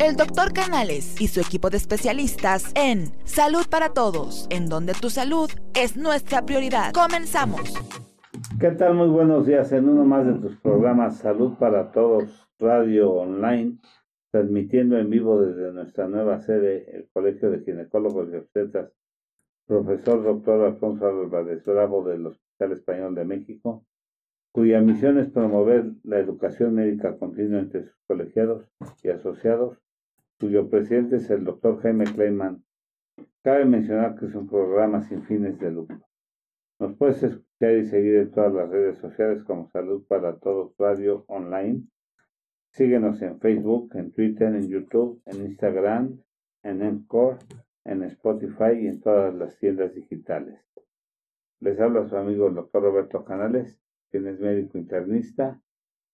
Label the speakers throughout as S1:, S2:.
S1: El doctor Canales y su equipo de especialistas en Salud para Todos, en donde tu salud es nuestra prioridad. Comenzamos.
S2: ¿Qué tal? Muy buenos días en uno más de tus programas Salud para Todos Radio Online, transmitiendo en vivo desde nuestra nueva sede, el Colegio de Ginecólogos y Obstetras, profesor doctor Alfonso Álvarez Bravo del Hospital Español de México, cuya misión es promover la educación médica continua entre sus colegiados y asociados, cuyo presidente es el doctor Jaime Kleiman. Cabe mencionar que es un programa sin fines de lucro. Nos puedes escuchar y seguir en todas las redes sociales como Salud para Todos Radio Online. Síguenos en Facebook, en Twitter, en YouTube, en Instagram, en Encore, en Spotify y en todas las tiendas digitales. Les habla su amigo el doctor Roberto Canales quien es médico internista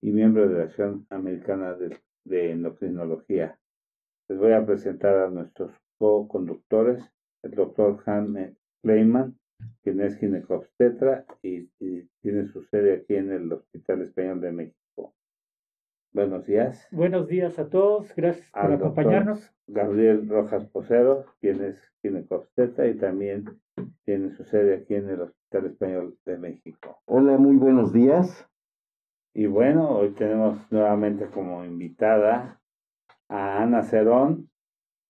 S2: y miembro de la Asociación Americana de, Endocrinología. Les voy a presentar a nuestros co-conductores, el doctor Han Kleiman, quien es ginecobstetra y, y, tiene su sede aquí en el Hospital Español de México. Buenos días.
S3: Buenos días a todos, gracias por acompañarnos.
S2: Gabriel Rojas Posero, quien es ginecobstetra y también tiene su sede aquí en el Hospital Español de México.
S4: Hola, muy buenos días.
S2: Y bueno, hoy tenemos nuevamente como invitada a Ana Cerón,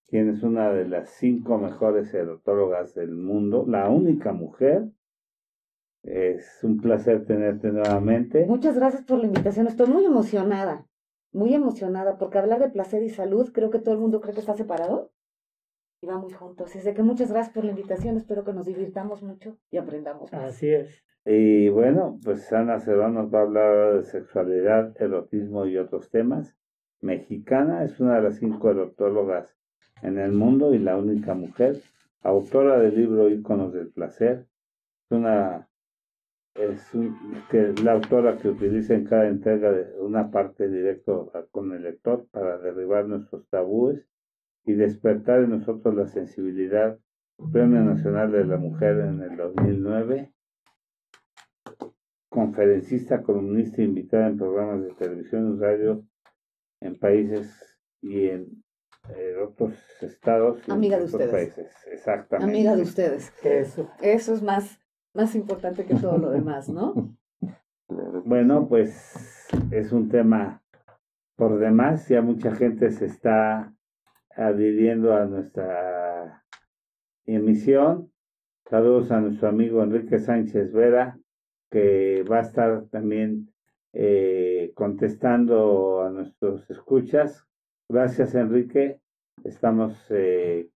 S2: quien es una de las cinco mejores erotólogas del mundo, la única mujer. Es un placer tenerte nuevamente.
S5: Muchas gracias por la invitación, estoy muy emocionada, muy emocionada, porque hablar de placer y salud, creo que todo el mundo cree que está separado y va muy juntos. Así que muchas gracias por la invitación, espero que nos divirtamos mucho y aprendamos más.
S3: Así es.
S2: Y bueno, pues Ana Cerón nos va a hablar de sexualidad, erotismo y otros temas. Mexicana, es una de las cinco erotólogas en el mundo y la única mujer, autora del libro Íconos del Placer. Es una es que la autora que utiliza en cada entrega de una parte directo con el lector para derribar nuestros tabúes y despertar en nosotros la sensibilidad. Premio Nacional de la Mujer en el 2009. Conferencista, columnista, invitada en programas de televisión y radio en países y en eh, otros estados.
S5: Y Amiga de ustedes.
S2: Países. Exactamente.
S5: Amiga de ustedes.
S3: Eso.
S5: Eso es más, más importante que todo lo demás, ¿no?
S2: Bueno, pues es un tema por demás, ya mucha gente se está adhiriendo a nuestra emisión. Saludos a nuestro amigo Enrique Sánchez Vera, que va a estar también eh, contestando a nuestros escuchas. Gracias, Enrique. Estamos eh,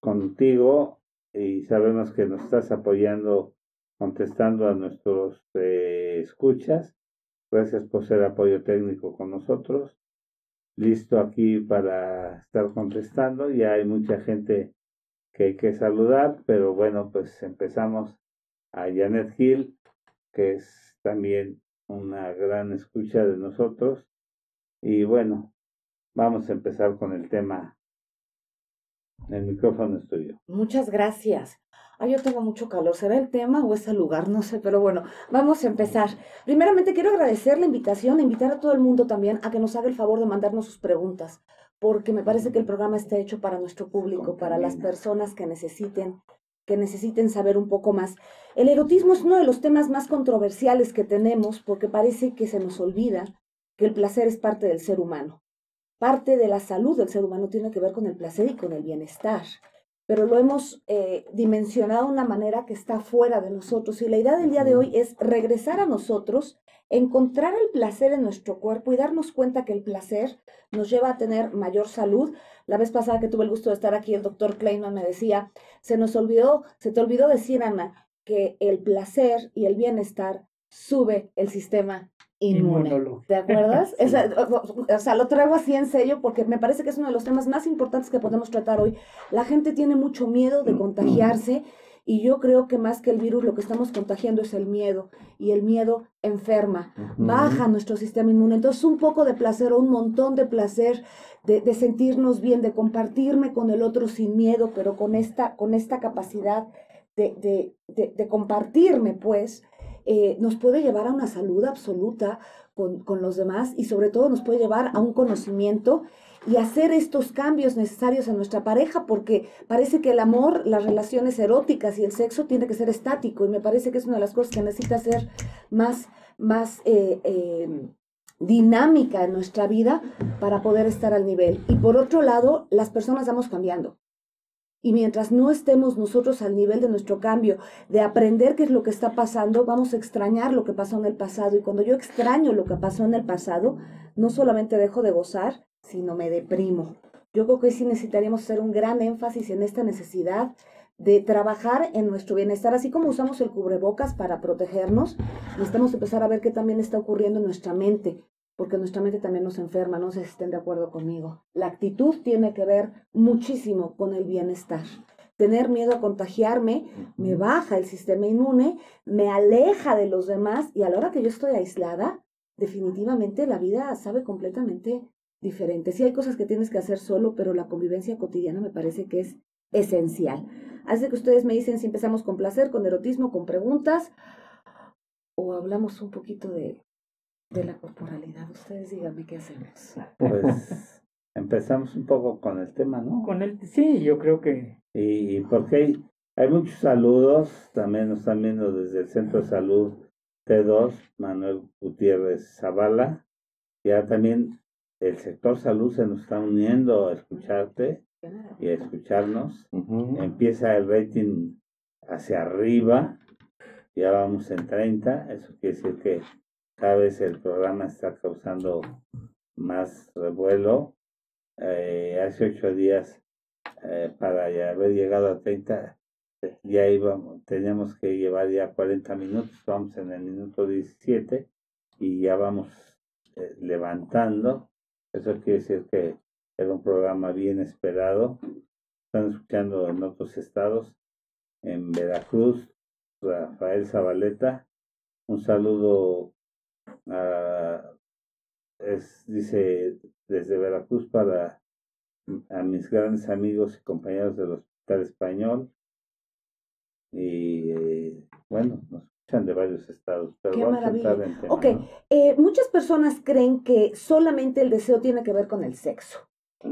S2: contigo y sabemos que nos estás apoyando, contestando a nuestros eh, escuchas. Gracias por ser apoyo técnico con nosotros listo aquí para estar contestando. Ya hay mucha gente que hay que saludar, pero bueno, pues empezamos a Janet Hill, que es también una gran escucha de nosotros. Y bueno, vamos a empezar con el tema. El micrófono es tuyo.
S5: Muchas gracias. Ah, yo tengo mucho calor. ¿Será el tema o es el lugar? No sé, pero bueno, vamos a empezar. Primeramente, quiero agradecer la invitación, invitar a todo el mundo también a que nos haga el favor de mandarnos sus preguntas, porque me parece que el programa está hecho para nuestro público, para las personas que necesiten que necesiten saber un poco más. El erotismo es uno de los temas más controversiales que tenemos porque parece que se nos olvida que el placer es parte del ser humano. Parte de la salud del ser humano tiene que ver con el placer y con el bienestar pero lo hemos eh, dimensionado de una manera que está fuera de nosotros. Y la idea del día de hoy es regresar a nosotros, encontrar el placer en nuestro cuerpo y darnos cuenta que el placer nos lleva a tener mayor salud. La vez pasada que tuve el gusto de estar aquí, el doctor Kleinman me decía, se nos olvidó, se te olvidó decir, Ana, que el placer y el bienestar sube el sistema inmune. ¿Te acuerdas? o, sea, lo traigo así en sello porque me parece que es uno de los temas más importantes que podemos tratar hoy. La gente tiene mucho miedo de contagiarse y yo creo que más que el virus lo que estamos contagiando es el miedo y el miedo enferma, baja nuestro sistema inmune. Entonces un poco de placer o un montón de placer de, de, sentirnos bien, de compartirme con el otro sin miedo, pero con esta, con esta capacidad de, de, de compartirme, pues, eh, nos puede llevar a una salud absoluta con, con, los demás y sobre todo nos puede llevar a un conocimiento y hacer estos cambios necesarios en nuestra pareja, porque parece que el amor, las relaciones eróticas y el sexo tiene que ser estático y me parece que es una de las cosas que necesita ser más, más eh, eh, dinámica en nuestra vida para poder estar al nivel. Y por otro lado, las personas vamos cambiando. Y mientras no estemos nosotros al nivel de nuestro cambio, de aprender qué es lo que está pasando, vamos a extrañar lo que pasó en el pasado. Y cuando yo extraño lo que pasó en el pasado, no solamente dejo de gozar, sino me deprimo. Yo creo que sí necesitaríamos hacer un gran énfasis en esta necesidad de trabajar en nuestro bienestar, así como usamos el cubrebocas para protegernos, necesitamos empezar a ver qué también está ocurriendo en nuestra mente, porque nuestra mente también nos enferma, no sé si estén de acuerdo conmigo. La actitud tiene que ver muchísimo con el bienestar. Tener miedo a contagiarme me baja el sistema inmune, me aleja de los demás y a la hora que yo estoy aislada, definitivamente la vida sabe completamente diferente. Sí hay cosas que tienes que hacer solo, pero la convivencia cotidiana me parece que es esencial. Así que ustedes me dicen si empezamos con placer, con erotismo, con preguntas o hablamos un poquito de de la corporalidad. Ustedes díganme qué hacemos.
S2: Pues empezamos un poco con el tema, ¿no?
S3: Con el, sí, yo creo que.
S2: Y porque hay, hay muchos saludos, también nos están viendo desde el Centro de Salud T2, Manuel Gutiérrez Zavala. Ya también el sector salud se nos está uniendo a escucharte y a escucharnos. Empieza el rating hacia arriba, ya vamos en 30, eso quiere decir que cada vez el programa está causando más revuelo. Eh, hace ocho días, eh, para ya haber llegado a 30, ya íbamos, teníamos que llevar ya 40 minutos, vamos en el minuto 17 y ya vamos eh, levantando. Eso quiere decir que era un programa bien esperado. Están escuchando en otros estados, en Veracruz, Rafael Zabaleta. Un saludo Ah, es, dice, desde Veracruz para a mis grandes amigos y compañeros del Hospital Español. Y eh, bueno, nos escuchan de varios estados. Pero
S5: Qué maravilla. ok, eh, muchas personas creen que solamente el deseo tiene que ver con el sexo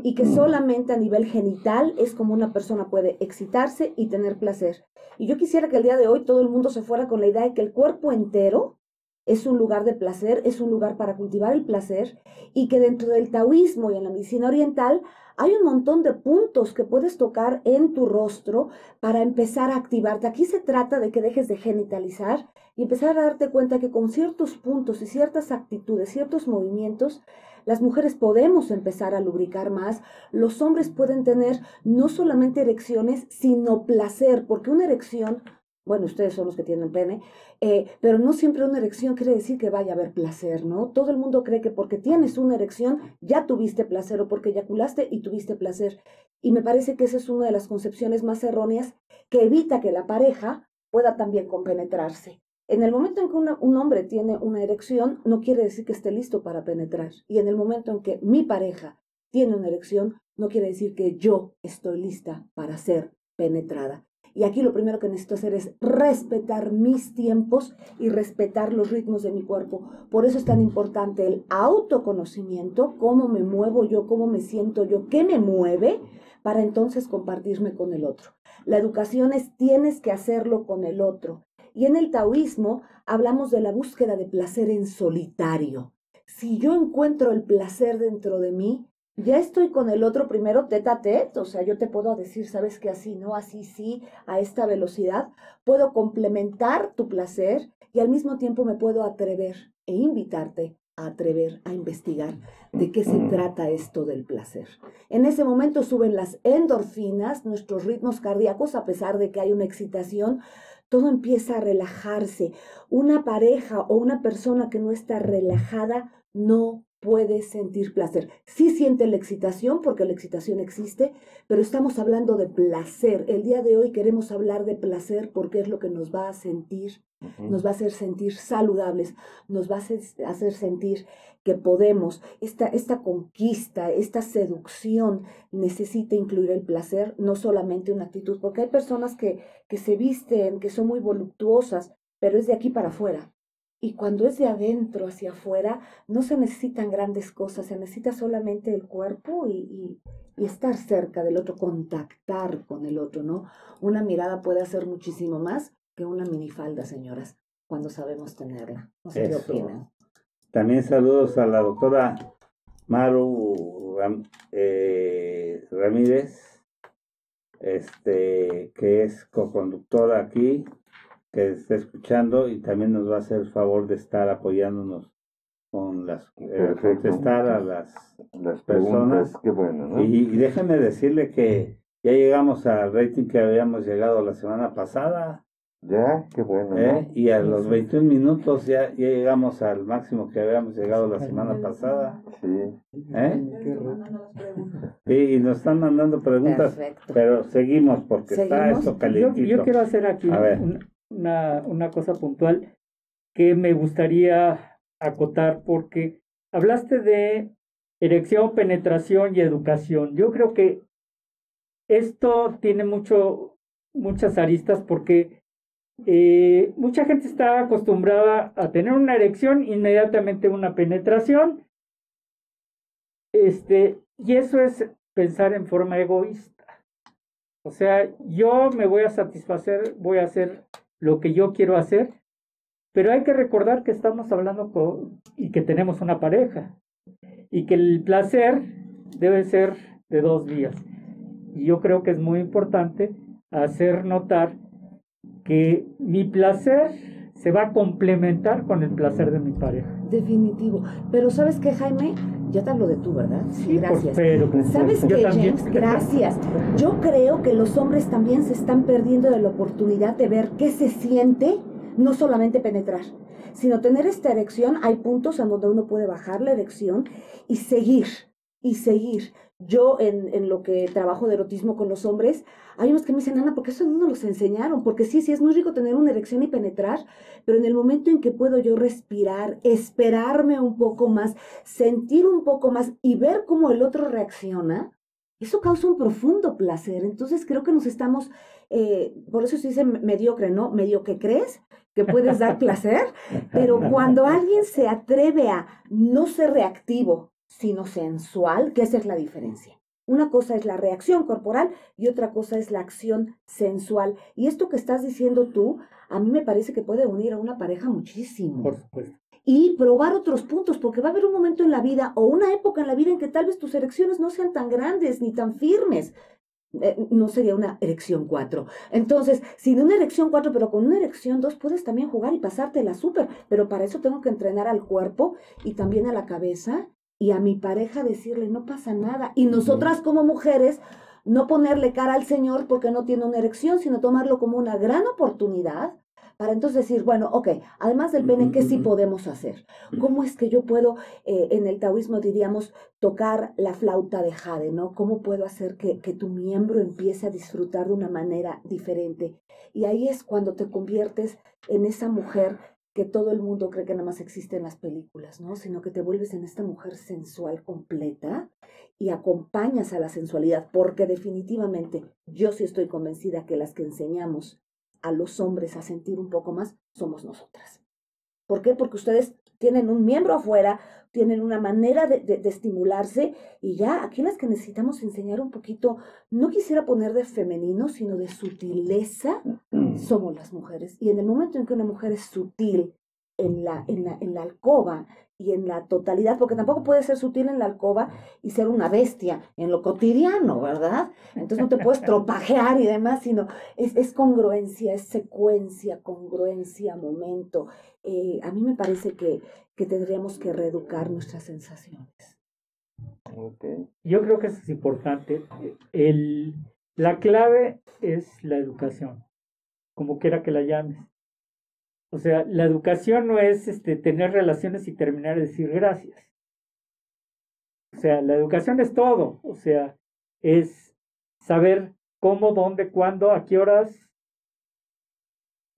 S5: y que solamente a nivel genital es como una persona puede excitarse y tener placer. Y yo quisiera que el día de hoy todo el mundo se fuera con la idea de que el cuerpo entero es un lugar de placer, es un lugar para cultivar el placer y que dentro del taoísmo y en la medicina oriental hay un montón de puntos que puedes tocar en tu rostro para empezar a activarte. Aquí se trata de que dejes de genitalizar y empezar a darte cuenta que con ciertos puntos y ciertas actitudes, ciertos movimientos, las mujeres podemos empezar a lubricar más, los hombres pueden tener no solamente erecciones, sino placer, porque una erección bueno, ustedes son los que tienen pene, eh, pero no siempre una erección quiere decir que vaya a haber placer, ¿no? Todo el mundo cree que porque tienes una erección ya tuviste placer o porque eyaculaste y tuviste placer. Y me parece que esa es una de las concepciones más erróneas que evita que la pareja pueda también compenetrarse. En el momento en que un hombre tiene una erección, no quiere decir que esté listo para penetrar. Y en el momento en que mi pareja tiene una erección, no quiere decir que yo estoy lista para ser penetrada. Y aquí lo primero que necesito hacer es respetar mis tiempos y respetar los ritmos de mi cuerpo. Por eso es tan importante el autoconocimiento, cómo me muevo yo, cómo me siento yo, qué me mueve, para entonces compartirme con el otro. La educación es tienes que hacerlo con el otro. Y en el taoísmo hablamos de la búsqueda de placer en solitario. Si yo encuentro el placer dentro de mí, ya estoy con el otro primero tete a tete, o sea, yo te puedo decir, sabes que así no, así sí, a esta velocidad, puedo complementar tu placer y al mismo tiempo me puedo atrever e invitarte a atrever a investigar de qué se trata esto del placer. En ese momento suben las endorfinas, nuestros ritmos cardíacos, a pesar de que hay una excitación, todo empieza a relajarse. Una pareja o una persona que no está relajada no puede sentir placer. Sí siente la excitación porque la excitación existe, pero estamos hablando de placer. El día de hoy queremos hablar de placer porque es lo que nos va a sentir, nos va a hacer sentir saludables, nos va a hacer, sentir que podemos. Esta, esta conquista, esta seducción necesita incluir el placer, no solamente una actitud, porque hay personas que, que se visten, que son muy voluptuosas, pero es de aquí para afuera Y cuando es de adentro hacia afuera, no se necesitan grandes cosas, se necesita solamente el cuerpo y, y, y, estar cerca del otro, contactar con el otro, ¿no? Una mirada puede hacer muchísimo más que una minifalda, señoras, cuando sabemos tenerla. No sé qué opinan.
S2: También saludos a la doctora Maru Ram- eh, Ramírez, este, que es co-conductora aquí, que está escuchando y también nos va a hacer el favor de estar apoyándonos con las eh,
S4: Perfecto.
S2: contestar a las
S4: Las
S2: Personas.
S4: qué bueno, ¿no?
S2: y, y déjeme decirle que ya llegamos al rating que habíamos llegado la semana pasada
S4: Ya, qué bueno,
S2: ¿eh?
S4: ¿no?
S2: y a los 21 minutos ya, ya llegamos al máximo que habíamos llegado la semana pasada
S4: Sí,
S2: ¿eh? Sí, y nos están mandando preguntas,
S5: Perfecto.
S2: pero seguimos porque está esto
S3: Yo,
S2: calientito.
S3: yo quiero hacer aquí
S2: A ver.
S3: un- una, una cosa puntual que me gustaría acotar porque hablaste de erección, penetración y educación. Yo creo que esto tiene mucho, muchas aristas porque eh, mucha gente está acostumbrada a tener una erección, inmediatamente una penetración. Este, y eso es pensar en forma egoísta. O sea, yo me voy a satisfacer, voy a hacer lo que yo quiero hacer, pero hay que recordar que estamos hablando con, y que tenemos una pareja y que el placer debe ser de dos vías. Y yo creo que es muy importante hacer notar que mi placer se va a complementar con el placer de mi pareja.
S5: Definitivo. Pero ¿sabes qué, Jaime? Ya te hablo de tú, ¿verdad? Sí, gracias.
S3: pero
S5: ¿Sabes qué. James? Gracias. Yo creo que los hombres también se están perdiendo de la oportunidad de ver qué se siente, no solamente penetrar, sino tener esta erección. Hay puntos en donde uno puede bajar la erección y seguir, y seguir. Yo en, en lo que trabajo de erotismo con los hombres, hay unos que me dicen, Ana, porque eso no los enseñaron, porque sí, sí, es muy rico tener una erección y penetrar, pero en el momento en que puedo yo respirar, esperarme un poco más, sentir un poco más y ver cómo el otro reacciona, eso causa un profundo placer. Entonces creo que nos estamos, eh, por eso se dice mediocre, ¿no? Medio que crees que puedes dar placer, pero cuando alguien se atreve a no ser reactivo, sino sensual, esa es la diferencia. Una cosa es la reacción corporal y otra cosa es la acción sensual. Y esto que estás diciendo tú, a mí me parece que puede unir a una pareja muchísimo
S3: Por supuesto.
S5: y probar otros puntos, porque va a haber un momento en la vida o una época en la vida en que tal vez tus erecciones no sean tan grandes ni tan firmes. Eh, no sería una erección 4. Entonces, sin una erección 4, pero con una erección 2, puedes también jugar y pasártela súper. Pero para eso tengo que entrenar al cuerpo y también a la cabeza y a mi pareja decirle, no pasa nada. Y nosotras como mujeres, no ponerle cara al Señor porque no tiene una erección, sino tomarlo como una gran oportunidad para entonces decir, bueno, ok, además del pene, ¿qué sí podemos hacer? ¿Cómo es que yo puedo, eh, en el taoísmo diríamos, tocar la flauta de jade, ¿no? ¿Cómo puedo hacer que, que tu miembro empiece a disfrutar de una manera diferente? Y ahí es cuando te conviertes en esa mujer que todo el mundo cree que nada más existe en las películas, ¿no? Sino que te vuelves en esta mujer sensual completa y acompañas a la sensualidad, porque definitivamente yo sí estoy convencida que las que enseñamos a los hombres a sentir un poco más somos nosotras. ¿Por qué? Porque ustedes tienen un miembro afuera, tienen una manera de, de, de, estimularse y ya aquí las que necesitamos enseñar un poquito, no quisiera poner de femenino, sino de sutileza, somos las mujeres. Y en el momento en que una mujer es sutil en la, en la, en la alcoba y en la totalidad, porque tampoco puede ser sutil en la alcoba y ser una bestia en lo cotidiano, ¿verdad? Entonces no te puedes tropajear y demás, sino es, es congruencia, es secuencia, congruencia, momento. Eh, a mí me parece que, que tendríamos que reeducar nuestras sensaciones.
S4: Okay.
S3: Yo creo que eso es importante. El, la clave es la educación, como quiera que la llames. O sea, la educación no es este, tener relaciones y terminar de decir gracias. O sea, la educación es todo. O sea, es saber cómo, dónde, cuándo, a qué horas.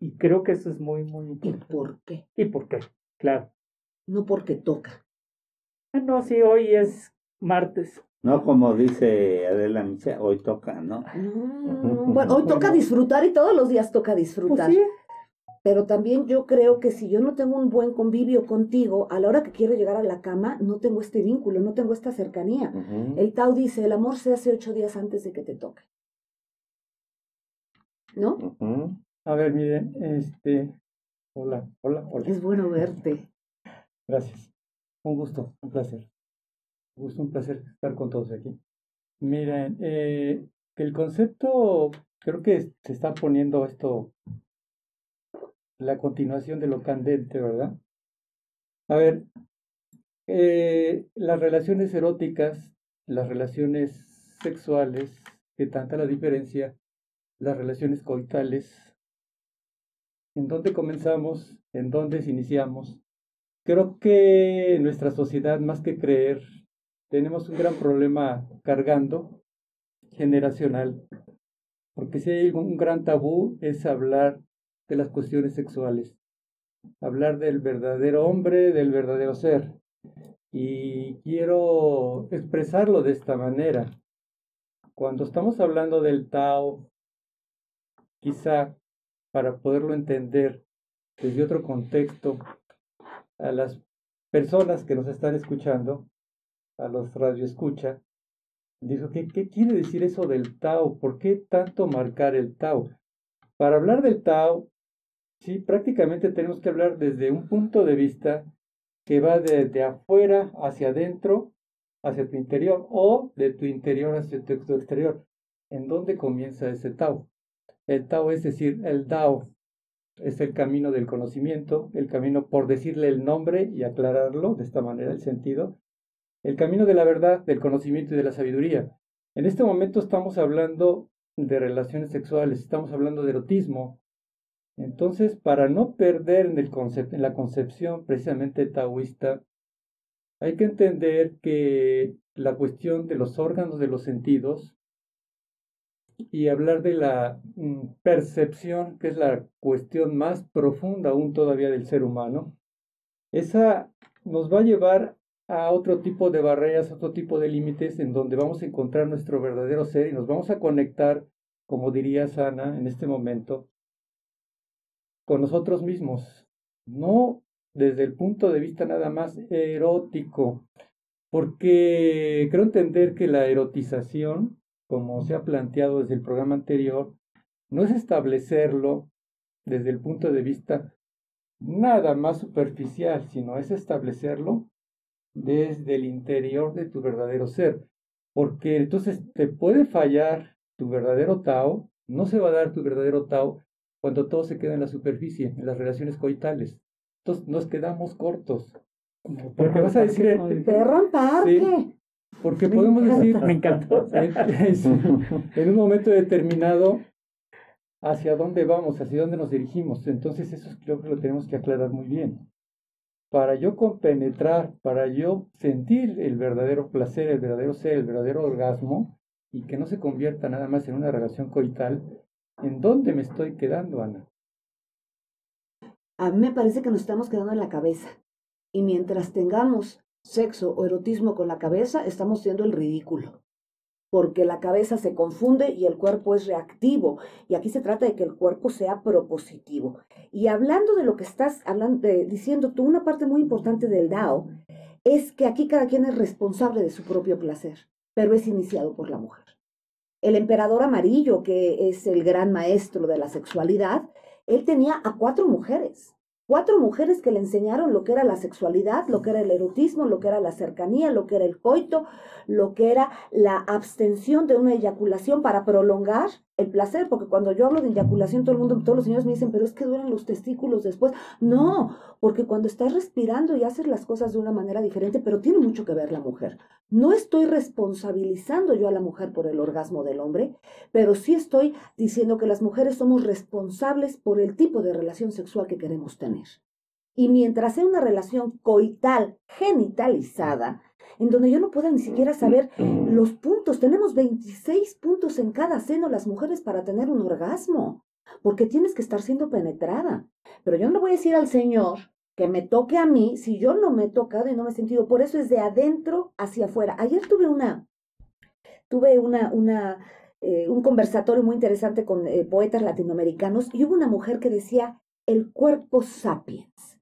S3: Y creo que eso es muy, muy
S5: ¿Y
S3: importante.
S5: por qué?
S3: ¿Y por qué? Claro.
S5: No porque toca.
S3: Ah, No, sí, hoy es martes.
S2: No como dice Adela Micha, hoy toca, ¿no?
S5: No, bueno, hoy toca disfrutar y todos los días toca
S3: Pues
S5: disfrutar.
S3: sí,
S5: Pero también yo creo que si yo no tengo un buen convivio contigo, a la hora que quiero llegar a la cama, no tengo este vínculo, no tengo esta cercanía. El Tao dice, el amor se hace ocho días antes de que te toque. ¿No?
S6: A ver, miren, este. Hola, hola, hola.
S5: Es bueno verte.
S6: Gracias. Un gusto, un placer. Un gusto, un placer estar con todos aquí. Miren, eh, el concepto, creo que se está poniendo esto, la continuación de lo candente, ¿verdad? A ver, eh, las relaciones eróticas, las relaciones sexuales, que tanta la diferencia, las relaciones coitales, en dónde comenzamos, en dónde iniciamos, Creo que en nuestra sociedad, más que creer, tenemos un gran problema cargando generacional, porque si hay un gran tabú es hablar las cuestiones sexuales, hablar del verdadero hombre, del verdadero ser. Y quiero expresarlo de esta manera. Cuando estamos hablando del Tao, quizá para poderlo entender desde otro contexto, a las personas que nos están escuchando, a los radioescucha, dijo, ¿qué, ¿qué quiere decir eso del Tao? ¿Por qué tanto marcar el Tao? Para hablar del Tao, sí, prácticamente tenemos que hablar desde un punto de vista que va de, de afuera hacia adentro, hacia tu interior, o de tu interior hacia tu, exterior. ¿En dónde comienza ese Tao? El Tao es decir, el Dao, es el camino del conocimiento, el camino por decirle el nombre y aclararlo de esta manera, el sentido, el camino de la verdad, del conocimiento y de la sabiduría. En este momento estamos hablando de relaciones sexuales, estamos hablando de erotismo. Entonces, para no perder en, el en la concepción precisamente taoísta, hay que entender que la cuestión de los órganos de los sentidos y hablar de la mm, percepción, que es la cuestión más profunda aún todavía del ser humano, esa nos va a llevar a otro tipo de barreras, otro tipo de límites en donde vamos a encontrar nuestro verdadero ser y nos vamos a conectar, como diría Sana en este momento, con nosotros mismos, no desde el punto de vista nada más erótico, porque creo entender que la erotización como se ha planteado desde el programa anterior, no es establecerlo desde el punto de vista nada más superficial, sino es establecerlo desde el interior de tu verdadero ser. Porque entonces te puede fallar tu verdadero Tao, no se va a dar tu verdadero Tao cuando todo se queda en la superficie, en las relaciones coitales. Entonces nos quedamos cortos. Porque vas a decir... eh,
S5: Perro en parque.
S6: Sí. Porque
S5: Me
S6: podemos
S5: encanta.
S6: decir,
S3: Me encantó.
S6: en, en un momento determinado, hacia dónde vamos, hacia dónde nos dirigimos. Entonces eso creo que lo tenemos que aclarar muy bien. Para yo compenetrar, para yo sentir el verdadero placer, el verdadero ser, el verdadero orgasmo, y que no se convierta nada más en una relación coital, ¿en dónde me estoy quedando, Ana?
S5: A mí me parece que nos estamos quedando en la cabeza. Y mientras tengamos sexo o erotismo con la cabeza, estamos siendo el ridículo. Porque la cabeza se confunde y el cuerpo es reactivo. Y aquí se trata de que el cuerpo sea propositivo. Y hablando de lo que estás hablando, diciendo tú, una parte muy importante del Dao es que aquí cada quien es responsable de su propio placer, pero es iniciado por la mujer. El emperador amarillo, que es el gran maestro de la sexualidad, él tenía a cuatro mujeres. Cuatro mujeres que le enseñaron lo que era la sexualidad, lo que era el erotismo, lo que era la cercanía, lo que era el coito, lo que era la abstención de una eyaculación para prolongar el placer, porque cuando yo hablo de eyaculación, todo el mundo, todos los señores me dicen, pero es que duelen los testículos después. No, porque cuando estás respirando y haces las cosas de una manera diferente, pero tiene mucho que ver la mujer. No estoy responsabilizando yo a la mujer por el orgasmo del hombre, pero sí estoy diciendo que las mujeres somos responsables por el tipo de relación sexual que queremos tener. Y mientras sea una relación coital genitalizada, en donde yo no pueda ni siquiera saber los puntos, tenemos 26 puntos en cada seno las mujeres para tener un orgasmo, porque tienes que estar siendo penetrada. Pero yo no le voy a decir al Señor que me toque a mí si yo no me he tocado y no me he sentido. Por eso es de adentro hacia afuera. Ayer tuve una, tuve una, una, eh, un conversatorio muy interesante con eh, poetas latinoamericanos y hubo una mujer que decía, el cuerpo sapiens.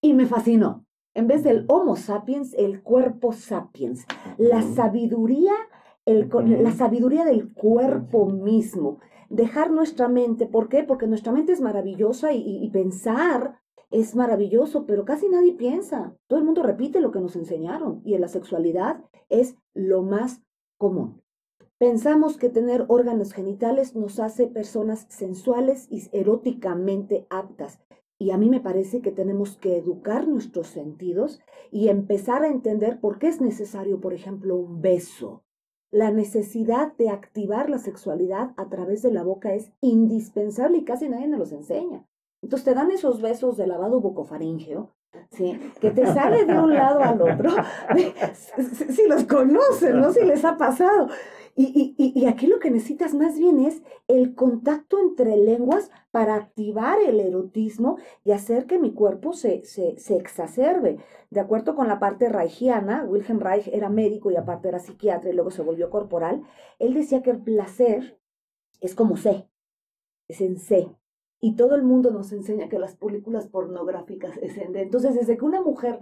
S5: Y me fascinó. En vez del Homo sapiens, el cuerpo sapiens. La sabiduría, el, la sabiduría del cuerpo mismo. Dejar nuestra mente, ¿por qué? Porque nuestra mente es maravillosa y, y pensar es maravilloso, pero casi nadie piensa. Todo el mundo repite lo que nos enseñaron y en la sexualidad es lo más común. Pensamos que tener órganos genitales nos hace personas sensuales y eróticamente aptas. Y a mí me parece que tenemos que educar nuestros sentidos y empezar a entender por qué es necesario, por ejemplo, un beso. La necesidad de activar la sexualidad a través de la boca es indispensable y casi nadie nos los enseña. Entonces te dan esos besos de lavado bucofaringeo, ¿sí? que te sale de un lado al otro. Si los conocen, ¿no? Si les ha pasado. Y, y, aquí lo que necesitas más bien es el contacto entre lenguas para activar el erotismo y hacer que mi cuerpo se, se, se exacerbe. De acuerdo con la parte reichiana, Wilhelm Reich era médico y aparte era psiquiatra y luego se volvió corporal, él decía que el placer es como C, es en C. Y todo el mundo nos enseña que las películas pornográficas es en. Entonces, desde que una mujer,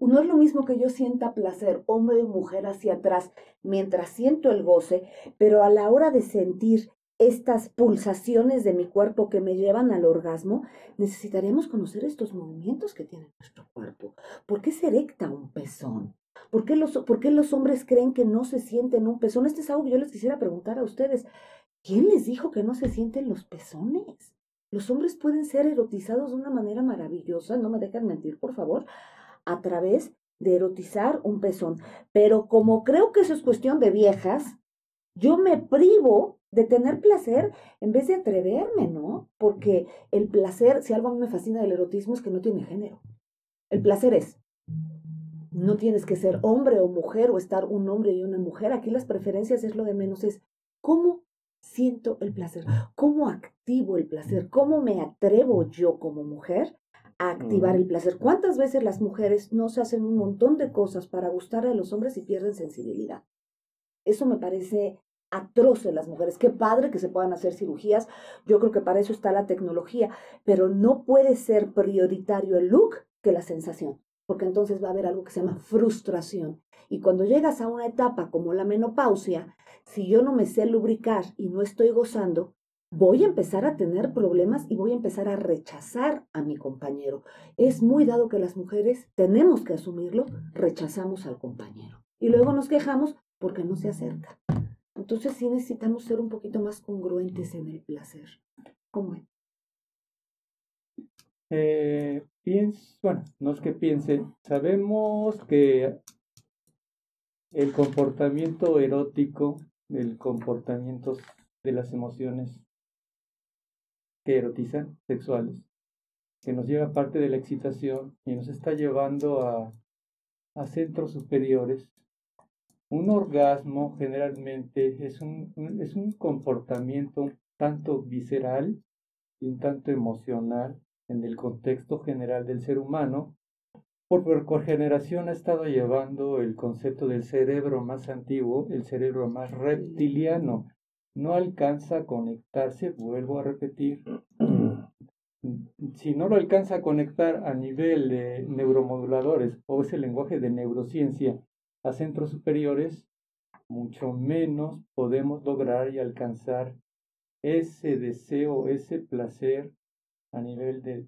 S5: no es lo mismo que yo sienta placer, hombre o mujer hacia atrás, mientras siento el goce, pero a la hora de sentir estas pulsaciones de mi cuerpo que me llevan al orgasmo, necesitaremos conocer estos movimientos que tiene nuestro cuerpo. ¿Por qué se erecta un pezón? ¿Por qué, los, ¿Por qué los hombres creen que no se sienten un pezón? Este es algo que yo les quisiera preguntar a ustedes. ¿Quién les dijo que no se sienten los pezones? Los hombres pueden ser erotizados de una manera maravillosa, no me dejan mentir, por favor, a través de erotizar un pezón. Pero como creo que eso es cuestión de viejas, yo me privo de tener placer en vez de atreverme, ¿no? Porque el placer, si algo a mí me fascina del erotismo es que no tiene género. El placer es, no tienes que ser hombre o mujer o estar un hombre y una mujer. Aquí las preferencias es lo de menos, es cómo siento el placer? ¿Cómo activo el placer? ¿Cómo me atrevo yo como mujer a activar el placer? ¿Cuántas veces las mujeres no se hacen un montón de cosas para gustar a los hombres y pierden sensibilidad? Eso me parece atroz en las mujeres. Qué padre que se puedan hacer cirugías. Yo creo que para eso está la tecnología, pero no puede ser prioritario el look que la sensación, porque entonces va a haber algo que se llama frustración. Y cuando llegas a una etapa como la menopausia, si yo no me sé lubricar y no estoy gozando, voy a empezar a tener problemas y voy a empezar a rechazar a mi compañero. Es muy dado que las mujeres tenemos que asumirlo, rechazamos al compañero. Y luego nos quejamos porque no se acerca. Entonces sí necesitamos ser un poquito más congruentes en el placer. ¿Cómo es?
S6: Eh, bueno, no es que piensen, sabemos que el comportamiento erótico el comportamiento de las emociones que erotizan, sexuales, que nos lleva parte de la excitación y nos está llevando a, a centros superiores. Un orgasmo generalmente es un, es un comportamiento tanto visceral y un tanto emocional en el contexto general del ser humano por, generación ha estado llevando el concepto del cerebro más antiguo, el cerebro más reptiliano. No alcanza a conectarse, vuelvo a repetir, si no lo alcanza a conectar a nivel de neuromoduladores o ese lenguaje de neurociencia a centros superiores, mucho menos podemos lograr y alcanzar ese deseo, ese placer a nivel de,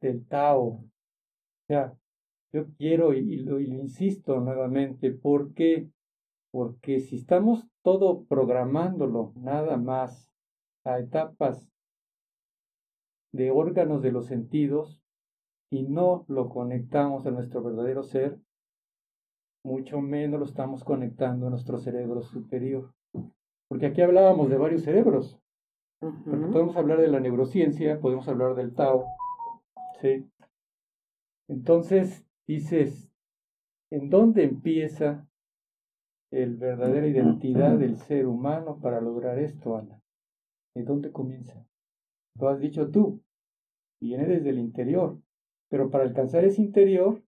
S6: del Tao. O sea, yo quiero y, lo, insisto nuevamente, ¿por qué? Porque si estamos todo programándolo nada más a etapas de órganos de los sentidos y no lo conectamos a nuestro verdadero ser, mucho menos lo estamos conectando a nuestro cerebro superior. Porque aquí hablábamos de varios cerebros. podemos hablar de la neurociencia, podemos hablar del Tao. ¿sí? Entonces, dices, ¿en dónde empieza el verdadera identidad del ser humano para lograr esto, Ana? ¿En dónde comienza? Lo has dicho tú, viene desde el interior, pero para alcanzar ese interior,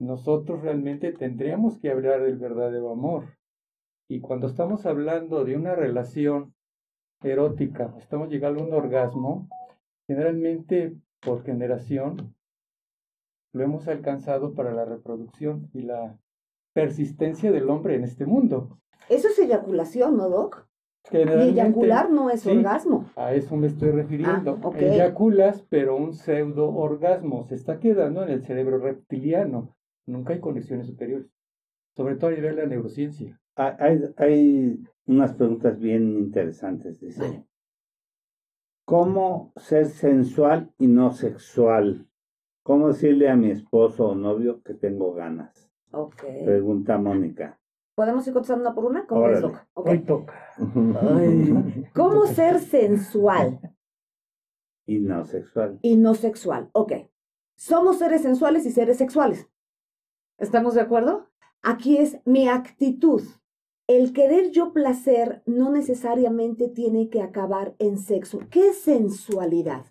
S6: nosotros realmente tendríamos que hablar del verdadero amor. Y cuando estamos hablando de una relación erótica, estamos llegando a un orgasmo, Generalmente, por generación, lo hemos alcanzado para la reproducción y la persistencia del hombre en este mundo.
S5: Eso es eyaculación, ¿no, Doc? Eyacular no es
S6: sí.
S5: orgasmo.
S6: A eso me estoy refiriendo.
S5: Ah.
S6: Eyaculas, pero un pseudo orgasmo se está quedando en el cerebro reptiliano. Nunca hay conexiones superiores. Sobre todo a nivel de la neurociencia.
S2: Hay, unas preguntas bien interesantes. Dice, ¿cómo ser sensual y no sexual? ¿Cómo decirle a mi esposo o novio que tengo ganas?
S5: Ok.
S2: Pregunta Mónica.
S5: ¿Podemos ir contestando una por una? ¿Cómo es,
S2: Órale.
S5: Doc? Ok.
S3: Hoy toca.
S5: Ay. ¿Cómo ser sensual
S2: Y no sexual.
S5: y no sexual? Ok. Somos seres sensuales y seres sexuales. ¿Estamos de acuerdo? Aquí es mi actitud. El querer yo placer no necesariamente tiene que acabar en sexo. ¿Qué es sensualidad?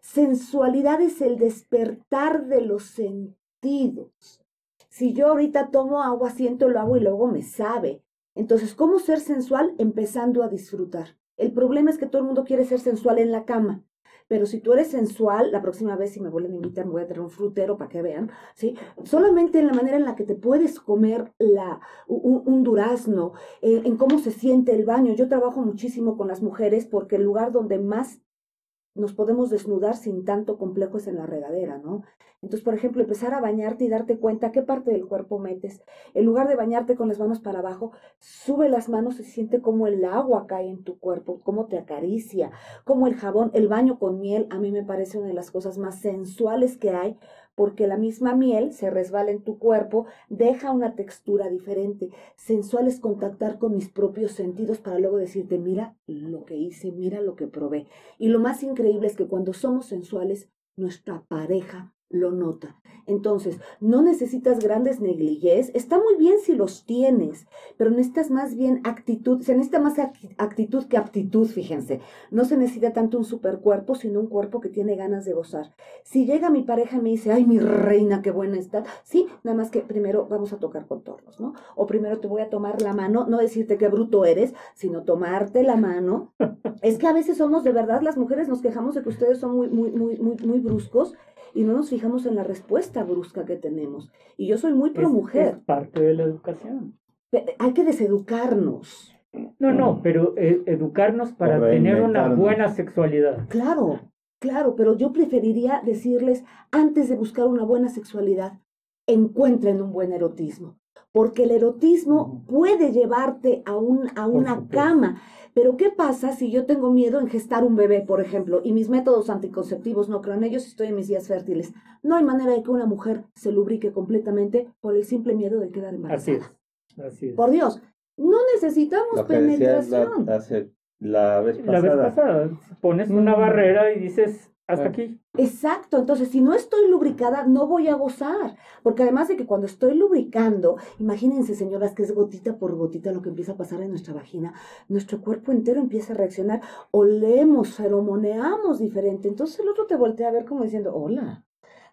S5: Sensualidad es el despertar de los sentidos. Si yo ahorita tomo agua, siento el agua y luego me sabe. Entonces, ¿cómo ser sensual? Empezando a disfrutar. El problema es que todo el mundo quiere ser sensual en la cama. Pero si tú eres sensual, la próxima vez si me vuelven a invitar, me voy a traer un frutero para que vean, ¿sí? Solamente en la manera en la que te puedes comer la, un, durazno, eh, en cómo se siente el baño. Yo trabajo muchísimo con las mujeres porque el lugar donde más nos podemos desnudar sin tanto complejo es en la regadera, ¿no? Entonces, por ejemplo, empezar a bañarte y darte cuenta qué parte del cuerpo metes. En lugar de bañarte con las manos para abajo, sube las manos y siente cómo el agua cae en tu cuerpo, cómo te acaricia, cómo el jabón, el baño con miel, a mí me parece una de las cosas más sensuales que hay, porque la misma miel se resbala en tu cuerpo, deja una textura diferente. Sensual es contactar con mis propios sentidos para luego decirte, mira lo que hice, mira lo que probé. Y lo más increíble es que cuando somos sensuales, nuestra pareja lo nota. Entonces, no necesitas grandes negligés. Está muy bien si los tienes, pero necesitas más bien actitud. Se necesita más ac- actitud que aptitud, fíjense. No se necesita tanto un supercuerpo, sino un cuerpo que tiene ganas de gozar. Si llega mi pareja y me dice, ay, mi reina, qué buena está. Sí, nada más que primero vamos a tocar contornos, ¿no? O primero te voy a tomar la mano, no decirte qué bruto eres, sino tomarte la mano. Es que a veces somos, de verdad, las mujeres nos quejamos de que ustedes son muy, muy, muy, muy, muy bruscos y no nos fijamos en la respuesta brusca que tenemos. Y yo soy muy pro
S3: Es-
S5: mujer.
S3: es parte de la educación.
S5: Hay que deseducarnos.
S3: No, no, pero eh, educarnos para tener una buena sexualidad.
S5: Claro, claro, pero yo preferiría decirles, antes de buscar una buena sexualidad, encuentren un buen erotismo. Porque el erotismo puede llevarte a, un, a una cama. Pero ¿qué pasa si yo tengo miedo en gestar un bebé, por ejemplo, y mis métodos anticonceptivos no creo en ellos, estoy en mis días fértiles? No hay manera de que una mujer se lubrique completamente por el simple miedo de quedar
S3: Así
S5: embarazada.
S3: es. Así es.
S5: Por Dios, no necesitamos
S2: Lo que decías
S5: penetración.
S2: la, hace, la vez
S3: La vez
S2: pasada.
S3: pasada pones una
S6: Mm.
S3: barrera y dices, hasta aquí.
S5: Exacto, entonces si no estoy lubricada, no voy a gozar, porque además de que cuando estoy lubricando, imagínense señoras que es gotita por gotita lo que empieza a pasar en nuestra vagina, nuestro cuerpo entero empieza a reaccionar, olemos, feromoneamos diferente, entonces el otro te voltea a ver como diciendo, hola,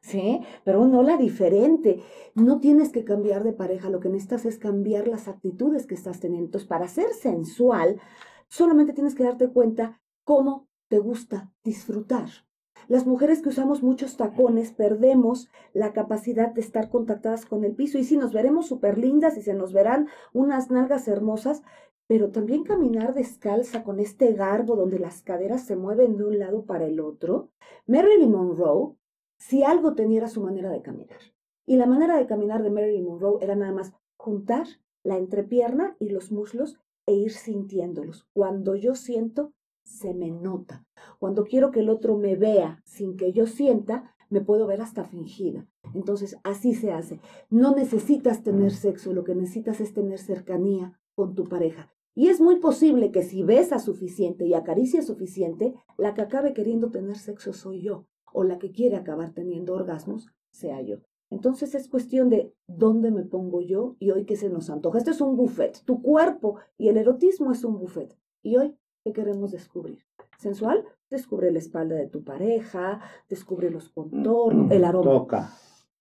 S5: ¿sí? Pero un hola diferente, no tienes que cambiar de pareja, lo que necesitas es cambiar las actitudes que estás teniendo, entonces para ser sensual, solamente tienes que darte cuenta cómo te gusta disfrutar. Las mujeres que usamos muchos tacones perdemos la capacidad de estar contactadas con el piso y sí nos veremos súper lindas y se nos verán unas nalgas hermosas, pero también caminar descalza con este garbo donde las caderas se mueven de un lado para el otro. Marilyn Monroe, si algo tenía su manera de caminar. Y la manera de caminar de Marilyn Monroe era nada más juntar la entrepierna y los muslos e ir sintiéndolos. Cuando yo siento, se me nota. Cuando quiero que el otro me vea sin que yo sienta, me puedo ver hasta fingida. Entonces, así se hace. No necesitas tener sexo, lo que necesitas es tener cercanía con tu pareja. Y es muy posible que si besa suficiente y acaricia suficiente, la que acabe queriendo tener sexo soy yo, o la que quiere acabar teniendo orgasmos sea yo. Entonces es cuestión de dónde me pongo yo y hoy qué se nos antoja. Este es un buffet. Tu cuerpo y el erotismo es un buffet. Y hoy, ¿qué queremos descubrir? ¿Sensual? Descubre la espalda de tu pareja, descubre los contornos, el aroma.
S2: Toca,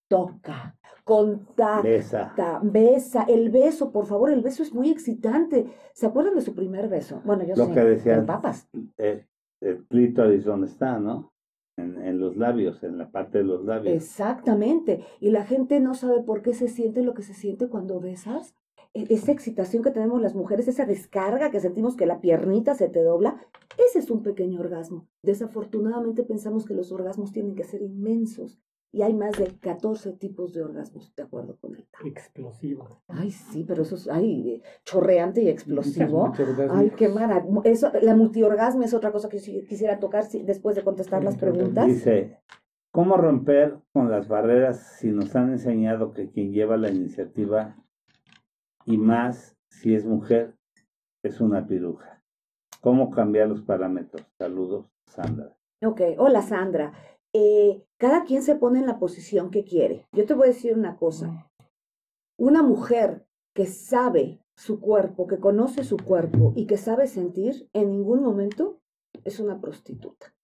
S5: Toca, contacta,
S2: besa.
S5: besa. El beso, por favor, el beso es muy excitante. ¿Se acuerdan de su primer beso? Bueno, yo
S2: Lo
S5: sí,
S2: que decías.
S5: en papas.
S2: Eh, el clítoris donde está, ¿no? en, en los labios, en la parte de los labios.
S5: Exactamente. Y la gente no sabe por qué se siente lo que se siente cuando besas. E- Esa excitación que tenemos las mujeres, esa descarga que sentimos que la piernita se te dobla, ese es un pequeño orgasmo. Desafortunadamente pensamos que los orgasmos tienen que ser inmensos. Y hay más de 14 tipos de orgasmos, de acuerdo con él.
S3: Explosivo.
S5: Ay, sí, pero eso es ay, eh, chorreante y explosivo. Ay, qué maravilla. Eso, la multiorgasmo es otra cosa que quisiera tocar si- después de contestar las preguntas.
S2: Dice, ¿cómo romper con las barreras si nos han enseñado que quien lleva la iniciativa y más si es mujer es una piruja? ¿Cómo cambiar los parámetros? Saludos, Sandra.
S5: Ok, hola Sandra. Eh, cada quien se pone en la posición que quiere. Yo te voy a decir una cosa. Una mujer que sabe su cuerpo, que conoce su cuerpo y que sabe sentir, en ningún momento es una prostituta.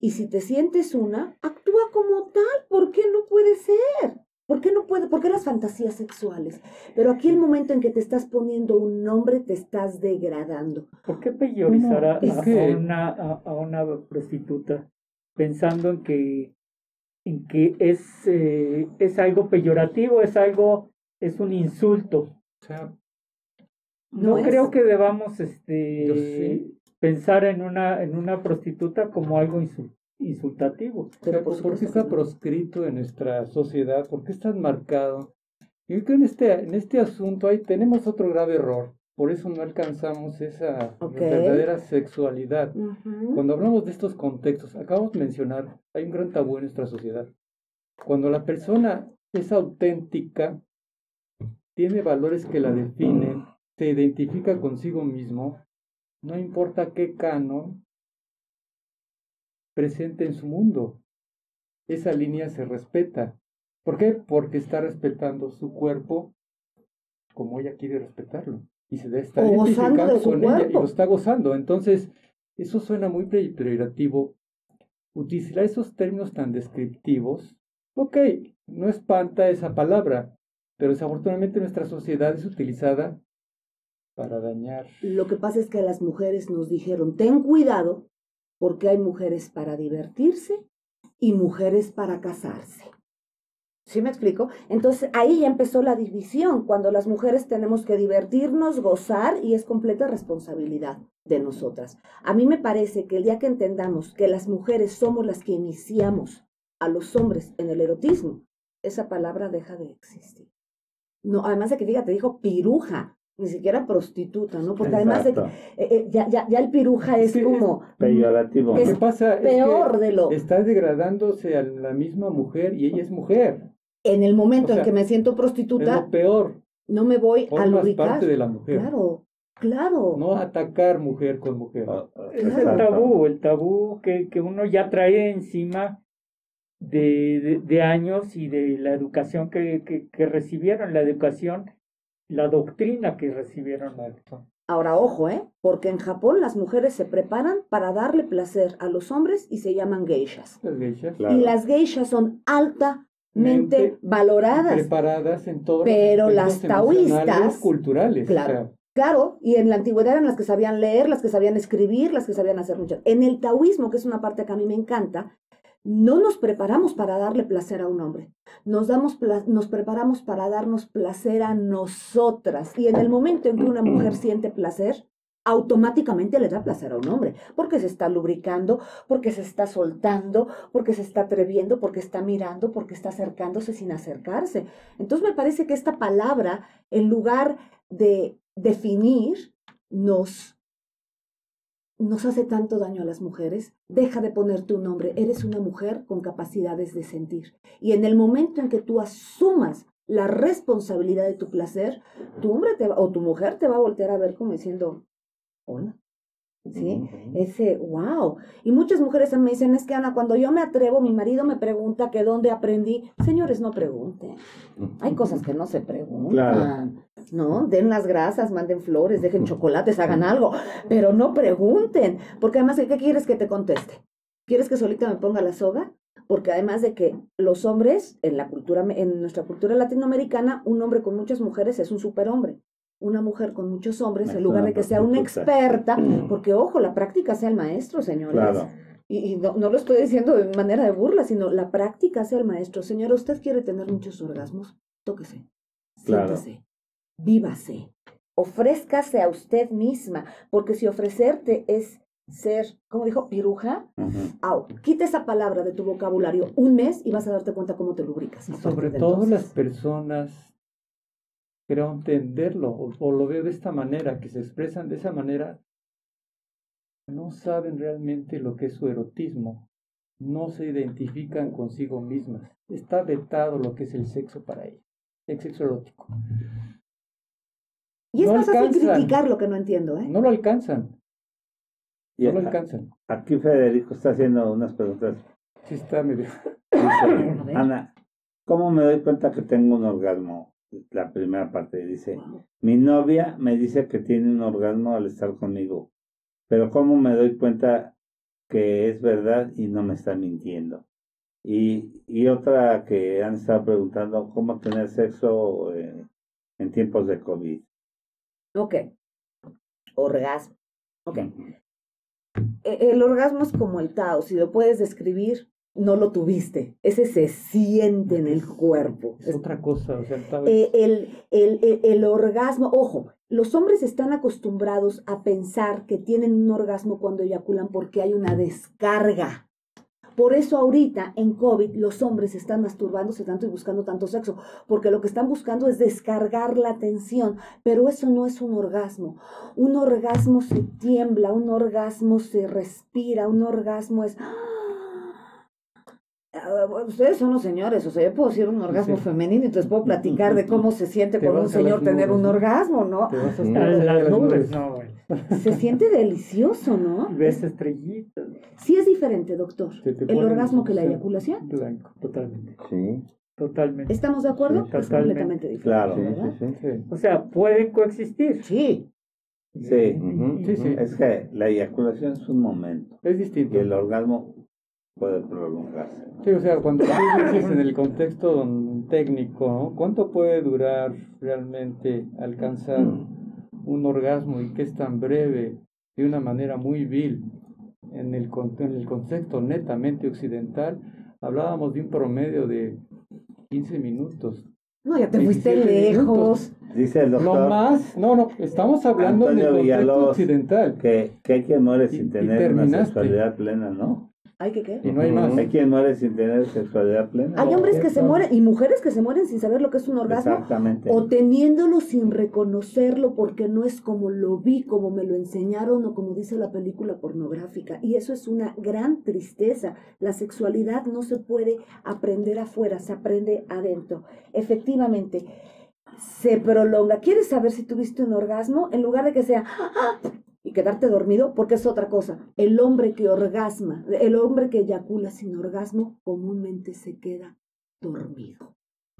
S5: Y si te sientes una, actúa como tal. ¿Por qué no puede ser? ¿Por qué no puede? ¿Por qué las fantasías sexuales? Pero aquí el momento en que te estás poniendo un nombre, te estás degradando.
S3: ¿Por qué peyorizar a,
S6: es
S3: a-
S6: que-
S3: a una, a, a una prostituta pensando en que, en que es, eh, es algo peyorativo, es algo, es un insulto?
S6: O sea,
S3: No,
S5: es.
S3: creo que debamos este, pensar en una, en una prostituta como algo insul- insultativo.
S5: Pero por
S6: ¿por qué está proscrito en nuestra sociedad? ¿Por qué está marcado? Yo creo que en este, en este asunto ahí tenemos otro grave error. Por eso no alcanzamos esa
S5: Ok.
S6: verdadera sexualidad.
S5: Ujú.
S6: Cuando hablamos de estos contextos, acabamos de mencionar, hay un gran tabú en nuestra sociedad. Cuando la persona es auténtica, tiene valores que la definen, se identifica consigo mismo, no importa qué canon presente en su mundo, esa línea se respeta. ¿Por qué? Porque está respetando su cuerpo como ella quiere respetarlo. Y se está identificando con ella y
S5: cuerpo.
S6: lo está gozando. Entonces, eso suena muy peyorativo. Utilizar esos términos tan descriptivos, ok, no espanta esa palabra, pero desafortunadamente nuestra sociedad es utilizada para dañar.
S5: Lo que pasa es que a las mujeres nos dijeron, ten cuidado, porque hay mujeres para divertirse y mujeres para casarse. ¿Sí me explico? Entonces ahí ya empezó la división, cuando las mujeres tenemos que divertirnos, gozar y es completa responsabilidad de nosotras. A mí me parece que el día que entendamos que las mujeres somos las que iniciamos a los hombres en el erotismo, esa palabra deja de existir. No, además de que fíjate, dijo piruja, ni siquiera prostituta, ¿no? Porque además de que
S2: Exacto.
S5: eh, eh, ya, ya, ya el piruja es
S6: Sí, es
S5: como
S2: Peyorativo.
S6: Lo
S5: Es
S6: que pasa es
S5: peor de lo...
S6: que está degradándose a la misma mujer y ella es mujer.
S5: En el momento
S6: o sea,
S5: en que me siento
S6: Es
S5: prostituta,
S6: lo peor.
S5: no me voy a
S6: Formas
S5: lubricar.
S6: parte de la mujer.
S5: Claro, claro.
S6: No atacar mujer con mujer.
S2: Oh,
S3: Es el
S2: exacto.
S3: tabú, el tabú que, que uno ya trae encima de, de, de años y de la educación que, que, que recibieron, la educación, la doctrina que recibieron.
S5: Ahora, ojo, ¿eh? Porque en Japón las mujeres se preparan para darle placer a los hombres y se llaman geishas.
S6: Las geishas
S2: Claro.
S5: Y las geishas son altamente
S6: Mente
S5: valoradas.
S6: preparadas en todos
S5: Pero las taoístas,
S6: culturales. o
S5: claro.
S6: sea,
S5: Claro, y en la antigüedad eran las que sabían leer, las que sabían escribir, las que sabían hacer muchas. En el taoísmo, que es una parte que a mí me encanta, no nos preparamos para darle placer a un hombre. Nos, damos nos preparamos para darnos placer a nosotras. Y en el momento en que una mujer siente placer, automáticamente le da placer a un hombre, porque se está lubricando, porque se está soltando, porque se está atreviendo, porque está mirando, porque está acercándose sin acercarse. Entonces me parece que esta palabra, en lugar de definir, nos, nos hace tanto daño a las mujeres. Deja de ponerte un nombre, eres una mujer con capacidades de sentir. Y en el momento en que tú asumas la responsabilidad de tu placer, tu hombre te va- o tu mujer te va a voltear a ver como diciendo, hola. ¿Sí? Ese, wow. Y muchas mujeres me dicen, es que Ana, cuando yo me atrevo, mi marido me pregunta que dónde aprendí. Señores, no pregunten. Hay cosas que no se preguntan.
S2: Claro.
S5: ¿No? Den las grasas, manden flores, dejen chocolates, hagan algo. Pero no pregunten. Porque además, ¿qué quieres que te conteste? ¿Quieres que solita me ponga la soga? Porque además de que los hombres, en la cultura, en nuestra cultura latinoamericana, un hombre con muchas mujeres es un superhombre. Una mujer con muchos hombres,
S2: Es
S5: en lugar de que sea una experta, porque ojo, la práctica sea el maestro, señores.
S2: Claro.
S5: Y no, no lo estoy diciendo de manera de burla, sino la práctica hace al maestro. Señora, usted quiere tener muchos orgasmos, tóquese,
S2: Claro.
S5: siéntese, vívase, ofrézcase a usted misma, porque si ofrecerte es ser, como dijo, piruja, au, quita esa palabra de tu vocabulario un mes y vas a darte cuenta cómo te lubricas.
S6: Sobre todo las personas, creo entenderlo, o, o lo veo de esta manera, que se expresan de esa manera, no saben realmente lo que es su erotismo, no se identifican consigo mismas. Está vetado lo que es el sexo para ellos, el sexo erótico.
S5: Y es
S6: no
S5: más fácil criticar lo que no entiendo, ¿eh?
S6: No lo alcanzan,
S2: Y
S6: no lo
S2: a-
S6: alcanzan.
S2: aquí Federico está haciendo unas preguntas.
S6: Sí está medio...
S2: Ana, ¿cómo me doy cuenta que tengo un orgasmo? La primera parte dice, mi novia me dice que tiene un orgasmo al estar conmigo, pero ¿cómo me doy cuenta que es verdad y no me está mintiendo? Y, y otra que han estado preguntando, ¿cómo tener sexo eh, en tiempos de COVID?
S5: Ok. Orgasmo. Ok. E- El orgasmo es como el Tao, si lo puedes describir, no lo tuviste. Ese se siente en el cuerpo.
S6: Es otra cosa, o sea,
S5: Eh, el, el, el, el orgasmo, ojo, los hombres están acostumbrados a pensar que tienen un orgasmo cuando eyaculan porque hay una descarga. Por eso ahorita en COVID los hombres están masturbándose tanto y buscando tanto sexo, porque lo que están buscando es descargar la tensión, pero eso no es un orgasmo. Un orgasmo se tiembla, un orgasmo se respira, un orgasmo es... Ah, Ustedes son los señores, o sea, yo puedo decir un orgasmo
S6: Sí.
S5: femenino y les puedo platicar de cómo se siente
S6: Te
S5: por un señor tener un orgasmo, ¿no?
S6: Te vas a
S4: Sí.
S6: estar
S3: Las,
S6: allá de las
S3: nubes, no, güey.
S5: Se siente delicioso, ¿no?
S3: Ves estrellitas.
S5: Sí es diferente, doctor. El orgasmo que la eyaculación.
S6: Blanco.
S3: Totalmente.
S4: Sí,
S3: Totalmente.
S5: ¿Estamos de acuerdo?
S4: Sí,
S5: es
S3: totalmente.
S5: completamente diferente.
S2: Claro.
S4: sí,
S5: ¿verdad?
S4: sí, sí.
S6: Sí.
S3: O sea, pueden coexistir.
S5: Sí.
S2: Sí,
S6: Sí, sí.
S2: es que la eyaculación es un momento
S6: Es
S2: y
S6: distinto.
S2: el orgasmo puede prolongarse.
S6: Sí, o sea, cuando tú dices en el contexto técnico, ¿no? ¿cuánto puede durar realmente alcanzar un orgasmo y que es tan breve de una manera muy vil en el, con- en el contexto netamente occidental? Hablábamos de un promedio de 15 minutos.
S5: No, ya te fuiste
S6: 17
S5: lejos.
S6: minutos.
S2: Dice el
S6: No
S2: doctor
S6: más, no, no, estamos hablando
S2: Antonio
S6: del contexto
S2: Villalobos.
S6: occidental.
S2: que, que hay quien muere
S6: Y-
S2: sin
S6: y
S2: tener una sexualidad plena, ¿no?
S5: ¿Ay, qué qué?
S6: Y no hay más.
S2: Hay quien muere sin tener sexualidad plena.
S5: Hay hombres que se mueren y mujeres que se mueren sin saber lo que es un orgasmo
S2: Exactamente.
S5: o teniéndolo sin reconocerlo porque no es como lo vi, como me lo enseñaron o como dice la película pornográfica. Y eso es una gran tristeza. La sexualidad no se puede aprender afuera, se aprende adentro. Efectivamente, se prolonga. ¿Quieres saber si tuviste un orgasmo? En lugar de que sea "Ah", y quedarte dormido, porque es otra cosa. El hombre que orgasma, el hombre que eyacula sin orgasmo, comúnmente se queda dormido.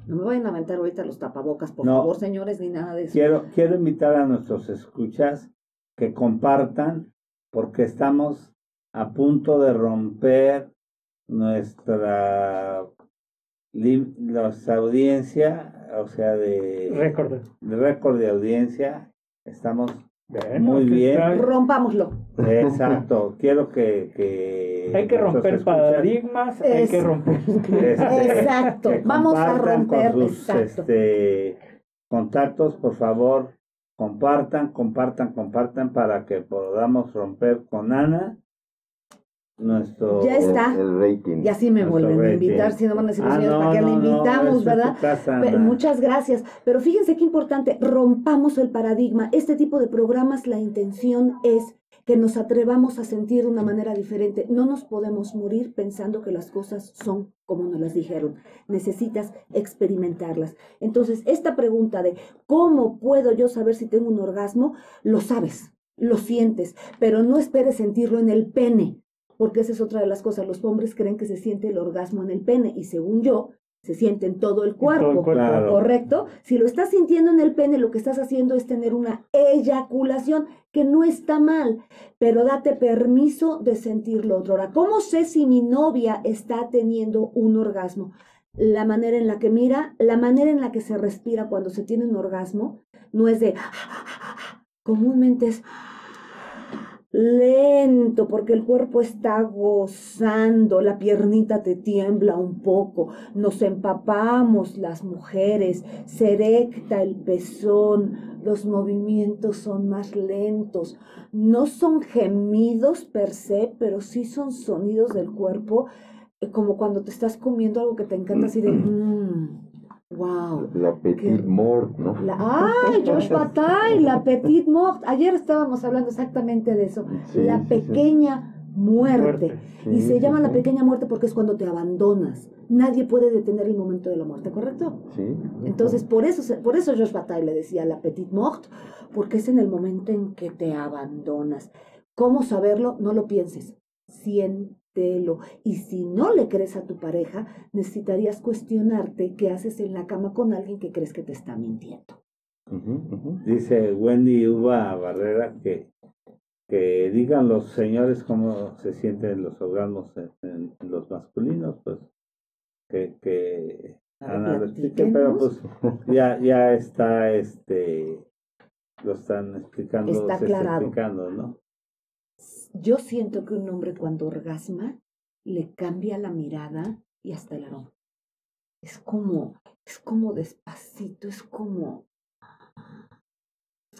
S5: No me vayan a aventar ahorita los tapabocas, por
S2: No.
S5: favor, señores, ni nada de eso.
S2: Quiero, quiero invitar a nuestros escuchas que compartan porque estamos a punto de romper nuestra, nuestra audiencia, o sea, de,
S3: Récord.
S2: de récord de audiencia. Estamos
S3: Bueno,
S2: Muy bien.
S3: está-
S5: Rompámoslo.
S2: Exacto, quiero que, que
S3: Hay que romper paradigmas, hay que romper.
S2: este,
S5: Exacto.
S2: que
S5: Vamos a
S2: compartan con
S5: romper.
S2: sus,
S5: Exacto.
S2: este, contactos, por favor, compartan, compartan, compartan para que podamos romper con Ana nuestro
S5: Ya está.
S4: El, el rating.
S5: Y así me vuelven a invitar, si no van a decir
S2: Ah, no,
S5: ¿para qué le
S2: no, no,
S5: invitamos, verdad?
S2: casa,
S5: Pero muchas gracias. Pero fíjense qué importante, rompamos el paradigma. Este tipo de programas, la intención es que nos atrevamos a sentir de una manera diferente. No nos podemos morir pensando que las cosas son como nos las dijeron. Necesitas experimentarlas. Entonces, esta pregunta de ¿cómo puedo yo saber si tengo un orgasmo? Lo sabes, lo sientes, pero no esperes sentirlo en el pene, porque esa es otra de las cosas. Los hombres creen que se siente el orgasmo en el pene y según yo, se siente en todo el cuerpo.
S3: todo el cuerpo.
S2: Claro.
S5: ¿Correcto? Si lo estás sintiendo en el pene, lo que estás haciendo es tener una eyaculación que no está mal, pero date permiso de sentirlo otro. Ahora, ¿cómo sé si mi novia está teniendo un orgasmo? La manera en la que mira, la manera en la que se respira cuando se tiene un orgasmo, no es de... Comúnmente es... lento, porque el cuerpo está gozando, la piernita te tiembla un poco, nos empapamos las mujeres, se erecta el pezón, los movimientos son más lentos, no son gemidos per se, pero sí son sonidos del cuerpo, eh, como cuando te estás comiendo algo que te encanta, así de... "Mm, wow.
S4: La Petit Mort, ¿no?
S5: La, ¡Ay, Josh Bataille! La Petite Mort. Ayer estábamos hablando exactamente de eso.
S4: Sí,
S5: la
S4: sí,
S5: pequeña muerte.
S3: Muerte.
S5: y se llama la pequeña muerte porque es cuando te abandonas. Nadie puede detener el momento de la muerte, ¿correcto?
S4: Sí.
S5: Entonces, por eso, por eso Josh Bataille le decía la Petite Mort, porque es en el momento en que te abandonas. ¿Cómo saberlo? No lo pienses. Siéntelo. Y si no le crees a tu pareja, necesitarías cuestionarte qué haces en la cama con alguien que crees que te está mintiendo.
S2: Dice Wendy Uva Barrera que, que digan los señores cómo se sienten los orgasmos en, en los masculinos, pues que, que Ana lo explique, pero pues ya, ya está este lo están explicando,
S5: Está
S2: se está explicando, ¿no?
S5: Yo siento que un hombre cuando orgasma le cambia la mirada y hasta el aroma. Es como, es como despacito, es como,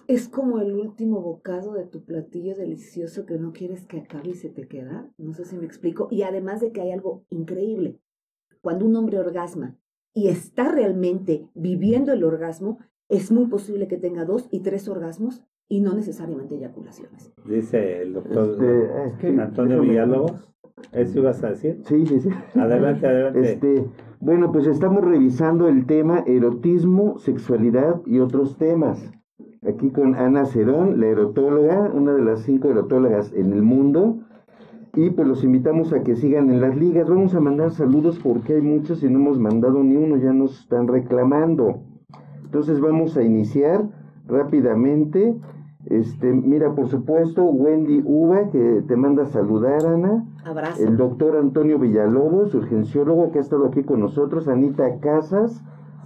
S5: es como el último bocado de tu platillo delicioso que no quieres que acabe y se te queda. No sé si me explico. Y además de que hay algo increíble. Cuando un hombre orgasma y está realmente viviendo el orgasmo, es muy posible que tenga dos y tres orgasmos y no necesariamente eyaculaciones.
S2: Dice el doctor
S4: Este,
S6: Es que
S2: Antonio
S4: déjame-
S2: Villalobos. ¿Eso ibas a decir?
S4: Sí, sí, sí.
S2: Adelante, adelante.
S4: Este, bueno, pues estamos revisando el tema erotismo, sexualidad y otros temas. Aquí con Ana Cerón, la erotóloga, una de las cinco erotólogas en el mundo. Y pues los invitamos a que sigan en las ligas. Vamos a mandar saludos porque hay muchos y no hemos mandado ni uno, ya nos están reclamando. Entonces vamos a iniciar rápidamente. Este, mira, por supuesto, Wendy Uva, que te manda a saludar, Ana.
S5: Abrazo.
S4: El doctor Antonio Villalobos, urgenciólogo, que ha estado aquí con nosotros, Anita Casas,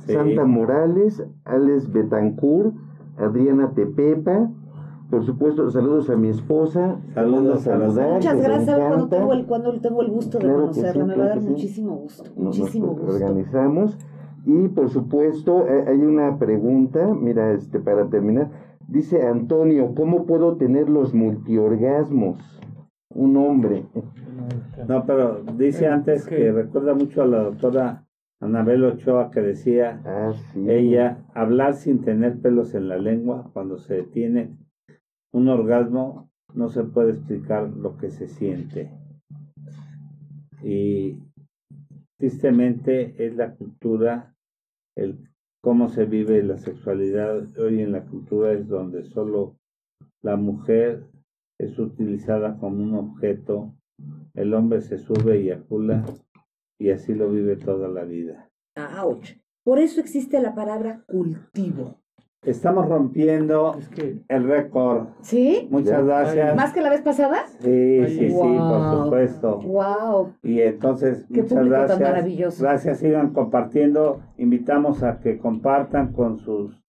S2: Sí.
S4: Santa Morales, Alex Betancourt, Adriana Tepepa, por supuesto, saludos a mi esposa,
S2: Saludos las-
S4: saludar,
S5: Muchas gracias cuando tengo, el, cuando tengo el gusto de
S4: sí,
S5: conocerla. Me va a dar
S4: sí.
S5: muchísimo gusto. Muchísimo
S4: nos
S5: gusto.
S4: organizamos. Y por supuesto, eh, hay una pregunta, mira, este, para terminar, dice Antonio, ¿cómo puedo tener los multiorgasmos? Un hombre.
S2: No, pero dice
S6: Eh,
S2: antes
S6: es
S2: que...
S6: que-
S2: recuerda mucho a la doctora Anabel Ochoa que decía
S4: Ah, sí.
S2: ella, hablar sin tener pelos en la lengua, cuando se tiene un orgasmo, no se puede explicar lo que se siente. Y tristemente es la cultura, el cómo se vive la sexualidad hoy en la cultura es donde solo la mujer es utilizada como un objeto, el hombre se sube y acula y así lo vive toda la vida.
S5: Por eso existe la palabra cultivo.
S2: Estamos rompiendo
S6: Es que
S2: el récord.
S5: ¿Sí?
S2: Muchas
S4: Ya.
S2: gracias.
S5: ¿Más que la vez pasada?
S2: Sí,
S6: Ay,
S2: sí, sí, por supuesto.
S5: ¡Wow!
S2: Y entonces,
S5: Qué
S2: muchas
S5: público tan
S2: gracias.
S5: maravilloso.
S2: Gracias, sigan compartiendo. Invitamos a que compartan con sus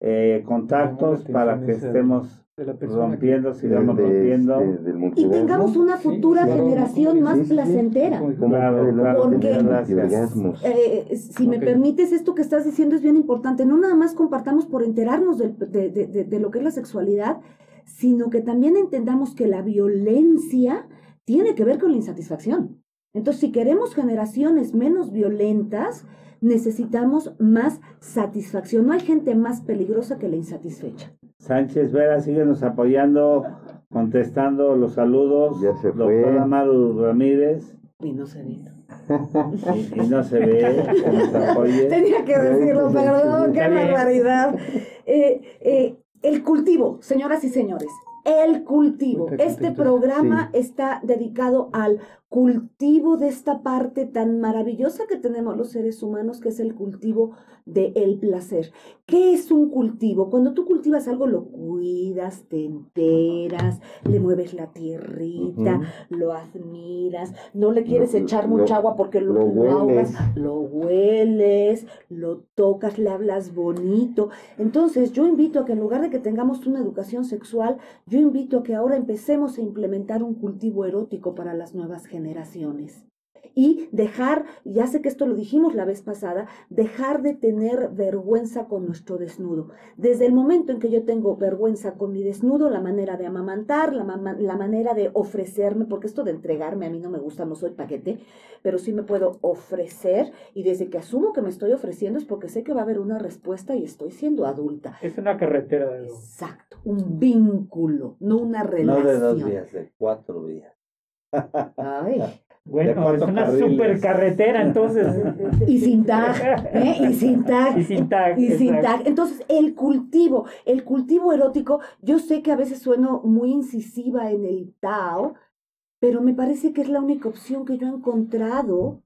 S2: eh, contactos para que estemos rompiendo, sigamos
S4: de-
S2: rompiendo.
S4: de- del
S5: Y tengamos una futura generación
S6: sí,
S5: más
S4: sí,
S5: placentera.
S6: Como-
S4: ¿Cómo
S2: Claro, claro,
S5: porque-
S4: multiorgasmos?
S5: Eh, si me permites, esto que estás diciendo es bien importante. No nada más compartamos por enterarnos de- de- de lo que es la sexualidad, sino que también entendamos que la violencia tiene que ver con la insatisfacción. Entonces, si queremos generaciones menos violentas, necesitamos más satisfacción. No hay gente más peligrosa que la insatisfecha.
S2: Sánchez Vera, síguenos apoyando, contestando los saludos.
S4: Ya se fue.
S2: Doctora Maru Ramírez.
S5: Y no se ve.
S2: Y, y no se ve que nos apoye.
S5: Tenía que decirlo, perdón, qué barbaridad. Eh, eh, el cultivo, señoras y señores, el cultivo. Este programa está dedicado al cultivo de esta parte tan maravillosa que tenemos los seres humanos, que es el cultivo del el placer. ¿Qué es un cultivo? Cuando tú cultivas algo, lo cuidas, te enteras, le mueves la tierrita, lo admiras, no le quieres echar mucha agua porque lo,
S4: lo
S5: ahogas, lo hueles, lo tocas, le hablas bonito. Entonces, yo invito a que en lugar de que tengamos una educación sexual, yo invito a que ahora empecemos a implementar un cultivo erótico para las nuevas generaciones. Y dejar, ya sé que esto lo dijimos la vez pasada, dejar de tener vergüenza con nuestro desnudo. Desde el momento en que yo tengo vergüenza con mi desnudo, la manera de amamantar, la, mama- la manera de ofrecerme, porque esto de entregarme a mí no me gusta, no soy paquete, pero sí me puedo ofrecer y desde que asumo que me estoy ofreciendo es porque sé que va a haber una respuesta y estoy siendo adulta.
S3: Es una carretera de
S5: Exacto, un vínculo, no una
S2: No
S5: relación.
S2: de dos días, de cuatro días.
S5: Ay,
S3: Bueno, es una
S2: carriles.
S3: super carretera, entonces.
S5: y sin tag, ¿eh? y sin tag.
S3: Y sin tag.
S5: Y sin
S3: exacto.
S5: tag. Entonces, el cultivo, el cultivo erótico, yo sé que a veces sueno muy incisiva en el Tao, pero me parece que es la única opción que yo he encontrado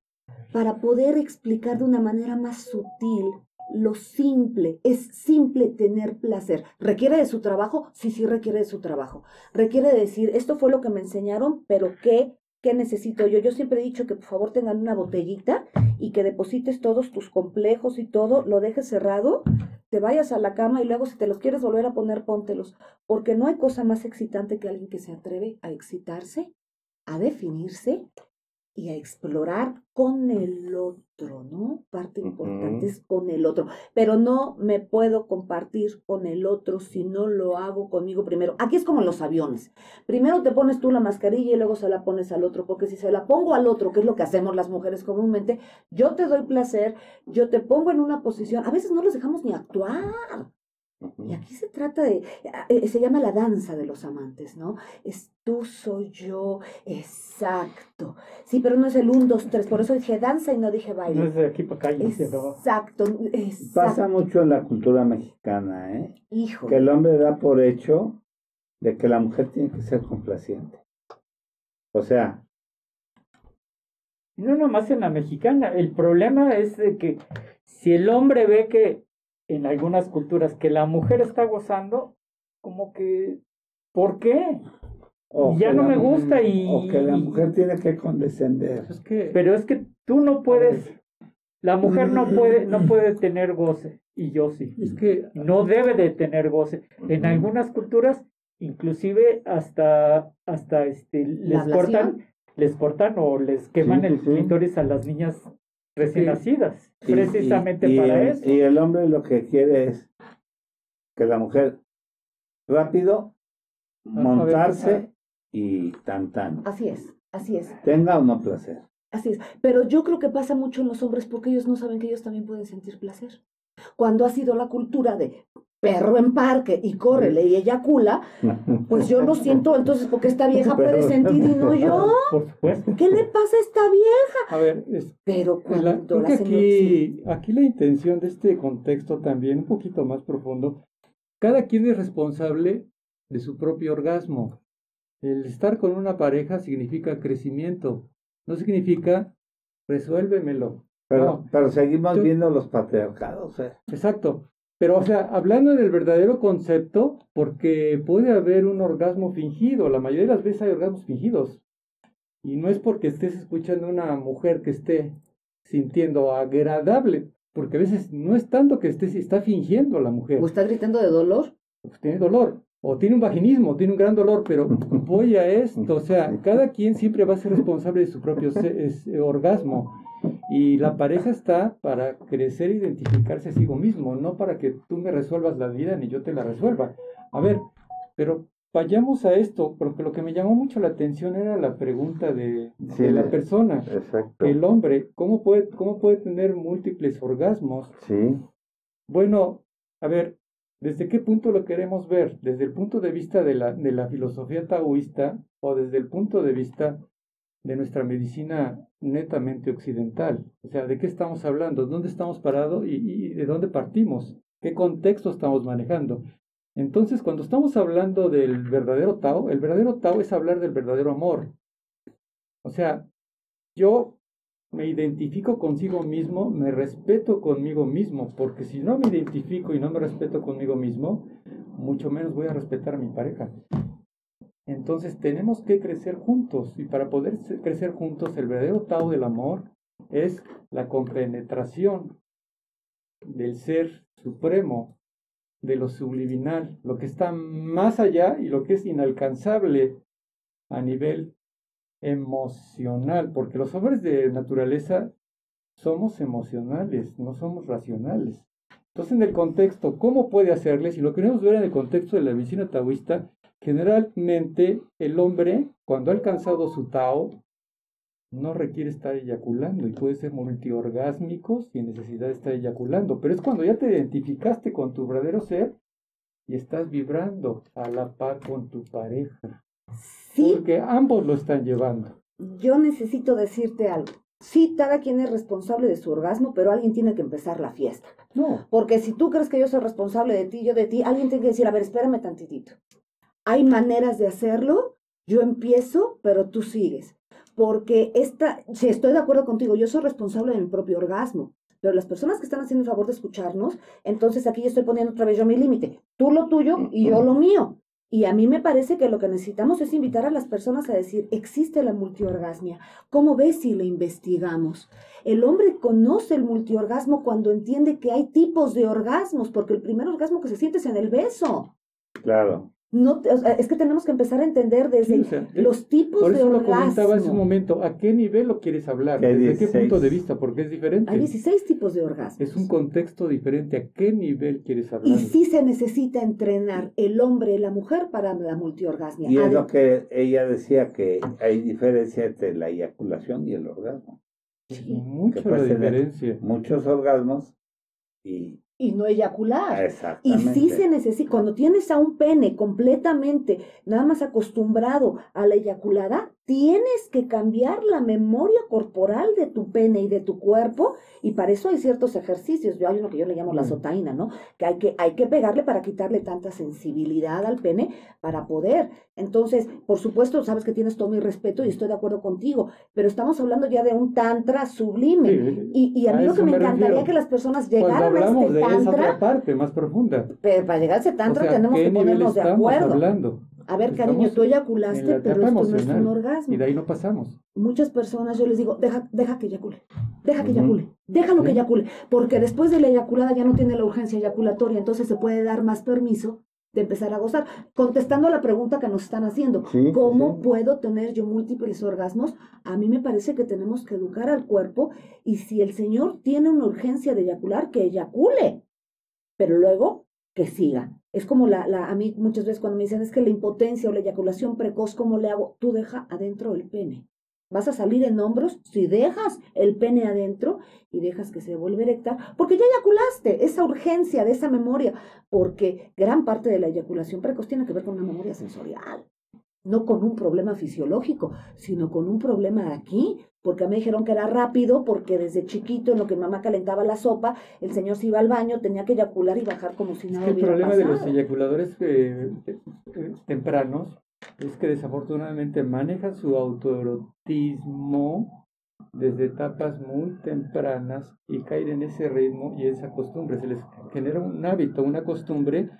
S5: para poder explicar de una manera más sutil lo simple. Es simple tener placer. ¿Requiere de su trabajo? Sí, sí requiere de su trabajo. Requiere de decir, esto fue lo que me enseñaron, pero ¿qué? ¿Qué necesito yo? Yo siempre he dicho que por favor tengan una botellita y que deposites todos tus complejos y todo, lo dejes cerrado, te vayas a la cama y luego si te los quieres volver a poner, póntelos. Porque no hay cosa más excitante que alguien que se atreve a excitarse, a definirse y a explorar con el otro, ¿no? Parte importante es con el otro. Pero no me puedo compartir con el otro si no lo hago conmigo primero. Aquí es como en los aviones. Primero te pones tú la mascarilla y luego se la pones al otro, porque si se la pongo al otro, que es lo que hacemos las mujeres comúnmente, yo te doy placer, yo te pongo en una posición, a veces no los dejamos ni actuar. Y aquí se trata de, eh, se llama la danza de los amantes, ¿no? Es tú, soy yo, exacto. Sí, pero no es el un, dos, tres, por eso dije danza y no dije
S3: No es
S5: baile.
S3: de aquí para acá va.
S5: Exacto,
S2: Pasa
S5: exacto.
S2: mucho en la cultura mexicana, ¿eh?
S5: Hijo.
S2: Que el hombre da por hecho de que la mujer tiene que ser complaciente. O sea,
S3: No nomás en la mexicana. El problema es de que si el hombre ve que en algunas culturas que la mujer está gozando, como que, ¿por qué?
S2: o
S3: Ya no me gusta y-
S2: O que la mujer tiene que condescender.
S6: Es que
S3: Pero es que tú no puedes, la mujer no puede, no puede tener goce y yo sí.
S6: es que
S3: No debe de tener goce. En algunas culturas, inclusive hasta, hasta este, les cortan, les cortan o les queman
S4: Sí,
S3: el
S4: sí, sí.
S3: clítoris a las niñas recién
S6: Sí.
S3: nacidas,
S2: Y-
S3: precisamente
S2: y- y
S3: para
S2: el-
S3: eso.
S2: Y el hombre lo que quiere es que la mujer rápido montarse y tan tan.
S5: Así es, así es,
S2: Tenga o no placer.
S5: así es. Pero yo creo que pasa mucho en los hombres porque ellos no saben que ellos también pueden sentir placer. Cuando ha sido la cultura de perro en parque y córrele y eyacula, pues yo lo siento, entonces porque esta vieja puede
S2: Pero-
S5: sentir y no yo.
S3: Por supuesto.
S5: ¿Qué le pasa a esta vieja?
S6: a ver, es,
S5: Pero
S6: la-
S5: cuando
S6: creo
S5: la
S6: que
S5: señora... sí.
S6: aquí, aquí la intención de este contexto también, un poquito más profundo, cada quien es responsable de su propio orgasmo. El estar con una pareja significa crecimiento, no significa resuélvemelo.
S2: Pero,
S6: No.
S2: pero seguimos
S6: Tú-
S2: viendo los patriarcados. ¿eh?
S6: Exacto. Pero, o sea, hablando en el verdadero concepto, porque puede haber un orgasmo fingido, la mayoría de las veces hay orgasmos fingidos. Y no es porque estés escuchando a una mujer que esté sintiendo agradable, porque a veces no es tanto que esté, está fingiendo la mujer,
S5: ¿O está gritando de dolor?
S6: pues tiene dolor, o tiene un vaginismo, tiene un gran dolor, pero voy a esto, o sea, cada quien siempre va a ser responsable de su propio orgasmo. Y la pareja está para crecer e identificarse a sí mismo, no para que tú me resuelvas la vida ni yo te la resuelva. A ver, pero vayamos a esto, porque lo que me llamó mucho la atención era la pregunta de,
S4: Sí,
S6: de la
S4: la-
S6: persona.
S4: Exacto.
S6: El hombre, ¿cómo puede, ¿cómo puede tener múltiples orgasmos?
S4: Sí.
S6: Bueno, a ver, ¿desde qué punto lo queremos ver? ¿Desde el punto de vista de la, de la filosofía taoísta o desde el punto de vista de nuestra medicina netamente occidental? O sea, ¿de qué estamos hablando? ¿Dónde estamos parados y, de dónde partimos? ¿Qué contexto estamos manejando? Entonces, cuando estamos hablando del verdadero Tao, el verdadero Tao es hablar del verdadero amor. O sea, yo me identifico consigo mismo, me respeto conmigo mismo, porque si no me identifico y no me respeto conmigo mismo, mucho menos voy a respetar a mi pareja. Entonces tenemos que crecer juntos y para poder crecer juntos el verdadero Tao del amor es la compenetración del ser supremo, de lo subliminal, lo que está más allá y lo que es inalcanzable a nivel emocional, porque los hombres de naturaleza somos emocionales, no somos racionales. Entonces, en el contexto, ¿cómo puede hacerles? Y lo queremos ver en el contexto de la medicina taoísta, generalmente el hombre, cuando ha alcanzado su Tao, no requiere estar eyaculando y puede ser multiorgásmico sin necesidad de estar eyaculando. Pero es cuando ya te identificaste con tu verdadero ser y estás vibrando a la par con tu pareja.
S5: Sí.
S6: Porque ambos lo están llevando.
S5: Yo necesito decirte algo. Sí, cada quien es responsable de su orgasmo, pero alguien tiene que empezar la fiesta.
S6: No.
S5: Porque si tú crees que yo soy responsable de ti, yo de ti, alguien tiene que decir, a ver, espérame tantitito. Hay maneras de hacerlo, yo empiezo, pero tú sigues. Porque esta, si estoy de acuerdo contigo, yo soy responsable de mi propio orgasmo. Pero las personas que están haciendo el favor de escucharnos, entonces aquí yo estoy poniendo otra vez yo mi límite. Tú lo tuyo y yo lo mío. Y a mí me parece que lo que necesitamos es invitar a las personas a decir, existe la multiorgasmia. ¿Cómo ves si la investigamos? El hombre conoce el multiorgasmo cuando entiende que hay tipos de orgasmos, porque el primer orgasmo que se siente es en el beso.
S2: Claro.
S5: No, es que tenemos que empezar a entender desde los tipos
S6: por
S5: de
S6: eso
S5: orgasmo.
S6: lo comentaba hace un momento, ¿a qué nivel lo quieres hablar? ¿Desde qué punto de vista? Porque es diferente.
S5: Hay 16 tipos de orgasmos.
S6: Es un contexto diferente. ¿A qué nivel quieres hablar?
S5: Y sí se necesita entrenar el hombre y la mujer para la multiorgasmia.
S2: Y es lo que ella decía, que hay diferencia entre la eyaculación y el orgasmo.
S6: Sí. Mucha la diferencia.
S2: Muchos orgasmos y
S5: y no eyacular.
S2: Exactamente.
S5: Y sí se necesita, cuando tienes a un pene completamente nada más acostumbrado a la eyaculada, tienes que cambiar la memoria corporal de tu pene y de tu cuerpo, y para eso hay ciertos ejercicios. Yo hay uno que yo le llamo la sotaina, ¿no? Que hay que, hay que pegarle para quitarle tanta sensibilidad al pene para poder. Entonces, por supuesto, sabes que tienes todo mi respeto y estoy de acuerdo contigo, pero estamos hablando ya de un tantra sublime. y, y, a mí lo que me, encantaría que las personas llegaran a este
S6: de
S5: tantra.
S6: Esa otra parte más profunda.
S5: Pero para llegar a ese tantra tenemos que ponernos de acuerdo.
S6: Hablando?
S5: A ver, cariño, tú eyaculaste, pero esto no es un orgasmo.
S6: Y de ahí no pasamos.
S5: Muchas personas yo les digo, deja, deja que eyacule, deja que eyacule, déjalo que eyacule, porque después de la eyaculada ya no tiene la urgencia eyaculatoria, entonces se puede dar más permiso de empezar a gozar. Contestando a la pregunta que nos están haciendo, ¿cómo puedo tener yo múltiples orgasmos? A mí me parece que tenemos que educar al cuerpo y si el Señor tiene una urgencia de eyacular, que eyacule, pero luego que siga. Es como la, la, a mí muchas veces cuando me dicen es que la impotencia o la eyaculación precoz, ¿cómo le hago? Tú deja adentro el pene. Vas a salir en hombros si dejas el pene adentro y dejas que se vuelva erecta, porque ya eyaculaste esa urgencia de esa memoria, porque gran parte de la eyaculación precoz tiene que ver con una memoria sensorial, no con un problema fisiológico, sino con un problema aquí, porque a mí me dijeron que era rápido, porque desde chiquito, en lo que mamá calentaba la sopa, el señor se iba al baño, tenía que eyacular y bajar como si nada
S6: es
S5: hubiera
S6: El problema
S5: pasado.
S6: de los eyaculadores eh, eh, tempranos es que desafortunadamente manejan su autoerotismo desde etapas muy tempranas y caen en ese ritmo y esa costumbre. Se les genera un hábito, una costumbre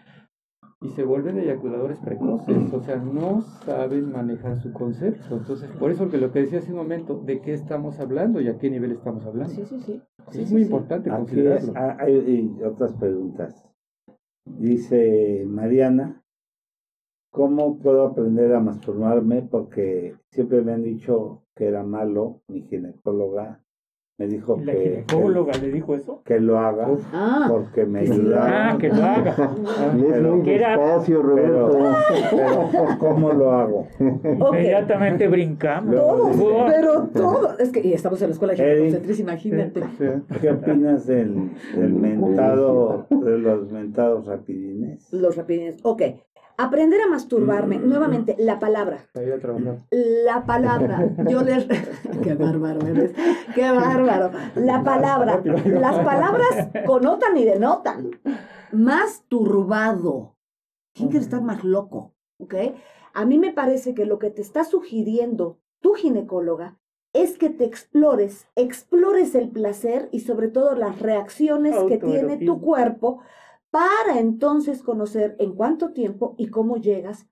S6: y se vuelven eyaculadores precoces, o sea, no saben manejar su concepto. Entonces, por eso que lo que decía hace un momento, ¿de qué estamos hablando y a qué nivel estamos hablando?
S5: Sí, sí, sí.
S6: es
S5: sí,
S6: muy
S5: sí.
S6: importante
S2: Aquí
S6: considerarlo.
S2: es, ah, hay, hay otras preguntas. Dice Mariana, ¿cómo puedo aprender a masturbarme? Porque siempre me han dicho que era malo, mi ginecóloga me dijo
S3: ¿Y la
S2: que,
S3: ginecóloga le dijo eso?
S2: que lo haga
S5: Ah,
S2: porque me
S5: que
S2: ayuda.
S3: Ah, que lo haga.
S4: Lees
S2: pero-
S3: que era-
S4: despacio,
S2: Pero,
S4: Roberto.
S2: pero, ¿cómo lo hago?
S3: Inmediatamente brincamos.
S2: Luego dice,
S5: todo, pero todo. Es que y estamos en la escuela ginecocentriz, imagínate.
S2: ¿Qué opinas del, del mentado, de los mentados rapidines?
S5: Los rapidines. Ok. Aprender a masturbarme. Nuevamente, la palabra.
S6: Para ir a trabajar.
S5: La palabra. Yo les. Qué bárbaro eres. Qué bárbaro. La palabra. Las palabras connotan y denotan. Masturbado. ¿Quién quiere estar más loco? ¿Ok? A mí me parece que lo que te está sugiriendo tu ginecóloga es que te explores, explores el placer y sobre todo las reacciones que tiene tu cuerpo para entonces conocer en cuánto tiempo y cómo llegas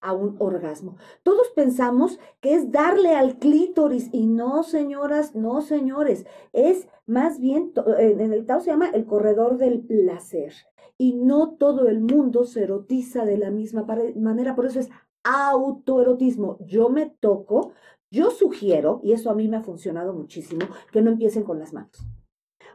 S5: a un orgasmo. Todos pensamos que es darle al clítoris y no, señoras, no, señores, es más bien, to- en el Tao se llama el corredor del placer y no todo el mundo se erotiza de la misma manera, por eso es autoerotismo. Yo me toco, yo sugiero, y eso a mí me ha funcionado muchísimo, que no empiecen con las manos.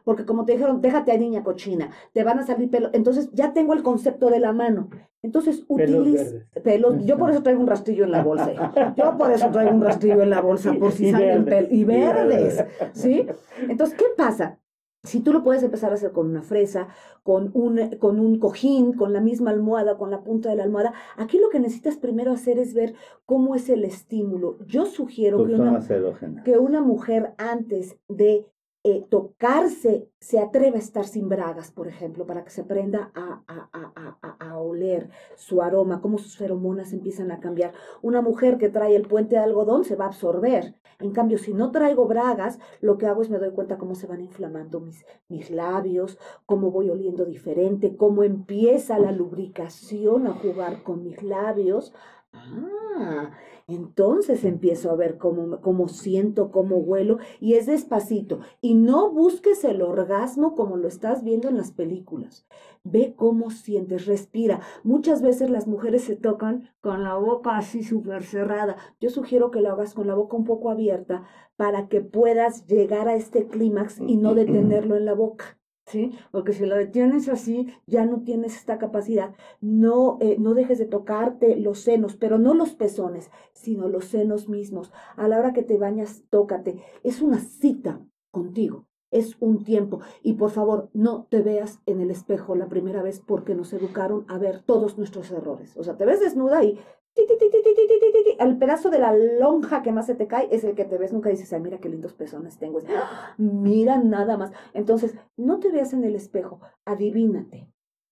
S5: Porque como te dijeron, déjate a niña cochina, te van a salir pelos. Entonces ya tengo el concepto de la mano. Entonces utiliza pelos. Yo por eso traigo un rastrillo en la bolsa. hija. Yo por eso traigo un rastrillo en la bolsa, por si salen pelos. Y
S3: verdes.
S5: ¿Sí? Entonces, ¿qué pasa? Si tú lo puedes empezar a hacer con una fresa, con un, con un cojín, con la misma almohada, con la punta de la almohada, aquí lo que necesitas primero hacer es ver cómo es el estímulo. Yo sugiero
S2: Tus
S5: que una, que una mujer antes de eh, tocarse se atreva a estar sin bragas, por ejemplo, para que se aprenda a- a- a- a oler su aroma, cómo sus feromonas empiezan a cambiar. Una mujer que trae el puente de algodón se va a absorber. En cambio, si no traigo bragas, lo que hago es me doy cuenta cómo se van inflamando mis, mis labios, cómo voy oliendo diferente, cómo empieza la lubricación a jugar con mis labios. Ah, entonces empiezo a ver cómo, cómo siento, cómo huelo, y es despacito. Y no busques el orgasmo como lo estás viendo en las películas. Ve cómo sientes, respira. Muchas veces las mujeres se tocan con la boca así súper cerrada. Yo sugiero que lo hagas con la boca un poco abierta para que puedas llegar a este clímax y no detenerlo en la boca. ¿Sí? Porque si lo detienes así, ya no tienes esta capacidad. No, eh, no dejes de tocarte los senos, pero no los pezones, sino los senos mismos. A la hora que te bañas, tócate. Es una cita contigo. Es un tiempo. Y por favor, no te veas en el espejo la primera vez porque nos educaron a ver todos nuestros errores. O sea, te ves desnuda y el pedazo de la lonja que más se te cae es el que te ves, nunca dices, ay, mira qué lindos pezones tengo, ¡ah! mira nada más. Entonces, no te veas en el espejo, adivínate,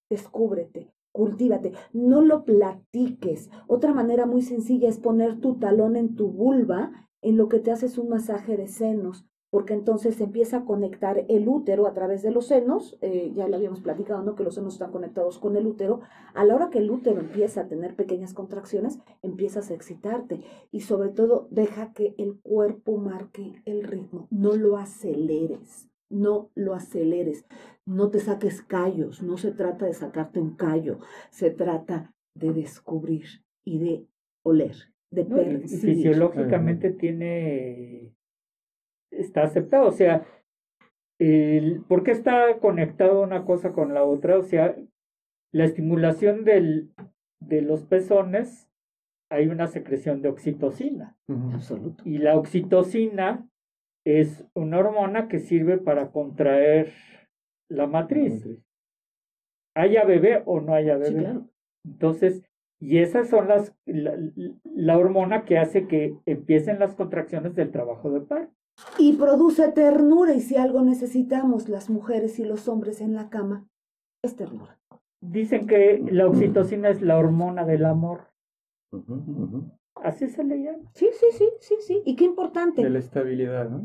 S5: descúbrete, cultívate, no lo platiques. Otra manera muy sencilla es poner tu talón en tu vulva, en lo que te haces un masaje de senos porque entonces se empieza a conectar el útero a través de los senos, eh, ya lo habíamos platicado, ¿no? Que los senos están conectados con el útero. A la hora que el útero empieza a tener pequeñas contracciones, empiezas a excitarte y sobre todo deja que el cuerpo marque el ritmo, no lo aceleres, no lo aceleres, no te saques callos, no se trata de sacarte un callo, se trata de descubrir y de oler, de
S3: No, fisiológicamente tiene, está aceptado, o sea, el, ¿por qué está conectado una cosa con la otra? O sea, la estimulación del, de los pezones, hay una secreción de oxitocina,
S5: Absoluto.
S3: y la oxitocina es una hormona que sirve para contraer la matriz, haya bebé o no haya
S5: Sí,
S3: bebé.
S5: claro.
S3: Entonces, y esas son las, la, la hormona que hace que empiecen las contracciones del trabajo de parto.
S5: Y produce ternura, y si algo necesitamos las mujeres y los hombres en la cama, es ternura.
S3: Dicen que la oxitocina es la hormona del amor. Así se le llama.
S5: Sí, sí, sí, sí, sí. Y qué importante.
S6: De la estabilidad, ¿no?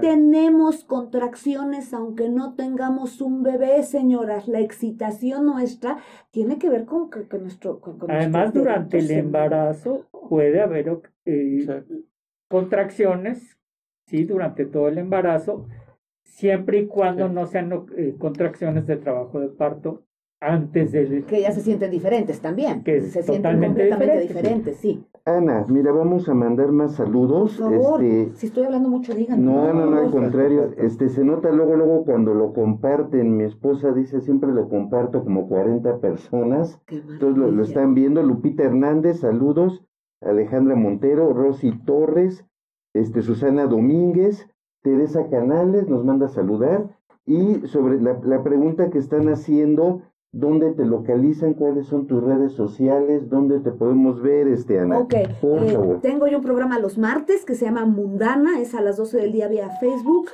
S5: Tenemos contracciones, aunque no tengamos un bebé, señoras, la excitación nuestra tiene que ver con que, que nuestro. con- con
S3: Además,
S5: nuestro
S3: durante el embarazo puede haber eh, contracciones, sí, durante todo el embarazo, siempre y cuando
S6: Sí.
S3: no sean eh, contracciones de trabajo de parto antes del...
S5: Que ya se sienten diferentes también.
S3: Que
S5: se sienten completamente
S3: diferente.
S5: diferentes, sí.
S4: Ana, mira, vamos a mandar más
S5: Por
S4: saludos.
S5: favor,
S4: Este,
S5: si estoy hablando mucho, díganme.
S4: No, no, no, al contrario, este se nota luego, luego cuando lo comparten, mi esposa dice siempre lo comparto como 40 personas,
S5: Qué
S4: entonces lo, lo están viendo, Lupita Hernández, saludos, Alejandra Montero, Rosy Torres, este Susana Domínguez, Teresa Canales nos manda a saludar, y sobre la, la pregunta que están haciendo, ¿dónde te localizan? ¿Cuáles son tus redes sociales? ¿Dónde te podemos ver, este Ana?
S5: Ok,
S4: Por
S5: eh,
S4: favor.
S5: tengo yo un programa los martes que se llama Mundana, es a las 12 del día vía Facebook.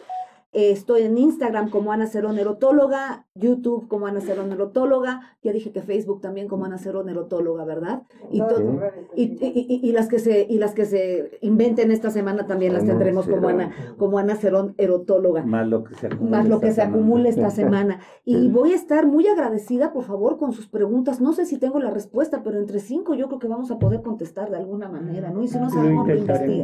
S5: Eh, estoy en Instagram como Ana Cerón Erotóloga, YouTube como Ana Cerón Erotóloga, ya dije que Facebook también como Ana Cerón Erotóloga, ¿verdad? Y,
S4: redes
S5: y, y- y- y las que se y las que se inventen esta semana también las tendremos como. Ana como Ana Cerón Erotóloga
S2: Más lo que se acumula.
S5: más lo que
S2: esta
S5: se
S2: semana.
S5: acumule esta semana. Y voy a estar muy agradecida, por favor, con sus preguntas. No sé si tengo la respuesta, pero entre cinco yo creo que vamos a poder contestar de alguna manera, ¿no? Y si no sabemos, lo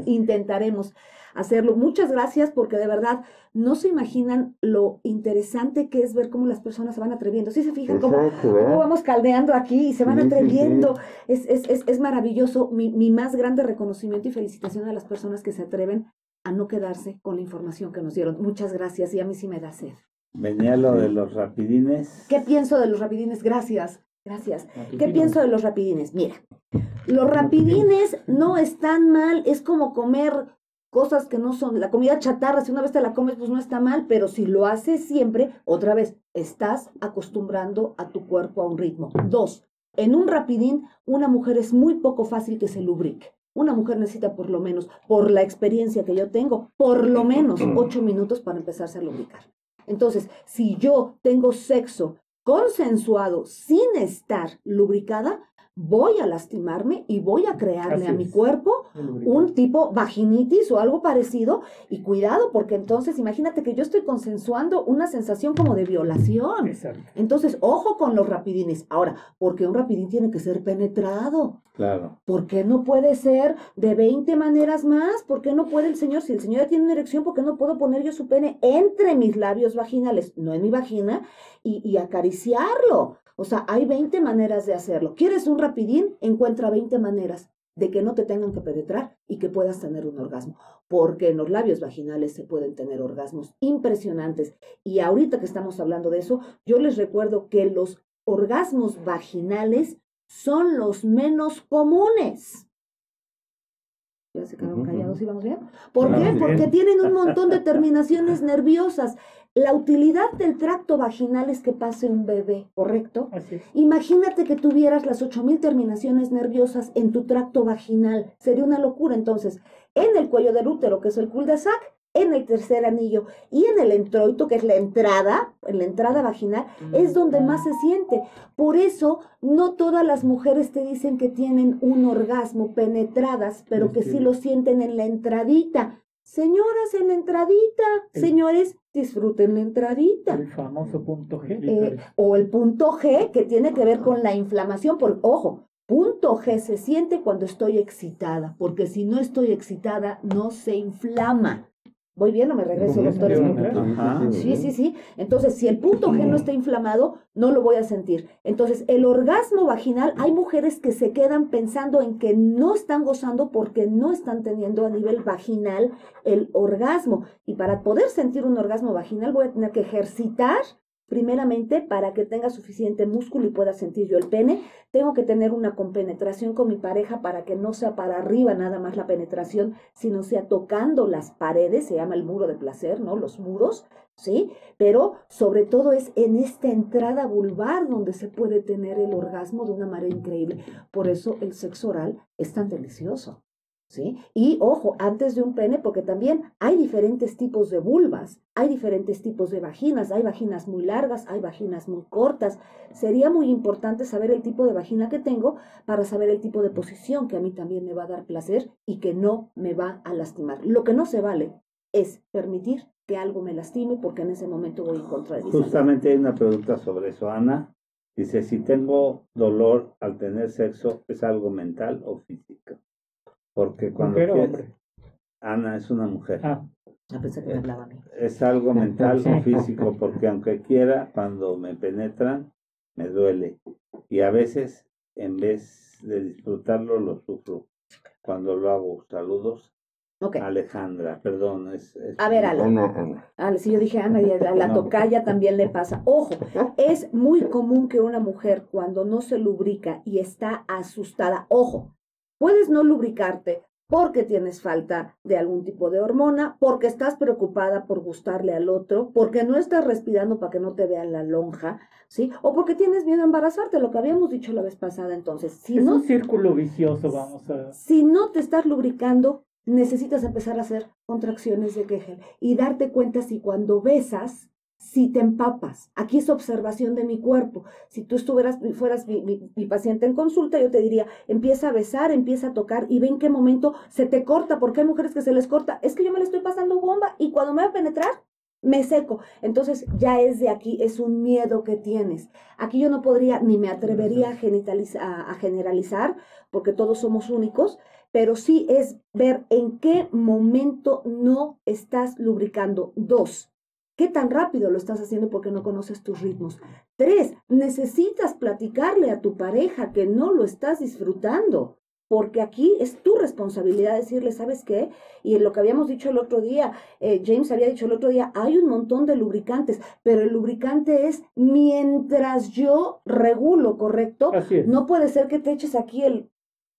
S3: intentaremos
S5: hacerlo. Muchas gracias, porque de verdad no se imaginan lo interesante que es ver cómo las personas se van atreviendo. ¿Sí se fijan cómo,
S4: Exacto,
S5: cómo vamos caldeando aquí y se van
S4: Sí, sí,
S5: atreviendo? Es, es, es, es maravilloso. Mi, mi más grande reconocimiento y felicitación a las personas que se atreven a no quedarse con la información que nos dieron. Muchas gracias y a mí sí me da sed.
S2: Venía lo de los rapidines.
S5: ¿Qué pienso de los rapidines? Gracias, gracias. ¿Qué pienso de los rapidines? Mira, los rapidines no están mal, es como comer cosas que no son, la comida chatarra, si una vez te la comes, pues no está mal, pero si lo haces siempre, otra vez, estás acostumbrando a tu cuerpo a un ritmo. Dos, en un rapidín, una mujer es muy poco fácil que se lubrique. Una mujer necesita por lo menos, por la experiencia que yo tengo, por lo menos ocho minutos para empezarse a lubricar. Entonces, si yo tengo sexo consensuado sin estar lubricada, voy a lastimarme y voy a crearle
S3: Así
S5: a mi
S3: es.
S5: cuerpo un tipo vaginitis o algo parecido y cuidado porque entonces imagínate que yo estoy consensuando una sensación como de violación.
S3: Exacto.
S5: Entonces, ojo con los rapidines. Ahora, porque un rapidín tiene que ser penetrado.
S2: Claro.
S5: ¿Por qué no puede ser de 20 maneras más? ¿Por qué no puede el señor, si el señor ya tiene una erección, por qué no puedo poner yo su pene entre mis labios vaginales, no en mi vagina, y, y acariciarlo? O sea, hay 20 maneras de hacerlo. ¿Quieres un rapidín? Encuentra 20 maneras de que no te tengan que penetrar y que puedas tener un orgasmo. Porque en los labios vaginales se pueden tener orgasmos impresionantes. Y ahorita que estamos hablando de eso, yo les recuerdo que los orgasmos vaginales son los menos comunes. Ya se quedaron callados. ¿y vamos bien? ¿Por qué? Porque tienen un montón de terminaciones nerviosas. La utilidad del tracto vaginal es que pase un bebé, ¿correcto?
S3: Así es.
S5: Imagínate que tuvieras las 8000 terminaciones nerviosas en tu tracto vaginal. Sería una locura. Entonces, en el cuello del útero, que es el cul-de-sac, en el tercer anillo y en el entroito, que es la entrada, en la entrada vaginal, es donde más se siente. Por eso, no todas las mujeres te dicen que tienen un orgasmo penetradas, pero que sí lo sienten en la entradita. Señoras, en la entradita.
S3: El-
S5: Señores, disfruten la entradita.
S3: El famoso punto G.
S5: Eh, o el punto G que tiene que ver con la inflamación, por ojo, punto G se siente cuando estoy excitada, porque si no estoy excitada no se inflama. ¿Voy bien o me regreso.
S2: Ajá.
S5: Sí, sí, sí. Entonces, si el punto G no está inflamado, no lo voy a sentir. Entonces, el orgasmo vaginal, hay mujeres que se quedan pensando en que no están gozando porque no están teniendo a nivel vaginal el orgasmo. Y para poder sentir un orgasmo vaginal, voy a tener que ejercitar primeramente para que tenga suficiente músculo y pueda sentir yo el pene. Tengo que tener una compenetración con mi pareja para que no sea para arriba nada más la penetración, sino sea tocando las paredes, se llama el muro de placer, ¿no? Los muros, ¿sí? Pero sobre todo es en esta entrada vulvar donde se puede tener el orgasmo de una manera increíble. Por eso el sexo oral es tan delicioso. ¿Sí? Y ojo, antes de un pene, porque también hay diferentes tipos de vulvas, hay diferentes tipos de vaginas, hay vaginas muy largas, hay vaginas muy cortas. Sería muy importante saber el tipo de vagina que tengo para saber el tipo de posición que a mí también me va a dar placer y que no me va a lastimar. Lo que no se vale es permitir que algo me lastime porque en ese momento voy en contra de.
S2: Justamente hay una pregunta sobre eso, Ana. Dice, si tengo dolor al tener sexo, ¿es algo mental o físico? Porque cuando
S3: ¿Mujer o
S2: quie-
S3: hombre?
S2: Ana es una mujer.
S3: Ah,
S5: pensé que me hablaba a mí.
S2: Es algo mental o físico, porque aunque quiera, cuando me penetran, me duele. Y a veces, en vez de disfrutarlo, lo sufro cuando lo hago. Saludos. Alejandra. Perdón, es... es-
S5: A ver, Ale.
S4: Ana, Ana.
S5: Ah, sí, yo dije Ana, y a la
S2: No.
S5: tocaya también le pasa. Ojo, es muy común que una mujer cuando no se lubrica y está asustada, ojo, puedes no lubricarte porque tienes falta de algún tipo de hormona, porque estás preocupada por gustarle al otro, porque no estás respirando para que no te vean la lonja, ¿sí? O porque tienes miedo a embarazarte, lo que habíamos dicho la vez pasada. Entonces, si
S3: es
S5: no,
S3: un círculo vicioso, vamos a...
S5: si no te estás lubricando, necesitas empezar a hacer contracciones de Kegel y darte cuenta si cuando besas si te empapas. Aquí es observación de mi cuerpo. Si tú estuvieras, fueras mi, mi, paciente en consulta, yo te diría, empieza a besar, empieza a tocar y ve en qué momento se te corta, porque hay mujeres que se les corta. Es que yo me le estoy pasando bomba y cuando me va a penetrar, me seco. Entonces ya es de aquí, es un miedo que tienes. Aquí yo no podría ni me atrevería a, a generalizar, porque todos somos únicos, pero sí es ver en qué momento no estás lubricando. Dos, ¿Qué tan rápido lo estás haciendo porque no conoces tus ritmos? Tres, necesitas platicarle a tu pareja que no lo estás disfrutando, porque aquí es tu responsabilidad decirle, ¿sabes qué? Y en lo que habíamos dicho el otro día, eh, James había dicho el otro día, hay un montón de lubricantes, pero el lubricante es mientras yo regulo, ¿correcto? No puede ser que te eches aquí el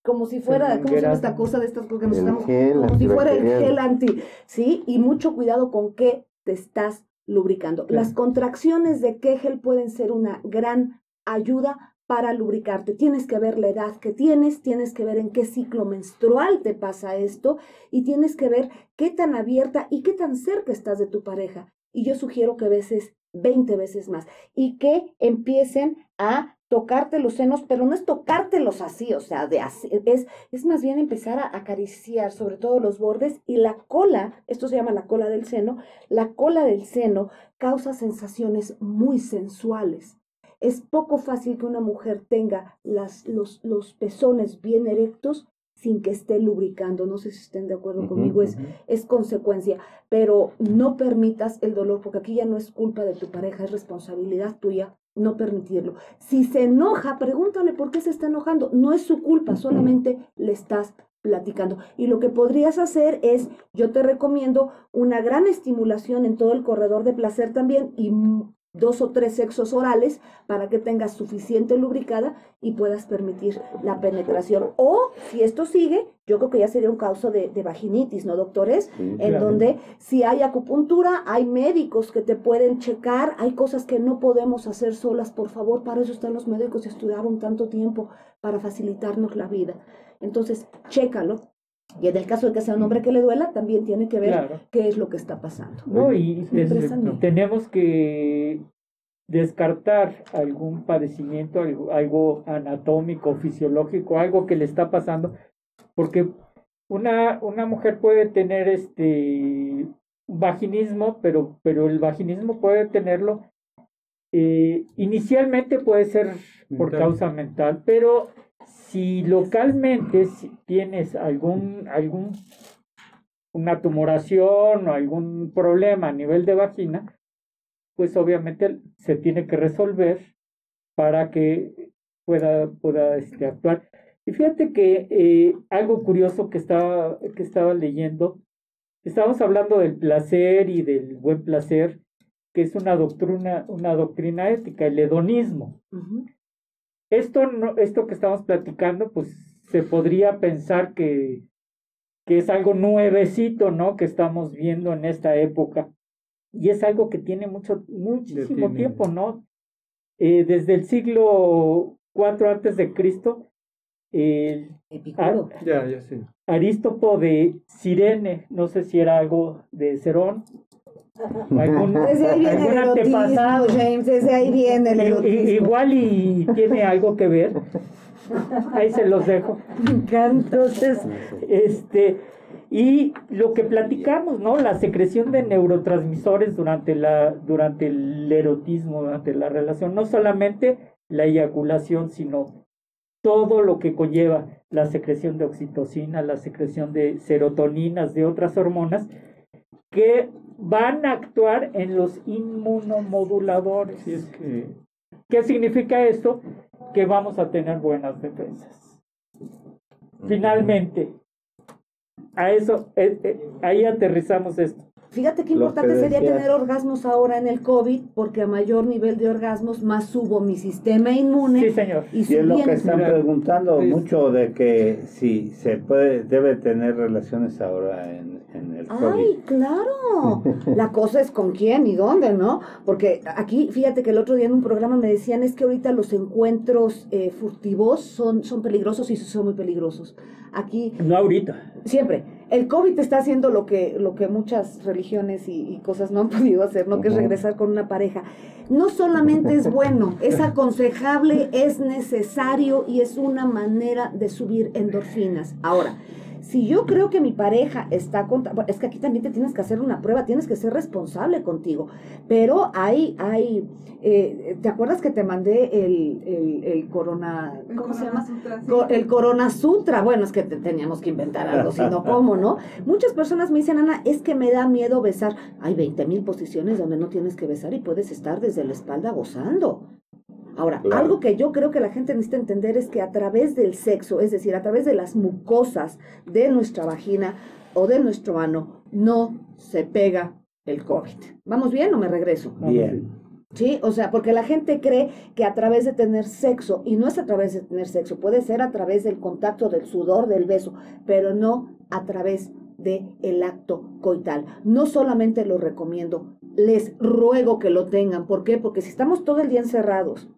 S5: como si fuera, ¿cómo se llama esta cosa de estas cosas que nos estamos? como si fuera el gel anti, ¿sí? Y mucho cuidado con qué te estás lubricando. Las contracciones de Kegel pueden ser una gran ayuda para lubricarte. Tienes que ver la edad que tienes, tienes que ver en qué ciclo menstrual te pasa esto y tienes que ver qué tan abierta y qué tan cerca estás de tu pareja. Y yo sugiero que veces 20 veces más y que empiecen a tocarte los senos, pero no es tocártelos así, o sea, de es, es más bien empezar a acariciar sobre todo los bordes y la cola, esto se llama la cola del seno, la cola del seno causa sensaciones muy sensuales. Es poco fácil que una mujer tenga las, los, los pezones bien erectos sin que esté lubricando. No sé si estén de acuerdo conmigo, es, es consecuencia, pero no permitas el dolor, porque aquí ya no es culpa de tu pareja, es responsabilidad tuya no permitirlo. Si se enoja, pregúntale por qué se está enojando. No es su culpa, solamente le estás platicando. Y lo que podrías hacer es, yo te recomiendo una gran estimulación en todo el corredor de placer también y dos o tres sexos orales para que tengas suficiente lubricada y puedas permitir la penetración. O si esto sigue, yo creo que ya sería un caso de, vaginitis, ¿no, doctores? en donde si hay acupuntura, hay médicos que te pueden checar, hay cosas que no podemos hacer solas, por favor, para eso están los médicos y estudiaron tanto tiempo para facilitarnos la vida. Entonces, chécalo, y en el caso de que sea un hombre que le duela, también tiene que ver qué es lo que está pasando.
S3: No, y tenemos que descartar algún padecimiento, algo, anatómico, fisiológico, algo que le está pasando, porque una, una mujer puede tener este vaginismo, pero, pero el vaginismo puede tenerlo, eh, inicialmente puede ser por causa mental, pero si localmente tienes algún, algún, una tumoración o algún problema a nivel de vagina, pues obviamente se tiene que resolver para que pueda, pueda este, actuar. Y fíjate que eh, algo curioso que estaba, que estaba leyendo, estábamos hablando del placer y del buen placer, que es una doctrina, una doctrina ética, el hedonismo. Esto, no, esto que estamos platicando, pues se podría pensar que, que es algo nuevecito, ¿no? Que estamos viendo en esta época. Y es algo que tiene mucho, muchísimo tiempo, ¿no? Eh, desde el siglo IV antes de Cristo, el
S6: ya, ya sé.
S3: Arístopo de Sirene, no sé si era algo de Cerón,
S5: desde ahí viene el antepasado. James, desde ahí viene el
S3: Igual y tiene algo que ver. Ahí se los dejo. Entonces, este, y lo que platicamos, ¿no? La secreción de neurotransmisores durante, la, durante el erotismo, durante la relación, no solamente la eyaculación, sino todo lo que conlleva la secreción de oxitocina, la secreción de serotoninas, de otras hormonas, que van a actuar en los inmunomoduladores.
S6: es que...
S3: ¿Qué significa esto? Que vamos a tener buenas defensas. Finalmente, a eso, eh, eh, ahí aterrizamos esto.
S5: Fíjate qué importante sería tener orgasmos ahora en el COVID, porque a mayor nivel de orgasmos, más subo mi sistema inmune.
S3: Sí, señor.
S2: Y, es lo que están preguntando mucho de que si se puede, debe tener relaciones ahora en, el COVID.
S5: Ay, claro. La cosa es con quién y dónde, ¿no? Porque aquí, fíjate que el otro día en un programa me decían es que ahorita los encuentros eh, furtivos son, son peligrosos y son muy peligrosos. Aquí.
S3: No ahorita.
S5: Siempre el COVID está haciendo lo que, lo que muchas religiones y, y cosas no han podido hacer, ¿no? Que es regresar con una pareja. No solamente es bueno, es aconsejable, es necesario y es una manera de subir endorfinas. Ahora, si yo creo que mi pareja está contra, bueno, es que aquí también te tienes que hacer una prueba, tienes que ser responsable contigo. Pero hay, hay, eh, ¿te acuerdas que te mandé el, el, el corona,
S7: El
S5: ¿cómo se llama?
S7: Sutra, sí.
S5: El Corona Sutra. Bueno, es que te- teníamos que inventar algo, si no, ¿cómo, no? Muchas personas me dicen, Ana, es que me da miedo besar. Hay 20 mil posiciones donde no tienes que besar y puedes estar desde la espalda gozando. Ahora,
S4: Claro.
S5: algo que yo creo que la gente necesita entender es que a través del sexo, es decir, a través de las mucosas de nuestra vagina o de nuestro ano, no se pega el COVID. ¿Vamos bien o me regreso?
S2: Bien.
S5: Sí, o sea, porque la gente cree que a través de tener sexo, y no es a través de tener sexo, puede ser a través del contacto, del sudor, del beso, pero no a través de el acto coital. No solamente lo recomiendo, les ruego que lo tengan. ¿Por qué? Porque si estamos todo el día encerrados,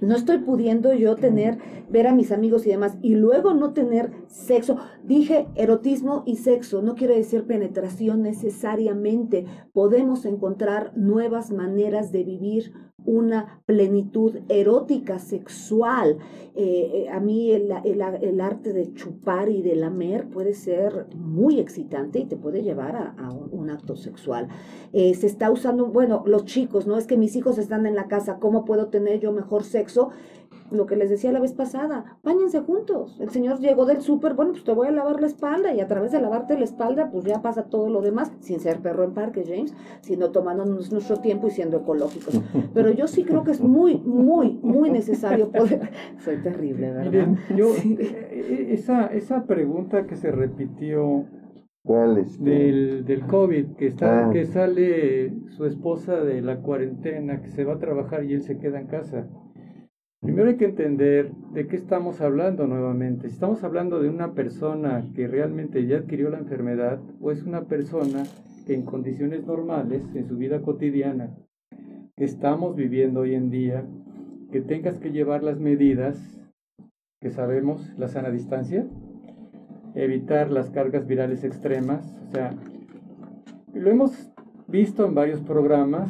S5: no estoy pudiendo yo tener, ver a mis amigos y demás, y luego no tener sexo. Dije erotismo y sexo, no quiere decir penetración necesariamente. Podemos encontrar nuevas maneras de vivir una plenitud erótica, sexual. Eh, eh, a mí el, el- el arte de chupar y de lamer puede ser muy excitante y te puede llevar a, a un, acto sexual. Eh, se está usando, bueno, los chicos, ¿no? Es que mis hijos están en la casa, ¿cómo puedo tener yo mejor sexo? Lo que les decía la vez pasada, bañense juntos. El señor llegó del súper, bueno, pues te voy a lavar la espalda y a través de lavarte la espalda, pues ya pasa todo lo demás, sin ser perro en parque, James, sino tomándonos nuestro tiempo y siendo ecológicos. Pero yo sí creo que es muy, muy, muy necesario poder... Soy terrible, ¿verdad?
S6: Miren, yo,
S5: Sí.
S6: eh, eh, esa, esa pregunta que se repitió
S4: ¿Cuál es?
S6: del, del COVID, que, está,
S4: Ah.
S6: que sale su esposa de la cuarentena, que se va a trabajar y él se queda en casa. Primero hay que entender de qué estamos hablando nuevamente. Si estamos hablando de una persona que realmente ya adquirió la enfermedad o es una persona que en condiciones normales, en su vida cotidiana, que estamos viviendo hoy en día, que tengas que llevar las medidas que sabemos, la sana distancia, evitar las cargas virales extremas, o sea, lo hemos visto en varios programas,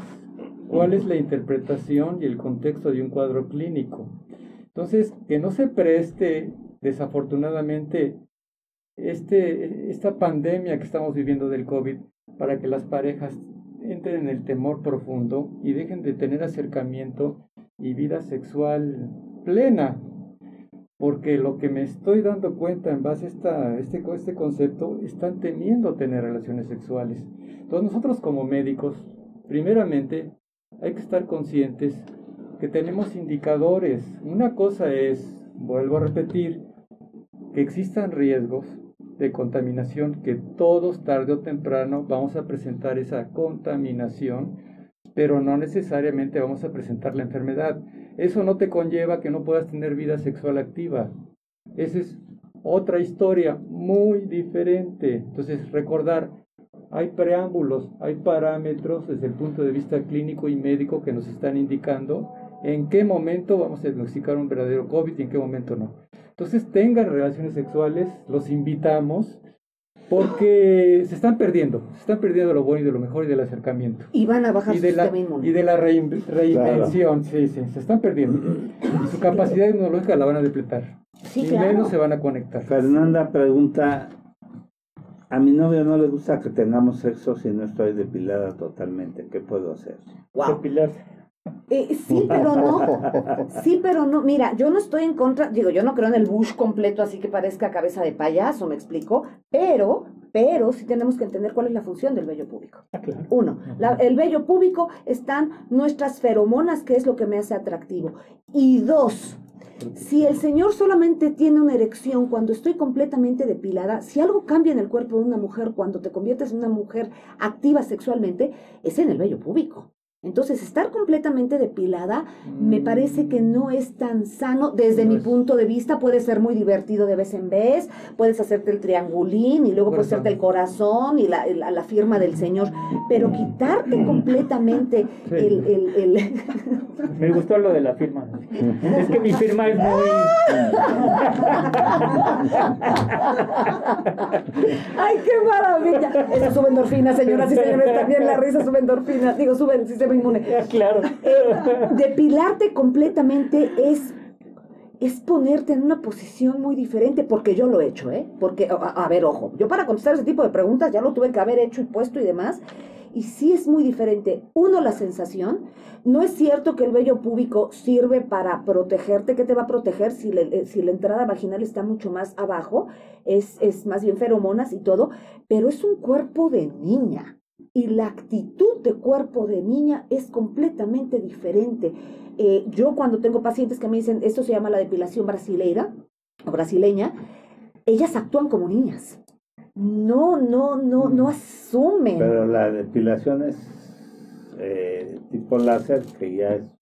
S6: cuál es la interpretación y el contexto de un cuadro clínico. Entonces, que no se preste, desafortunadamente, este, esta pandemia que estamos viviendo del COVID para que las parejas entren en el temor profundo y dejen de tener acercamiento y vida sexual plena. Porque lo que me estoy dando cuenta en base a esta, este, este concepto, están temiendo tener relaciones sexuales. Entonces nosotros como médicos, primeramente, hay que estar conscientes que tenemos indicadores. Una cosa es, vuelvo a repetir, que existan riesgos de contaminación, que todos tarde o temprano vamos a presentar esa contaminación, pero no necesariamente vamos a presentar la enfermedad. Eso no te conlleva que no puedas tener vida sexual activa. Esa es otra historia muy diferente. Entonces, recordar, hay preámbulos, hay parámetros desde el punto de vista clínico y médico que nos están indicando en qué momento vamos a diagnosticar un verdadero COVID y en qué momento no. Entonces tengan relaciones sexuales, los invitamos, porque se están perdiendo, se están perdiendo lo bueno y de lo mejor y del acercamiento.
S5: Y van a bajar
S6: Y
S5: su
S6: de, la,
S5: sistema inmune.
S6: y de la rein- reinvención, sí, sí, se están perdiendo. Y su capacidad inmunológica la van a depletar.
S5: Sí,
S6: y
S5: claro.
S6: menos se van a conectar.
S2: Fernanda pregunta, a mi novio no le gusta que tengamos sexo si no estoy depilada totalmente, ¿qué puedo hacer?
S5: Wow.
S3: Depilarse.
S5: Eh, sí, pero no. Sí, pero no. Mira, yo no estoy en contra, digo, yo no creo en el bush completo así que parezca cabeza de payaso, me explico, pero, pero sí tenemos que entender cuál es la función del vello público.
S3: Ah, claro.
S5: Uno, la- el vello púbico están nuestras feromonas, que es lo que me hace atractivo. Y dos, si el señor solamente tiene una erección cuando estoy completamente depilada, si algo cambia en el cuerpo de una mujer cuando te conviertes en una mujer activa sexualmente, es en el vello púbico. Entonces, estar completamente depilada me parece que no es tan sano. Desde
S6: No
S5: mi
S6: es-
S5: punto de vista, puede ser muy divertido de vez en vez. Puedes hacerte el triangulín y luego puedes hacerte el corazón y la, la- la firma del Señor. Pero quitarte completamente
S6: Sí.
S5: el, el- el-
S3: Me gustó lo de la firma. Es que mi firma es muy...
S5: ¡Ay, qué maravilla! Eso sube endorfina, señoras y señores. También la risa sube endorfina. Digo, sube el sistema inmune.
S3: Claro.
S5: Depilarte completamente es, es ponerte en una posición muy diferente, porque yo lo he hecho, ¿eh? Porque, a, a ver, ojo, yo para contestar ese tipo de preguntas ya lo tuve que haber hecho y puesto y demás, y sí es muy diferente. Uno, la sensación. No es cierto que el vello púbico sirve para protegerte. ¿Qué te va a proteger si, le- eh, si la entrada vaginal está mucho más abajo? Es, es más bien feromonas y todo, pero es un cuerpo de niña. Y la actitud de cuerpo de niña es completamente diferente. Eh, yo cuando tengo pacientes que me dicen, esto se llama la depilación brasileira o brasileña, ellas actúan como niñas. No, no, no, no asumen.
S2: Pero la depilación es eh, tipo láser que ya es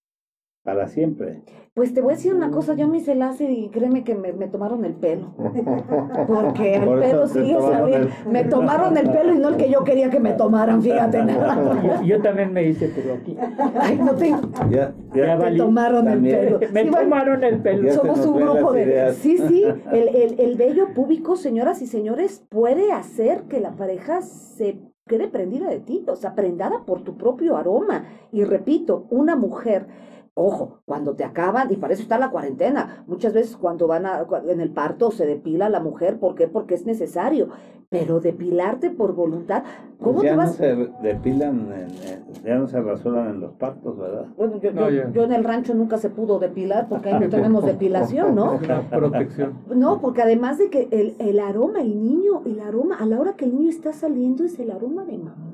S2: para siempre.
S5: Pues te voy a decir una cosa, yo me hice láser y créeme que me, me tomaron el pelo. Porque el
S2: Por
S5: pelo sigue saliendo.
S2: el-
S5: Me tomaron el pelo y no el que yo quería que me tomaran, fíjate nada.
S3: Yo, yo también me hice, pero aquí.
S5: Ay, no te,
S2: Ya,
S3: Ya valí.
S5: tomaron
S2: También.
S5: el pelo.
S3: Me
S5: Sí,
S3: tomaron el pelo.
S5: Somos un grupo de...
S2: ideas.
S5: Sí, sí, el, el, el vello púbico, señoras y señores, puede hacer que la pareja se quede prendida de ti, o sea, prendada por tu propio aroma. Y repito, una mujer, ojo, cuando te acaban, y para eso está la cuarentena, muchas veces cuando van a, cua- en el parto se depila la mujer, ¿por qué? Porque es necesario, pero depilarte por voluntad, ¿cómo
S2: Pues ya
S5: te
S2: no
S5: vas?
S2: se depilan, en- en- ya no se rasuran en los partos, ¿verdad?
S5: Bueno, yo,
S6: No,
S5: yo- en el rancho nunca se pudo depilar porque ahí no tenemos depilación, ¿no?
S6: Protección.
S5: No, porque además de que el, el aroma, el niño, el aroma, a la hora que el niño está saliendo es el aroma de mamá.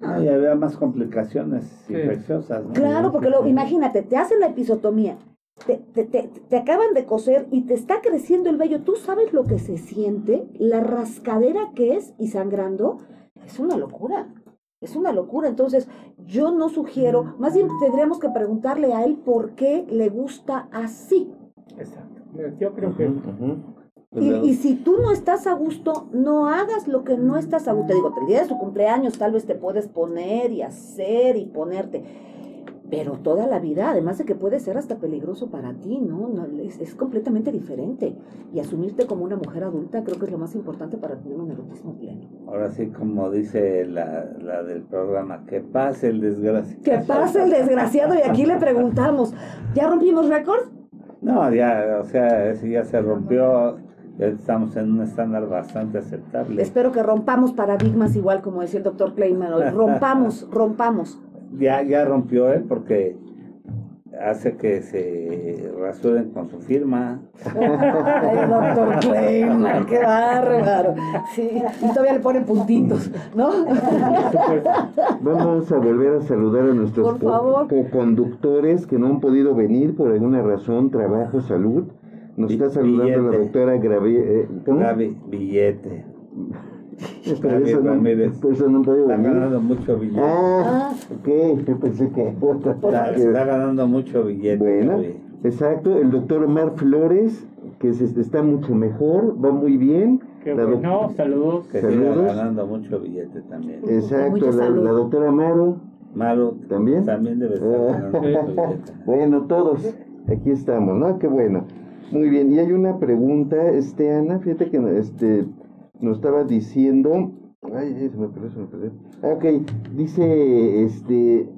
S2: No, y había más complicaciones
S6: Sí.
S2: infecciosas. ¿no?
S5: Claro, porque luego, imagínate, te hacen la episotomía, te, te, te, te acaban de coser y te está creciendo el vello. ¿Tú sabes lo que se siente? La rascadera que es y sangrando. Es una locura. Es una locura. Entonces, yo no sugiero, más bien tendríamos que preguntarle a él por qué le gusta así.
S3: Exacto. Yo creo que...
S5: y si tú no estás a gusto, no hagas lo que no estás a gusto. Te digo, el día de su cumpleaños tal vez te puedes poner y hacer y ponerte. Pero toda la vida, además de que puede ser hasta peligroso para ti, ¿no? No, es, es completamente diferente. Y asumirte como una mujer adulta creo que es lo más importante para tener un erotismo pleno.
S2: Ahora sí, como dice la, la del programa, que pase el desgracia.
S5: Que pase el desgraciado y aquí le preguntamos, ¿ya rompimos récord?
S2: No, ya, o sea, ya se rompió. Ya estamos en un estándar bastante aceptable.
S5: Espero que rompamos paradigmas igual como decía el doctor Kleiman hoy. Rompamos, rompamos.
S2: Ya, ya rompió él porque hace que se rasuren con su firma.
S5: Ay, doctor Kleiman, qué bárbaro. Sí, y todavía le ponen puntitos, ¿no?
S4: Vamos a volver a saludar a nuestros co-conductores que no han podido venir por alguna razón, trabajo, salud. Nos está saludando la
S2: billete.
S4: doctora Gravi, eh.
S2: Gaby, billete. Gaby
S4: eso no, eso no
S2: Está
S4: venir.
S2: ganando mucho billete.
S4: Ah, ok, yo pensé que.
S2: Está, está ganando mucho billete.
S4: Bueno,
S2: Gaby.
S4: exacto, el doctor Omar Flores, que se- está mucho mejor, va muy bien.
S3: Qué
S4: La
S3: bueno, saludos.
S2: Que
S4: Saludos.
S2: ganando mucho billete también.
S4: Exacto, la, la doctora Maru,
S2: Maru
S4: ¿También?
S2: también debe estar
S4: Ah.
S2: ganando mucho billete.
S4: Bueno, todos, aquí estamos, ¿no? Qué bueno. Muy bien, y hay una pregunta, este, Ana, fíjate que este, nos estaba diciendo, ay, ay, se me perdió, se me perdió. Ah, ok, dice, este,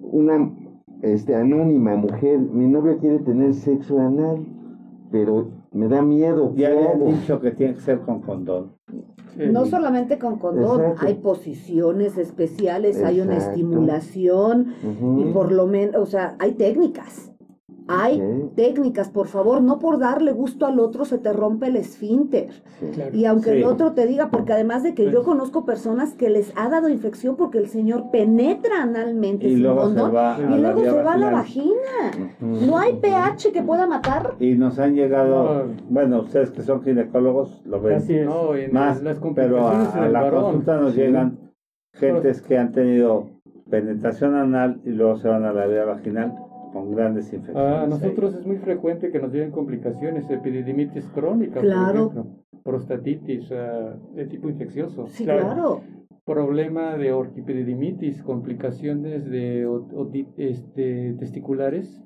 S4: una, este, anónima mujer, mi novio quiere tener sexo anal, pero me da miedo. ¿qué
S2: Ya habían dicho que tiene que ser con condón.
S6: Sí.
S5: No solamente con condón,
S4: Exacto.
S5: hay posiciones especiales, hay una estimulación y por lo menos, o sea, hay técnicas. Hay técnicas, por favor, no por darle gusto al otro se te rompe el esfínter.
S4: Sí.
S6: Claro.
S5: Y aunque
S2: Sí.
S5: el otro te diga, porque además de que yo conozco personas que les ha dado infección porque el señor penetra analmente
S2: Y
S5: sin
S2: luego se va a
S5: y
S2: la
S5: luego se va a la vagina. No hay pH que pueda matar.
S2: Y nos han llegado,
S6: No.
S2: bueno, ustedes que son ginecólogos lo ven
S3: Así es.
S6: No,
S2: más,
S6: las
S2: pero a, la
S6: varón.
S2: consulta nos
S6: Sí.
S2: llegan gentes que han tenido penetración anal y luego se van a la vía vaginal con grandes infecciones.
S6: A
S2: ahí.
S6: nosotros es muy frecuente que nos lleven complicaciones, epididimitis crónica,
S5: Claro.
S6: por ejemplo, prostatitis ah, de tipo infeccioso.
S5: Sí,
S3: Claro.
S5: claro.
S6: Problema de orquipedidimitis, complicaciones de este, testiculares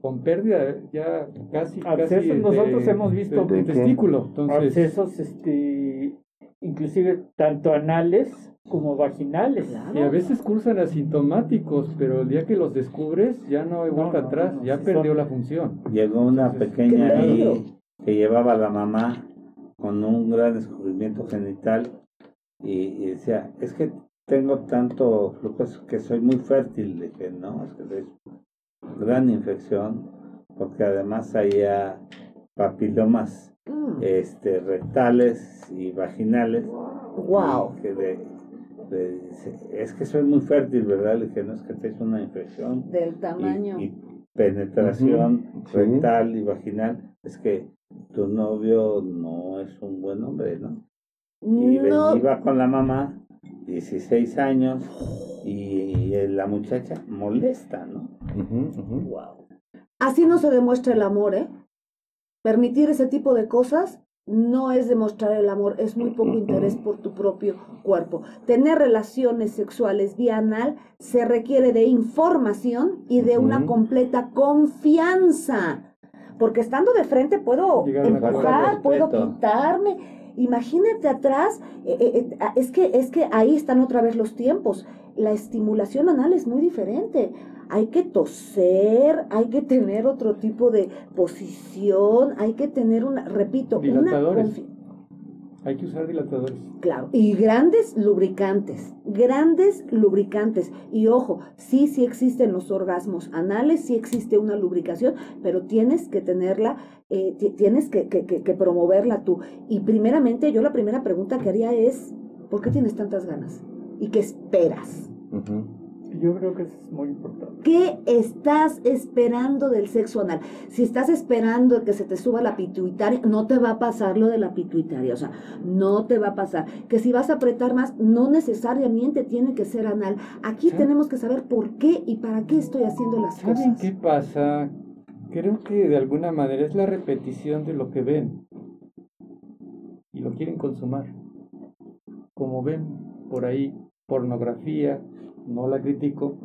S6: con pérdida ya casi casi
S3: Abscesos, nosotros hemos visto
S6: de, de
S4: ¿De
S6: testículo. Entonces,
S3: Abscesos, este, inclusive tanto anales como vaginales.
S5: Claro.
S6: y a veces cursan asintomáticos, pero el día que los descubres ya no hay
S3: No,
S6: vuelta
S3: no,
S6: atrás,
S3: no,
S6: ya
S3: sí
S6: perdió
S3: son-
S6: la función.
S2: Llegó una
S6: Entonces,
S2: pequeña
S5: ¡qué
S2: ahí que llevaba a la mamá con un gran descubrimiento genital y, y decía, es que tengo tanto flujo que soy muy fértil. Le dije, no, es que es gran infección porque además había papilomas
S5: Mm.
S2: este, rectales y vaginales.
S5: Wow.
S2: Y que de- es que soy muy fértil, ¿verdad? Le dije, no es que te una infección
S5: Del tamaño.
S2: y, penetración
S4: sí.
S2: rectal y vaginal, es que tu novio no es un buen hombre, ¿no? Y
S5: no.
S2: iba con la mamá, 16 años, y, la muchacha molesta, ¿no?
S5: Wow. Así no se demuestra el amor, ¿eh? Permitir ese tipo de cosas no es demostrar el amor, es muy poco interés por tu propio cuerpo. Tener relaciones sexuales vía anal se requiere de información y de una completa confianza. Porque estando de frente puedo
S6: Llegar
S5: empujar, puedo quitarme. Imagínate atrás, eh, eh, eh, es, que, es que ahí están otra vez los tiempos. La estimulación anal es muy diferente. Hay que toser, hay que tener otro tipo de posición, hay que tener una, repito, una
S6: Dilatadores.
S5: confi-
S6: Hay que usar dilatadores.
S5: Claro, y grandes lubricantes, grandes lubricantes. Y ojo, sí, sí existen los orgasmos anales, sí existe una lubricación, pero tienes que tenerla, eh, ti- tienes que, que- que- que promoverla tú. Y primeramente, yo la primera pregunta que haría es, ¿por qué tienes tantas ganas? ¿Y qué esperas?
S3: Yo creo que eso es muy importante.
S5: ¿Qué estás esperando del sexo anal? Si estás esperando que se te suba la pituitaria, no te va a pasar lo de la pituitaria, o sea, no te va a pasar. Que si vas a apretar más, no necesariamente tiene que ser anal. Aquí
S6: Sí.
S5: tenemos que saber por qué y para qué estoy haciendo las
S6: ¿Saben
S5: cosas.
S6: qué pasa? Creo que de alguna manera es la repetición de lo que ven y lo quieren consumar. Como ven por ahí pornografía, no la critico,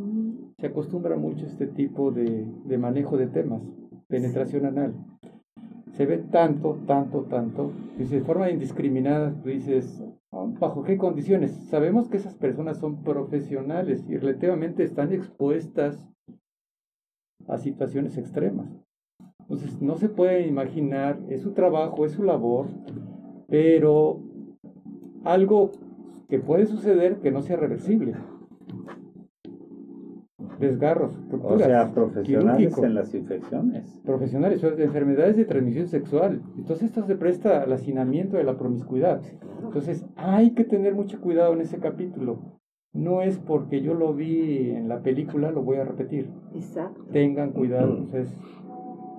S6: se acostumbra mucho este tipo de, de manejo de temas, penetración anal. Se ve tanto, tanto, tanto, y de forma indiscriminada, tú dices, "Ah, ¿bajo qué condiciones? Sabemos que esas personas son profesionales y relativamente están expuestas a situaciones extremas. Entonces, no se puede imaginar, es su trabajo, es su labor, pero algo que puede suceder que no sea reversible. Desgarros,
S2: O
S6: rupturas,
S2: sea, profesionales
S6: quirúrgico.
S2: en las infecciones.
S6: profesionales, o sea, de enfermedades de transmisión sexual. Entonces esto se presta al hacinamiento de la promiscuidad. Entonces hay que tener mucho cuidado en ese capítulo. No es porque yo lo vi en la película, lo voy a repetir.
S5: Exacto.
S6: Tengan cuidado. Entonces,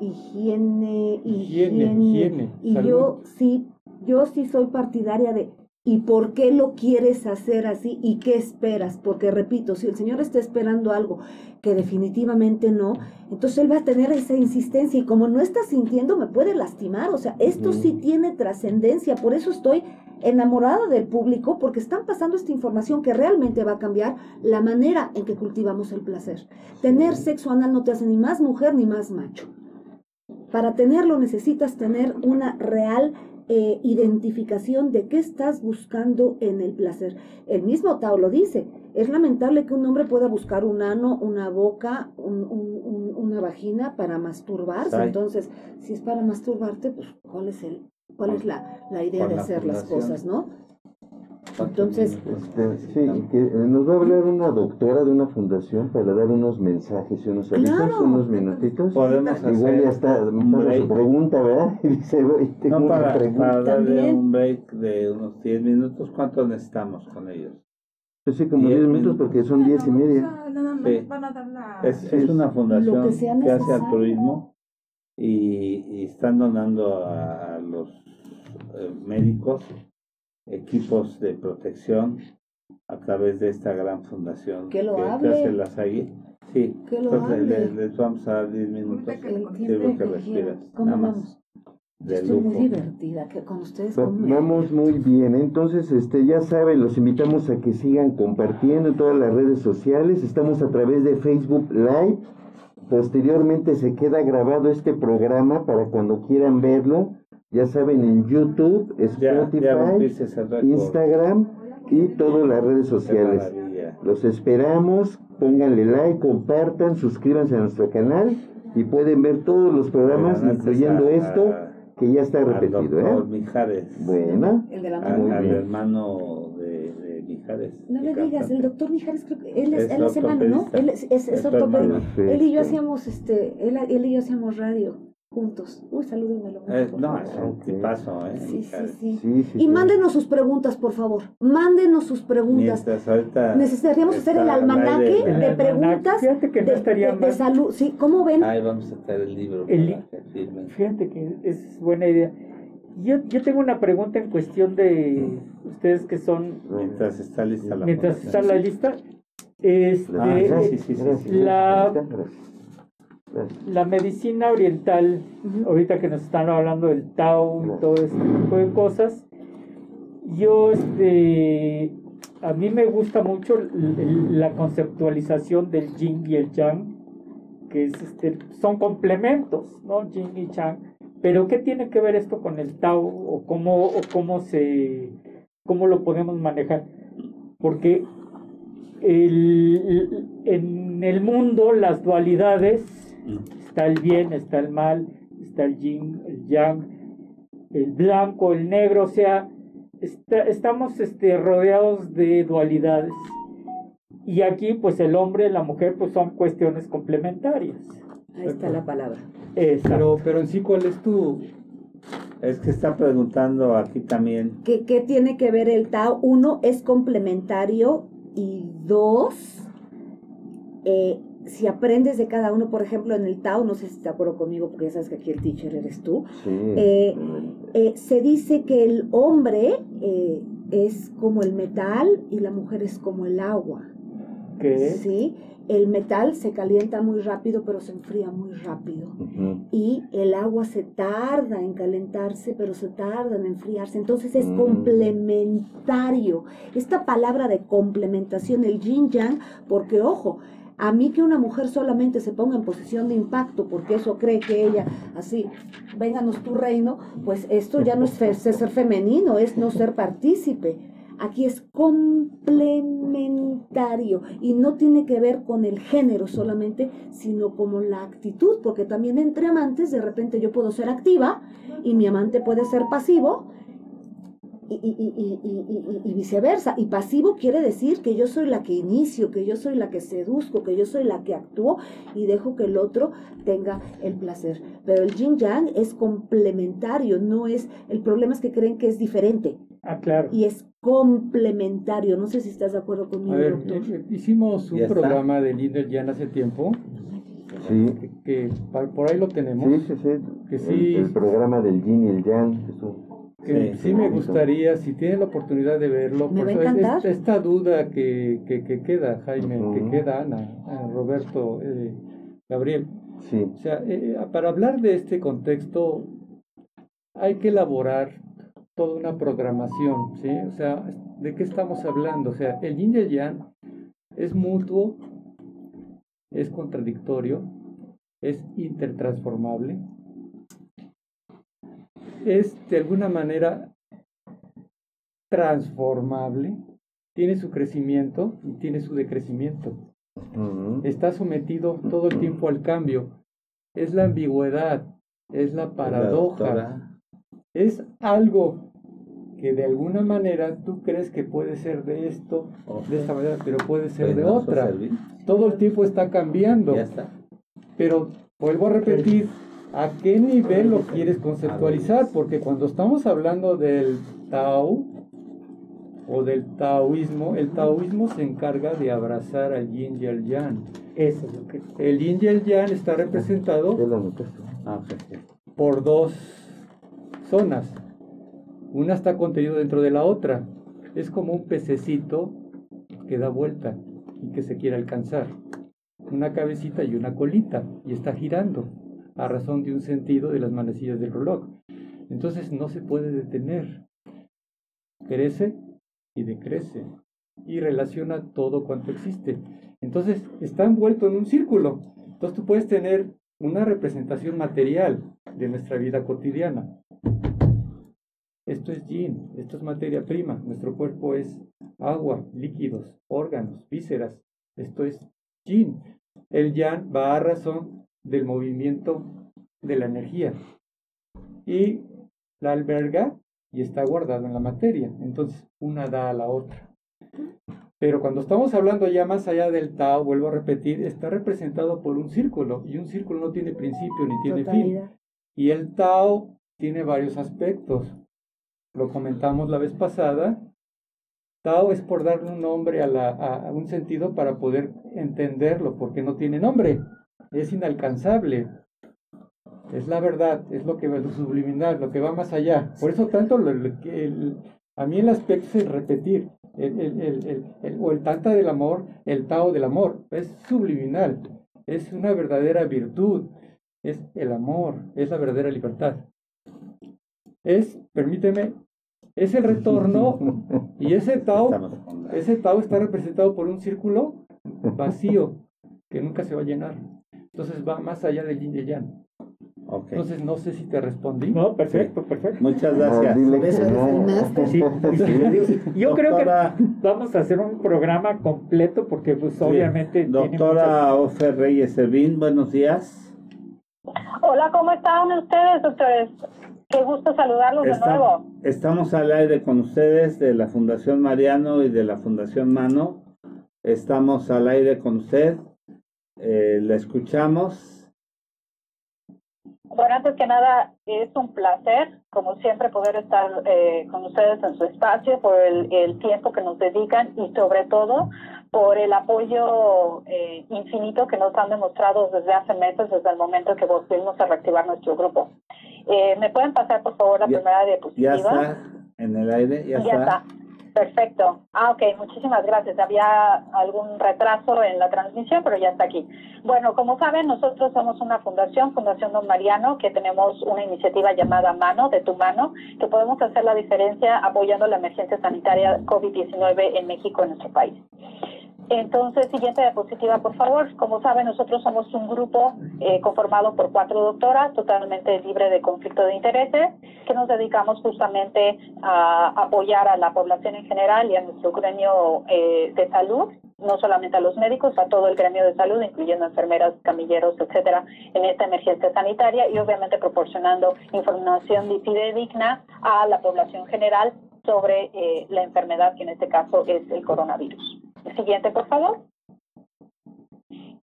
S5: Higiene,
S6: Higiene,
S5: higiene.
S6: higiene,
S5: y
S6: salud.
S5: yo sí, yo sí soy partidaria de ¿y por qué lo quieres hacer así? ¿Y qué esperas? Porque repito, si el Señor está esperando algo que definitivamente no, entonces Él va a tener esa insistencia y como no está sintiendo me puede lastimar. O sea, esto sí tiene trascendencia, por eso estoy enamorada del público porque están pasando esta información que realmente va a cambiar la manera en que cultivamos el placer. Tener sexo anal no te hace ni más mujer ni más macho. Para tenerlo necesitas tener una real eh, identificación de qué estás buscando en el placer. El mismo Tao lo dice. Es lamentable que un hombre pueda buscar un ano, una boca, un- un- un- una vagina para masturbarse. Entonces, si es para masturbarte, pues ¿cuál es el, cuál es la, la idea de hacer las cosas, no?
S2: ¿Cuántos
S5: Entonces,
S4: Este, sí, que eh, nos va a hablar una doctora de una fundación para dar unos mensajes y unos avisos,
S5: Claro.
S4: unos minutitos.
S2: Podemos
S4: Igual
S2: hacer
S4: ya está,
S2: un
S4: para su
S2: break.
S4: pregunta, ¿verdad? Y dice, "Oye, tengo
S2: No,
S4: una
S2: para,
S4: pregunta.
S2: para darle
S5: También.
S2: un break de unos 10 minutos, ¿cuánto necesitamos con ellos?
S4: Pues sí, como 10
S2: Diez
S4: minutos
S2: minutos.
S4: porque son 10 y media.
S7: vamos a- nada más
S2: Sí.
S7: van a dar la...
S2: Es, es una fundación
S5: que
S2: que hace altruismo y, y están donando a, los eh, médicos equipos de protección a través de esta gran fundación
S5: Que lo
S2: que
S5: hable.
S2: hace la SAGI. Sí,
S5: Que lo
S2: entonces le-
S5: hable.
S2: les vamos a dar 10 minutos. Sí, porque
S5: que
S2: respiras.
S5: ¿Cómo
S2: nada más.
S5: vamos?
S2: De
S5: Estoy muy
S2: lujo.
S5: divertida que con ustedes.
S4: Va-
S5: ¿cómo me-
S4: Vamos muy bien, entonces este ya saben, los invitamos a que sigan compartiendo en todas las redes sociales, estamos a través de Facebook Live, posteriormente se queda grabado este programa para cuando quieran verlo, ya saben en YouTube,
S2: Ya, ya
S4: Spotify. Instagram y todas las redes sociales. Los esperamos, pónganle like, compartan, suscríbanse a nuestro canal y pueden ver todos los programas, incluyendo
S2: a-
S4: esto, que ya está repetido.
S2: doctor
S4: ¿eh?
S2: Mijares.
S4: Bueno,
S5: El de la mano.
S2: Al hermano de, de Mijares.
S5: No me digas,
S2: cantante.
S5: el doctor Mijares, creo que él es,
S2: Es
S5: él es hermano, ¿no? Él es, es, es
S2: Es tu
S5: ortopedista. Él y yo hacíamos, este, él, él y yo hacíamos radio juntos. Uy, salúdenmelo.
S2: Eh, no, es un tipazo, ¿eh?
S5: Sí, sí, sí.
S4: sí, sí.
S5: Y
S4: sí.
S5: mándenos sus preguntas, por favor. Mándenos sus preguntas. Necesitaríamos hacer el almanaque de
S3: almanaque,
S5: preguntas
S3: fíjate que no
S5: de,
S3: estaría
S5: de- de
S3: mal.
S5: salud. Sí, ¿cómo ven?
S2: Ahí vamos a traer el libro.
S3: El
S2: que.
S3: Fíjate que es buena idea. Yo, yo tengo una pregunta en cuestión de ustedes que son,
S2: Mientras está lista la
S3: mientras está la lista, este,
S2: Ah,
S4: Gracias,
S2: sí, sí, sí,
S4: gracias,
S2: sí.
S3: La-. La medicina oriental, ahorita que nos están hablando del Tao y todo este tipo de cosas, yo, este, a mí me gusta mucho la conceptualización del yin y el yang, que es, este, son complementos, ¿no? Yin y yang. Pero ¿qué tiene que ver esto con el Tao o cómo, o cómo se, cómo lo podemos manejar? Porque el- en el mundo las dualidades está el bien, está el mal, está el yin, el yang, el blanco, el negro, o sea, está- estamos este, rodeados de dualidades. Y aquí, pues el hombre y la mujer, pues son cuestiones complementarias.
S5: Ahí está la palabra.
S6: Pero, pero en sí, ¿cuál es tu,
S2: Es que está preguntando aquí también.
S5: ¿Qué, qué tiene que ver el Tao? Uno, es complementario y dos, eh, si aprendes de cada uno, por ejemplo, en el Tao, no sé si de acuerdo conmigo, porque ya sabes que aquí el teacher eres tú,
S4: Sí.
S5: Eh, eh, se dice que el hombre eh, es como el metal y la mujer es como el agua.
S3: que
S5: ¿sí? El metal se calienta muy rápido, pero se enfría muy rápido. Y el agua se tarda en calentarse, pero se tarda en enfriarse. Entonces es
S4: Mm.
S5: complementario. Esta palabra de complementación, el yin yang, porque ojo, a mí que una mujer solamente se ponga en posición de impacto, porque eso cree que ella, así, vénganos tu reino, pues esto ya no es ser femenino, es no ser partícipe. Aquí es complementario y no tiene que ver con el género solamente, sino como la actitud, porque también entre amantes de repente yo puedo ser activa y mi amante puede ser pasivo y, y- y- y- y- y- y viceversa. Y pasivo quiere decir que yo soy la que inicio, que yo soy la que seduzco, que yo soy la que actúo y dejo que el otro tenga el placer. Pero el yin yang es complementario, no es, el problema es que creen que es diferente
S3: ah, claro.
S5: y es complementario. No sé si estás de acuerdo conmigo,
S6: A ver,
S5: doctor.
S6: eh, hicimos un
S2: Ya está.
S6: programa de Lidl Jan hace tiempo,
S4: Sí,
S6: que, por ahí lo tenemos,
S4: sí, sí, sí.
S6: Que
S4: El-
S6: sí.
S4: El, programa del yin y el yang.
S6: que
S2: Sí.
S6: sí, me gustaría, si tiene la oportunidad de verlo,
S5: Me
S6: por
S5: va a
S6: eso es- es-
S5: encantar.
S6: esta duda que, que, que queda, Jaime, que
S4: Ujú.
S6: queda Ana, a Roberto, eh, Gabriel.
S4: Sí.
S6: O sea, eh, para hablar de este contexto hay que elaborar toda una programación, ¿sí? O sea, ¿de qué estamos hablando? O sea, el yin y el yang es mutuo, es contradictorio, es intertransformable, es de alguna manera transformable, tiene su crecimiento y tiene su decrecimiento está sometido todo el tiempo al cambio. Es la ambigüedad, es la paradoja, es algo que de alguna manera tú crees que puede ser de esto, de esta manera, pero puede ser de
S2: penoso
S6: otra. Todo el tiempo está cambiando,
S2: Ya está.
S6: pero vuelvo a repetir, ¿a qué nivel lo quieres conceptualizar? Porque cuando estamos hablando del Tao o del taoísmo, el taoísmo se encarga de abrazar al yin y al yang.
S3: Eso es lo que...
S6: El yin y el yang está representado.
S2: Ah,
S6: por dos zonas. Una está contenido dentro de la otra. Es como un pececito que da vuelta y que se quiere alcanzar. Una cabecita y una colita y está girando a razón de un sentido de las manecillas del reloj. Entonces no se puede detener. Crece y decrece y relaciona todo cuanto existe. Entonces está envuelto en un círculo. Entonces tú puedes tener una representación material de nuestra vida cotidiana. Esto es yin, esto es materia prima. Nuestro cuerpo es agua, líquidos, órganos, vísceras. Esto es yin. El yang va a razón del movimiento de la energía. Y la alberga y está guardada en la materia. Entonces, una da a la otra. Pero cuando estamos hablando ya más allá del Tao, vuelvo a repetir, está representado por un círculo y un círculo no tiene principio ni tiene fin. Y el Tao tiene varios aspectos. Lo comentamos la vez pasada. Tao es por darle un nombre a, la, a un sentido para poder entenderlo, porque no tiene nombre. Es inalcanzable. Es la verdad, es lo que va lo subliminal, lo que va más allá. Por eso tanto el, a mí el aspecto es repetir el, el, o el tanta del amor, el tao del amor, es subliminal, es una verdadera virtud, es el amor, es la verdadera libertad. Es, permíteme, es el retorno y ese tao, ese tao está representado por un círculo vacío que nunca se va a llenar. Entonces va más allá del yin y yang. Entonces no sé si te respondí.
S3: No, perfecto, perfecto.
S2: Muchas gracias.
S3: Yo creo que vamos a hacer un programa completo porque pues obviamente...
S2: Doctora Ofer Reyes Servín, buenos días.
S7: Hola, ¿cómo están ustedes, doctores? Qué gusto saludarlos de nuevo.
S2: Estamos al aire con ustedes de la Fundación Mariano y de la Fundación Mano. Estamos al aire con usted. Eh, la escuchamos
S7: bueno, antes que nada, es un placer, como siempre, poder estar eh, con ustedes en su espacio, por el, tiempo que nos dedican y sobre todo por el apoyo eh, infinito que nos han demostrado desde hace meses, desde el momento que volvimos a reactivar nuestro grupo. Eh, ¿Me pueden pasar, por favor, la primera diapositiva?
S2: Ya está en el aire, ya,
S7: ya está. Perfecto. Ah, ok, muchísimas gracias. Había algún retraso en la transmisión, pero ya está aquí. Bueno, como saben, nosotros somos una fundación, Fundación Don Mariano, que tenemos una iniciativa llamada Mano, de tu mano, que podemos hacer la diferencia apoyando la emergencia sanitaria COVID-19 en México, en nuestro país. Entonces, siguiente diapositiva, por favor. Como saben, nosotros somos un grupo eh, conformado por cuatro doctoras, totalmente libre de conflicto de intereses, que nos dedicamos justamente a apoyar a la población en general y a nuestro gremio eh, de salud, no solamente a los médicos, a todo el gremio de salud, incluyendo enfermeras, camilleros, etcétera, en esta emergencia sanitaria y obviamente proporcionando información digna a la población general sobre eh, la enfermedad que en este caso es el coronavirus. Siguiente, por favor.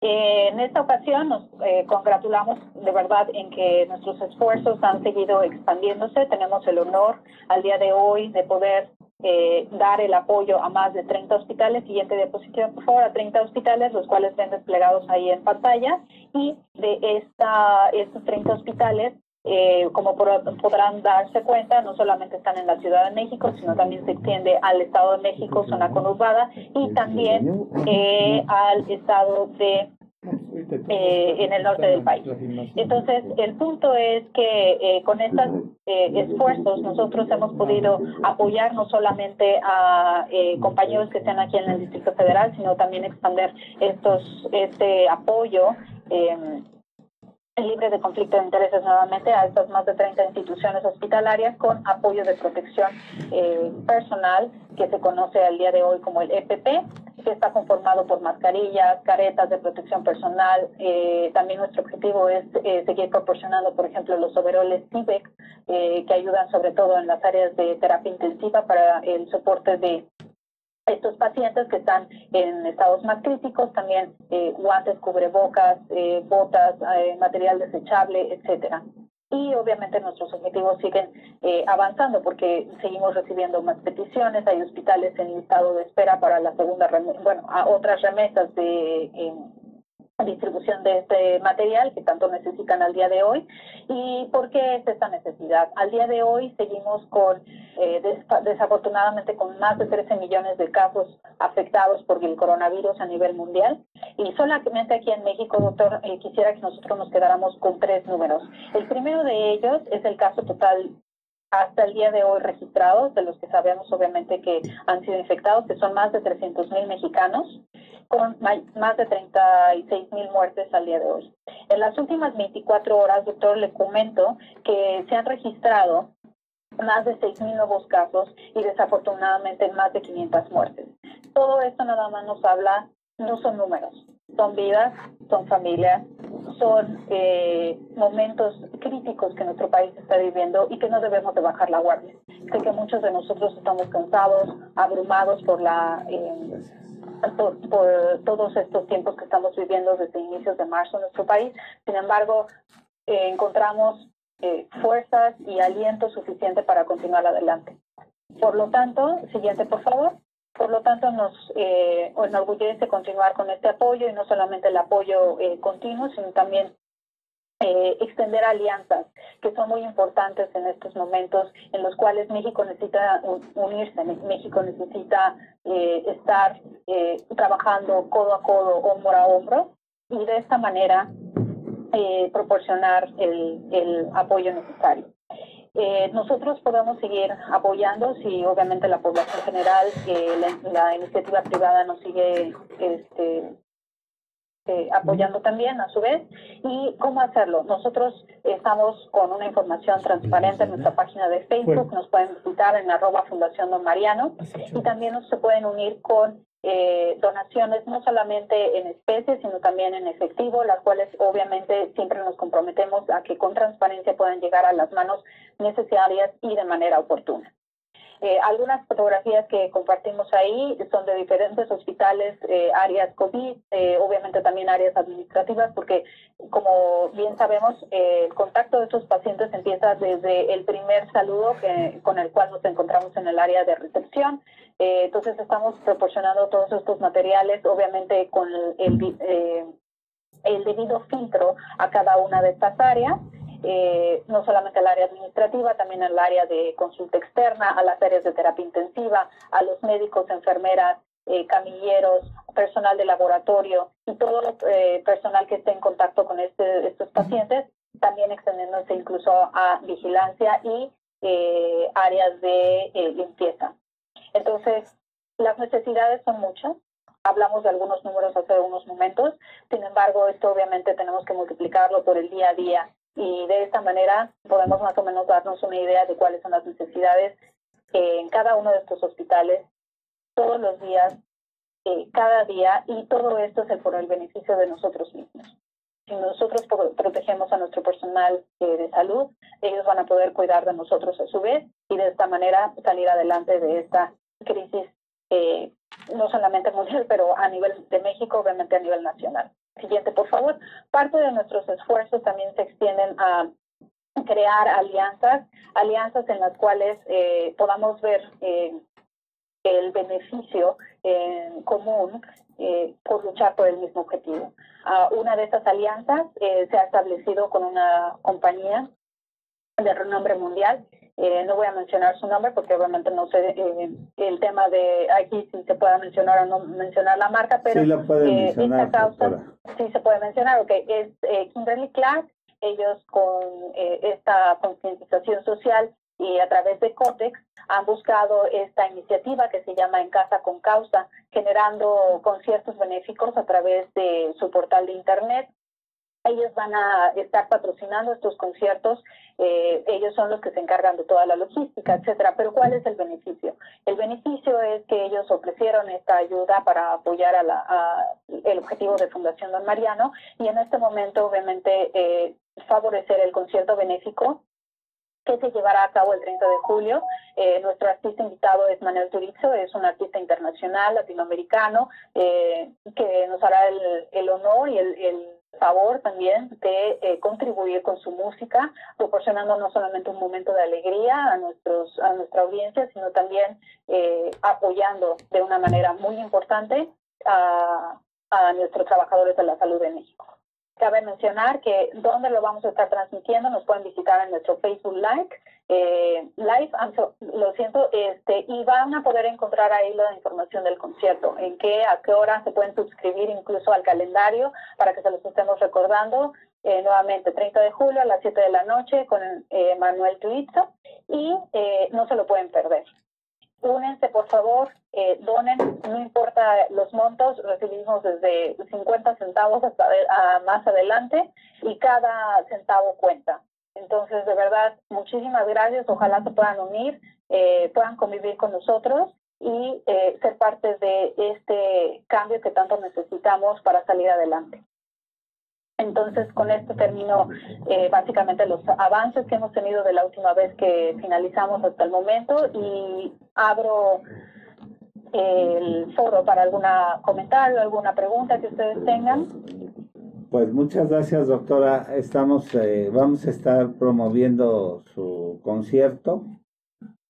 S7: Eh, en esta ocasión nos eh, congratulamos de verdad en que nuestros esfuerzos han seguido expandiéndose. Tenemos el honor al día de hoy de poder eh, dar el apoyo a más de 30 hospitales. Siguiente diapositiva, por favor, a 30 hospitales, los cuales ven desplegados ahí en pantalla. Y de esta, estos 30 hospitales, eh, como podrán darse cuenta, no solamente están en la Ciudad de México, sino también se extiende al Estado de México, zona conurbada, y también eh, al Estado de eh, en el norte del país. Entonces, el punto es que con estos esfuerzos nosotros hemos podido apoyar no solamente a compañeros que están aquí en el Distrito Federal, sino también expandir estos este apoyo libre de conflicto de intereses nuevamente a estas más de 30 instituciones hospitalarias con apoyo de protección eh, personal que se conoce al día de hoy como el EPP, que está conformado por mascarillas, caretas de protección personal. Eh, también nuestro objetivo es eh, seguir proporcionando, por ejemplo, los overoles TIBEC, que ayudan sobre todo en las áreas de terapia intensiva para el soporte de estos pacientes que están en estados más críticos, también eh, guantes, cubrebocas, eh, botas, eh, material desechable, etcétera. Y obviamente nuestros objetivos siguen avanzando porque seguimos recibiendo más peticiones, hay hospitales en estado de espera para la segunda, bueno, a otras remesas de distribución de este material que tanto necesitan al día de hoy. ¿Y por qué es esta necesidad? Al día de hoy seguimos con, eh, desafortunadamente, con más de 13 millones de casos afectados por el coronavirus a nivel mundial. Y solamente aquí en México, doctor, eh, quisiera que nosotros nos quedáramos con tres números. El primero de ellos es el caso total hasta el día de hoy registrados, de los que sabemos obviamente que han sido infectados, que son más de 300 mil mexicanos, con más de 36 mil muertes al día de hoy. En las últimas 24 horas, doctor, le comento que se han registrado más de 6 mil nuevos casos y desafortunadamente más de 500 muertes. Todo esto nada más nos habla, no son números, son vidas, son familias, son eh, momentos críticos que nuestro país está viviendo y que no debemos de bajar la guardia. Sé que muchos de nosotros estamos cansados, abrumados por la... Eh, por, todos estos tiempos que estamos viviendo desde inicios de marzo en nuestro país. Sin embargo, eh, encontramos fuerzas y aliento suficiente para continuar adelante. Por lo tanto, siguiente, por favor. Por lo tanto, nos eh, enorgullece continuar con este apoyo y no solamente el apoyo eh, continuo, sino también eh, extender alianzas que son muy importantes en estos momentos en los cuales México necesita unirse, México necesita eh, estar trabajando codo a codo, hombro a hombro y de esta manera proporcionar el, apoyo necesario. Eh, nosotros podemos seguir apoyando si obviamente la población general, la, iniciativa privada nos sigue este, eh, apoyando también a su vez. ¿Y cómo hacerlo? Nosotros estamos con una información transparente en nuestra página de Facebook, nos pueden visitar en arroba Fundación Don Mariano y también se pueden unir con eh, donaciones no solamente en especie, sino también en efectivo, las cuales obviamente siempre nos comprometemos a que con transparencia puedan llegar a las manos necesarias y de manera oportuna. Eh, algunas fotografías que compartimos ahí son de diferentes hospitales, eh, áreas COVID, eh, obviamente también áreas administrativas, porque como bien sabemos, el contacto de estos pacientes empieza desde el primer saludo con el cual nos encontramos en el área de recepción. entonces estamos proporcionando todos estos materiales, obviamente con el, el debido filtro a cada una de estas áreas eh, no solamente al área administrativa, también al área de consulta externa, a las áreas de terapia intensiva, a los médicos, enfermeras, eh, camilleros, personal de laboratorio y todo el eh, personal que esté en contacto con este, estos pacientes, también extendiéndose incluso a vigilancia y eh, áreas de limpieza. Entonces, las necesidades son muchas. Hablamos de algunos números hace unos momentos, sin embargo, esto obviamente tenemos que multiplicarlo por el día a día y de esta manera podemos más o menos darnos una idea de cuáles son las necesidades en cada uno de estos hospitales todos los días, eh, cada día y todo esto es por el beneficio de nosotros mismos. Si nosotros protegemos a nuestro personal eh, de salud, ellos van a poder cuidar de nosotros a su vez y de esta manera salir adelante de esta crisis, eh, no solamente mundial, pero a nivel de México, obviamente a nivel nacional. Siguiente, por favor. Parte de nuestros esfuerzos también se extienden a crear alianzas, alianzas en las cuales eh, podamos ver eh, el beneficio en común eh, por luchar por el mismo objetivo. Una de estas alianzas se ha establecido con una compañía de renombre mundial eh, no voy a mencionar su nombre porque obviamente no sé eh, el tema de aquí si se puede mencionar o no mencionar la marca, pero
S2: sí eh,
S7: esta causa sí se puede mencionar, ok, es Kimberly Clark, ellos con esta concientización social y a través de Cortex han buscado esta iniciativa que se llama En Casa con Causa, generando conciertos benéficos a través de su portal de Internet ellos van a estar patrocinando estos conciertos, eh, ellos son los que se encargan de toda la logística, etcétera. Pero ¿cuál es el beneficio? El beneficio es que ellos ofrecieron esta ayuda para apoyar a la, el objetivo de Fundación Don Mariano y en este momento, obviamente, eh, favorecer el concierto benéfico que se llevará a cabo el 30 de julio. Eh, nuestro artista invitado es Manuel Turizo, es un artista internacional latinoamericano que nos hará el, el honor y el favor también de eh, contribuir con su música, proporcionando no solamente un momento de alegría a, nuestros, a nuestra audiencia, sino también eh, apoyando de una manera muy importante a, nuestros trabajadores de la salud en México. Cabe mencionar que donde lo vamos a estar transmitiendo, nos pueden visitar en nuestro Facebook Live, eh, live, lo siento, este, y van a poder encontrar ahí la información del concierto, en qué, a qué hora se pueden suscribir incluso al calendario para que se los estemos recordando. Eh, nuevamente, 30 de julio a las 7 de la noche con eh, Manuel Tuitzo y eh, no se lo pueden perder únense por favor, eh, donen, no importa los montos, recibimos desde 50 centavos hasta más adelante y cada centavo cuenta. Entonces, de verdad, muchísimas gracias, ojalá se puedan unir, eh, puedan convivir con nosotros y eh, ser parte de este cambio que tanto necesitamos para salir adelante. Entonces, con esto termino eh, básicamente los avances que hemos tenido de la última vez que finalizamos hasta el momento y abro el foro para alguna comentario, alguna pregunta que ustedes tengan.
S2: Pues muchas gracias, doctora. Estamos, eh, vamos a estar promoviendo su concierto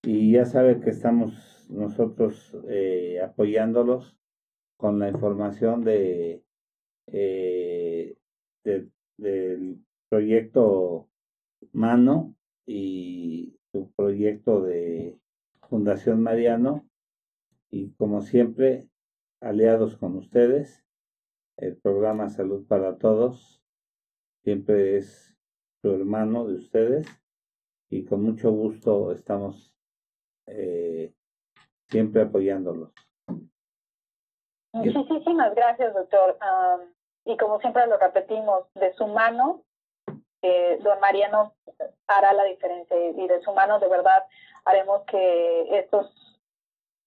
S2: y ya sabe que estamos nosotros eh, apoyándolos con la información de eh, del proyecto Mano y su proyecto de Fundación Mariano y como siempre aliados con ustedes el programa Salud para Todos siempre es su hermano de ustedes y con mucho gusto estamos eh, siempre apoyándolos.
S7: Muchísimas gracias, doctor y como siempre lo repetimos, de su mano, eh, don Mariano hará la diferencia y de su mano de verdad haremos que estos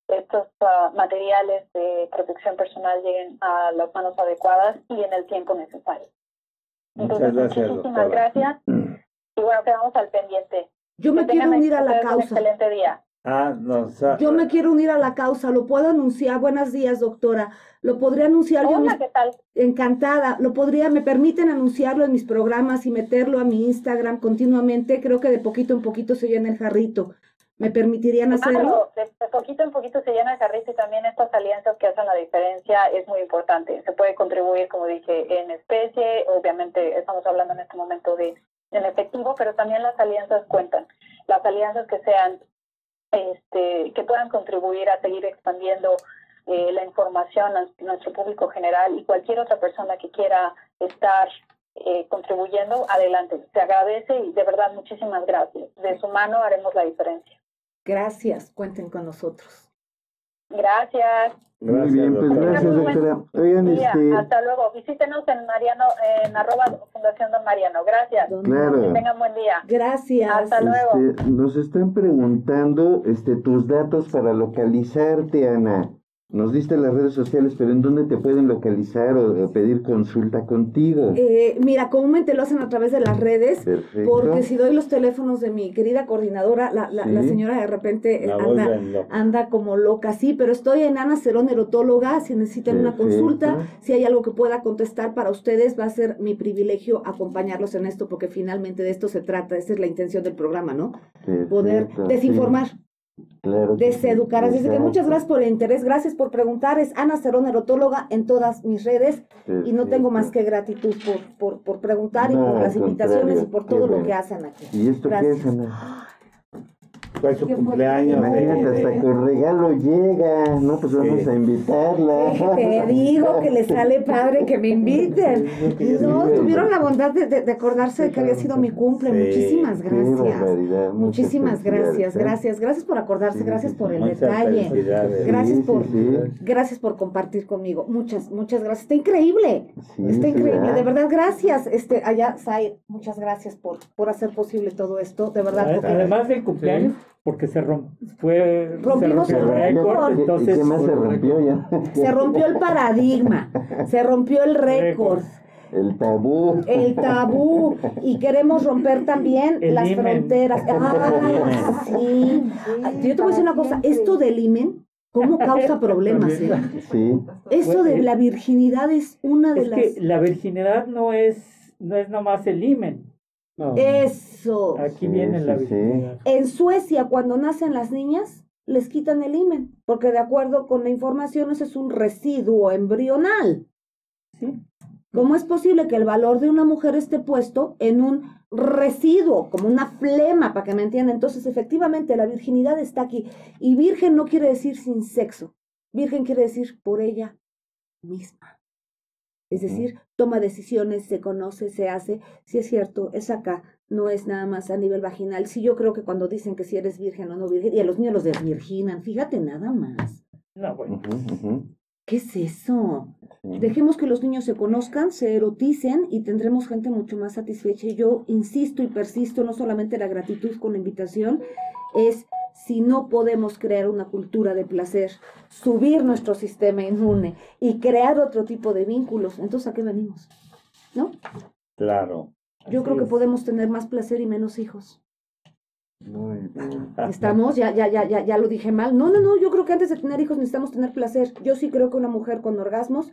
S7: estos ah, materiales de protección personal lleguen a las manos adecuadas y en el tiempo necesario.
S2: Muchas gracias.
S7: Muchísimas gracias. Y bueno, quedamos al pendiente.
S5: Yo me quiero unir a la causa. Un
S7: excelente día.
S2: Ah, no,
S5: yo me quiero unir a la causa, lo puedo anunciar. Buenos días, doctora. Lo podría anunciar
S7: Hola, ¿qué tal?
S5: Encantada. Lo podría, me permiten anunciarlo en mis programas y meterlo a mi Instagram continuamente. Creo que de poquito en poquito se llena el jarrito. ¿Me permitirían hacerlo?
S7: de, poquito en poquito se llena el jarrito y también estas alianzas que hacen la diferencia es muy importante. Se puede contribuir, como dije, en especie. Obviamente estamos hablando en este momento de en efectivo, pero también las alianzas cuentan. Las alianzas que sean este, que puedan contribuir a seguir expandiendo eh, la información a nuestro público general y cualquier otra persona que quiera estar eh, contribuyendo, adelante. Se agradece y de verdad muchísimas gracias. De su mano haremos la diferencia.
S5: Gracias, cuenten con nosotros.
S7: Gracias.
S4: Muy bien, pues gracias, doctora.
S7: Oigan, este... Hasta luego. Visítenos en Mariano, en arroba Fundación Don Mariano. Gracias.
S4: Claro.
S7: Que tengan buen día.
S5: Gracias.
S7: Hasta luego.
S4: Este, nos están preguntando este, tus datos para localizarte, Ana. Nos diste las redes sociales, pero ¿en dónde te pueden localizar o, pedir consulta contigo?
S5: Eh, mira, comúnmente lo hacen a través de las redes, porque si doy los teléfonos de mi querida coordinadora, la, la, señora de repente anda, anda como loca, sí, pero estoy en Ana Cerón, erotóloga, si necesitan una consulta, si hay algo que pueda contestar para ustedes, va a ser mi privilegio acompañarlos en esto, porque finalmente de esto se trata, esa es la intención del programa, ¿no? Poder desinformar.
S4: Claro
S5: deseducar. Así que muchas gracias por el interés, gracias por preguntar. Es Ana Cerón, erotóloga, en todas mis redes. y no tengo más que gratitud por, por, por preguntar y por las invitaciones y por todo lo que hacen aquí.
S4: ¿Y esto qué es, Ana?
S2: Fue su cumpleaños.
S4: Imagínate, hasta con regalo llega. No, pues vamos a invitarla.
S5: Te digo que le sale padre que me inviten. No, tuvieron la bondad de, de, acordarse de que había sido mi cumple. Muchísimas gracias. Muchísimas gracias, ¿eh? gracias. Gracias por acordarse, gracias por el detalle. Gracias por, gracias por compartir conmigo. Muchas, muchas gracias. Está increíble. Está increíble. De verdad, gracias. Este, allá, Sai, muchas gracias por, por hacer posible todo esto. De verdad.
S3: Además del cumpleaños porque se rompió, fue,
S5: Rompimos el récord.
S4: Entonces, ¿Qué más se rompió ya?
S5: Se rompió el paradigma, se rompió el récord.
S4: El tabú.
S5: El tabú. Y queremos romper también las fronteras. Ah, sí. Yo te voy a decir una cosa, esto del imen, ¿cómo causa problemas? Eh?
S4: Sí.
S5: Esto de la virginidad es una de
S3: es
S5: las...
S3: Que la virginidad no es, no es nomás el imen.
S5: Eso.
S3: Aquí viene la
S5: En Suecia, cuando nacen las niñas, les quitan el himen, porque de acuerdo con la información, ese es un residuo embrional.
S3: Sí.
S5: ¿Cómo es posible que el valor de una mujer esté puesto en un residuo, como una flema, para que me entiendan? Entonces, efectivamente, la virginidad está aquí. Y virgen no quiere decir sin sexo. Virgen quiere decir por ella misma. Es decir, toma decisiones, se conoce, se hace. Si es cierto, es acá, no es nada más a nivel vaginal. Sí, yo creo que cuando dicen que si eres virgen o no virgen, y a los niños los desvirginan, fíjate nada más.
S3: No, bueno.
S5: ¿Qué es eso? Dejemos que los niños se conozcan, se eroticen y tendremos gente mucho más satisfecha. Y yo insisto y persisto, no solamente la gratitud con la invitación, es si no podemos crear una cultura de placer, subir nuestro sistema inmune y crear otro tipo de vínculos, entonces ¿a qué venimos? ¿No?
S2: Claro.
S5: Yo creo que podemos tener más placer y menos hijos.
S4: Muy bien.
S5: ¿Estamos? Ya, ya, ya, ya, ya lo dije mal. No, no, no, yo creo que antes de tener hijos necesitamos tener placer. Yo sí creo que una mujer con orgasmos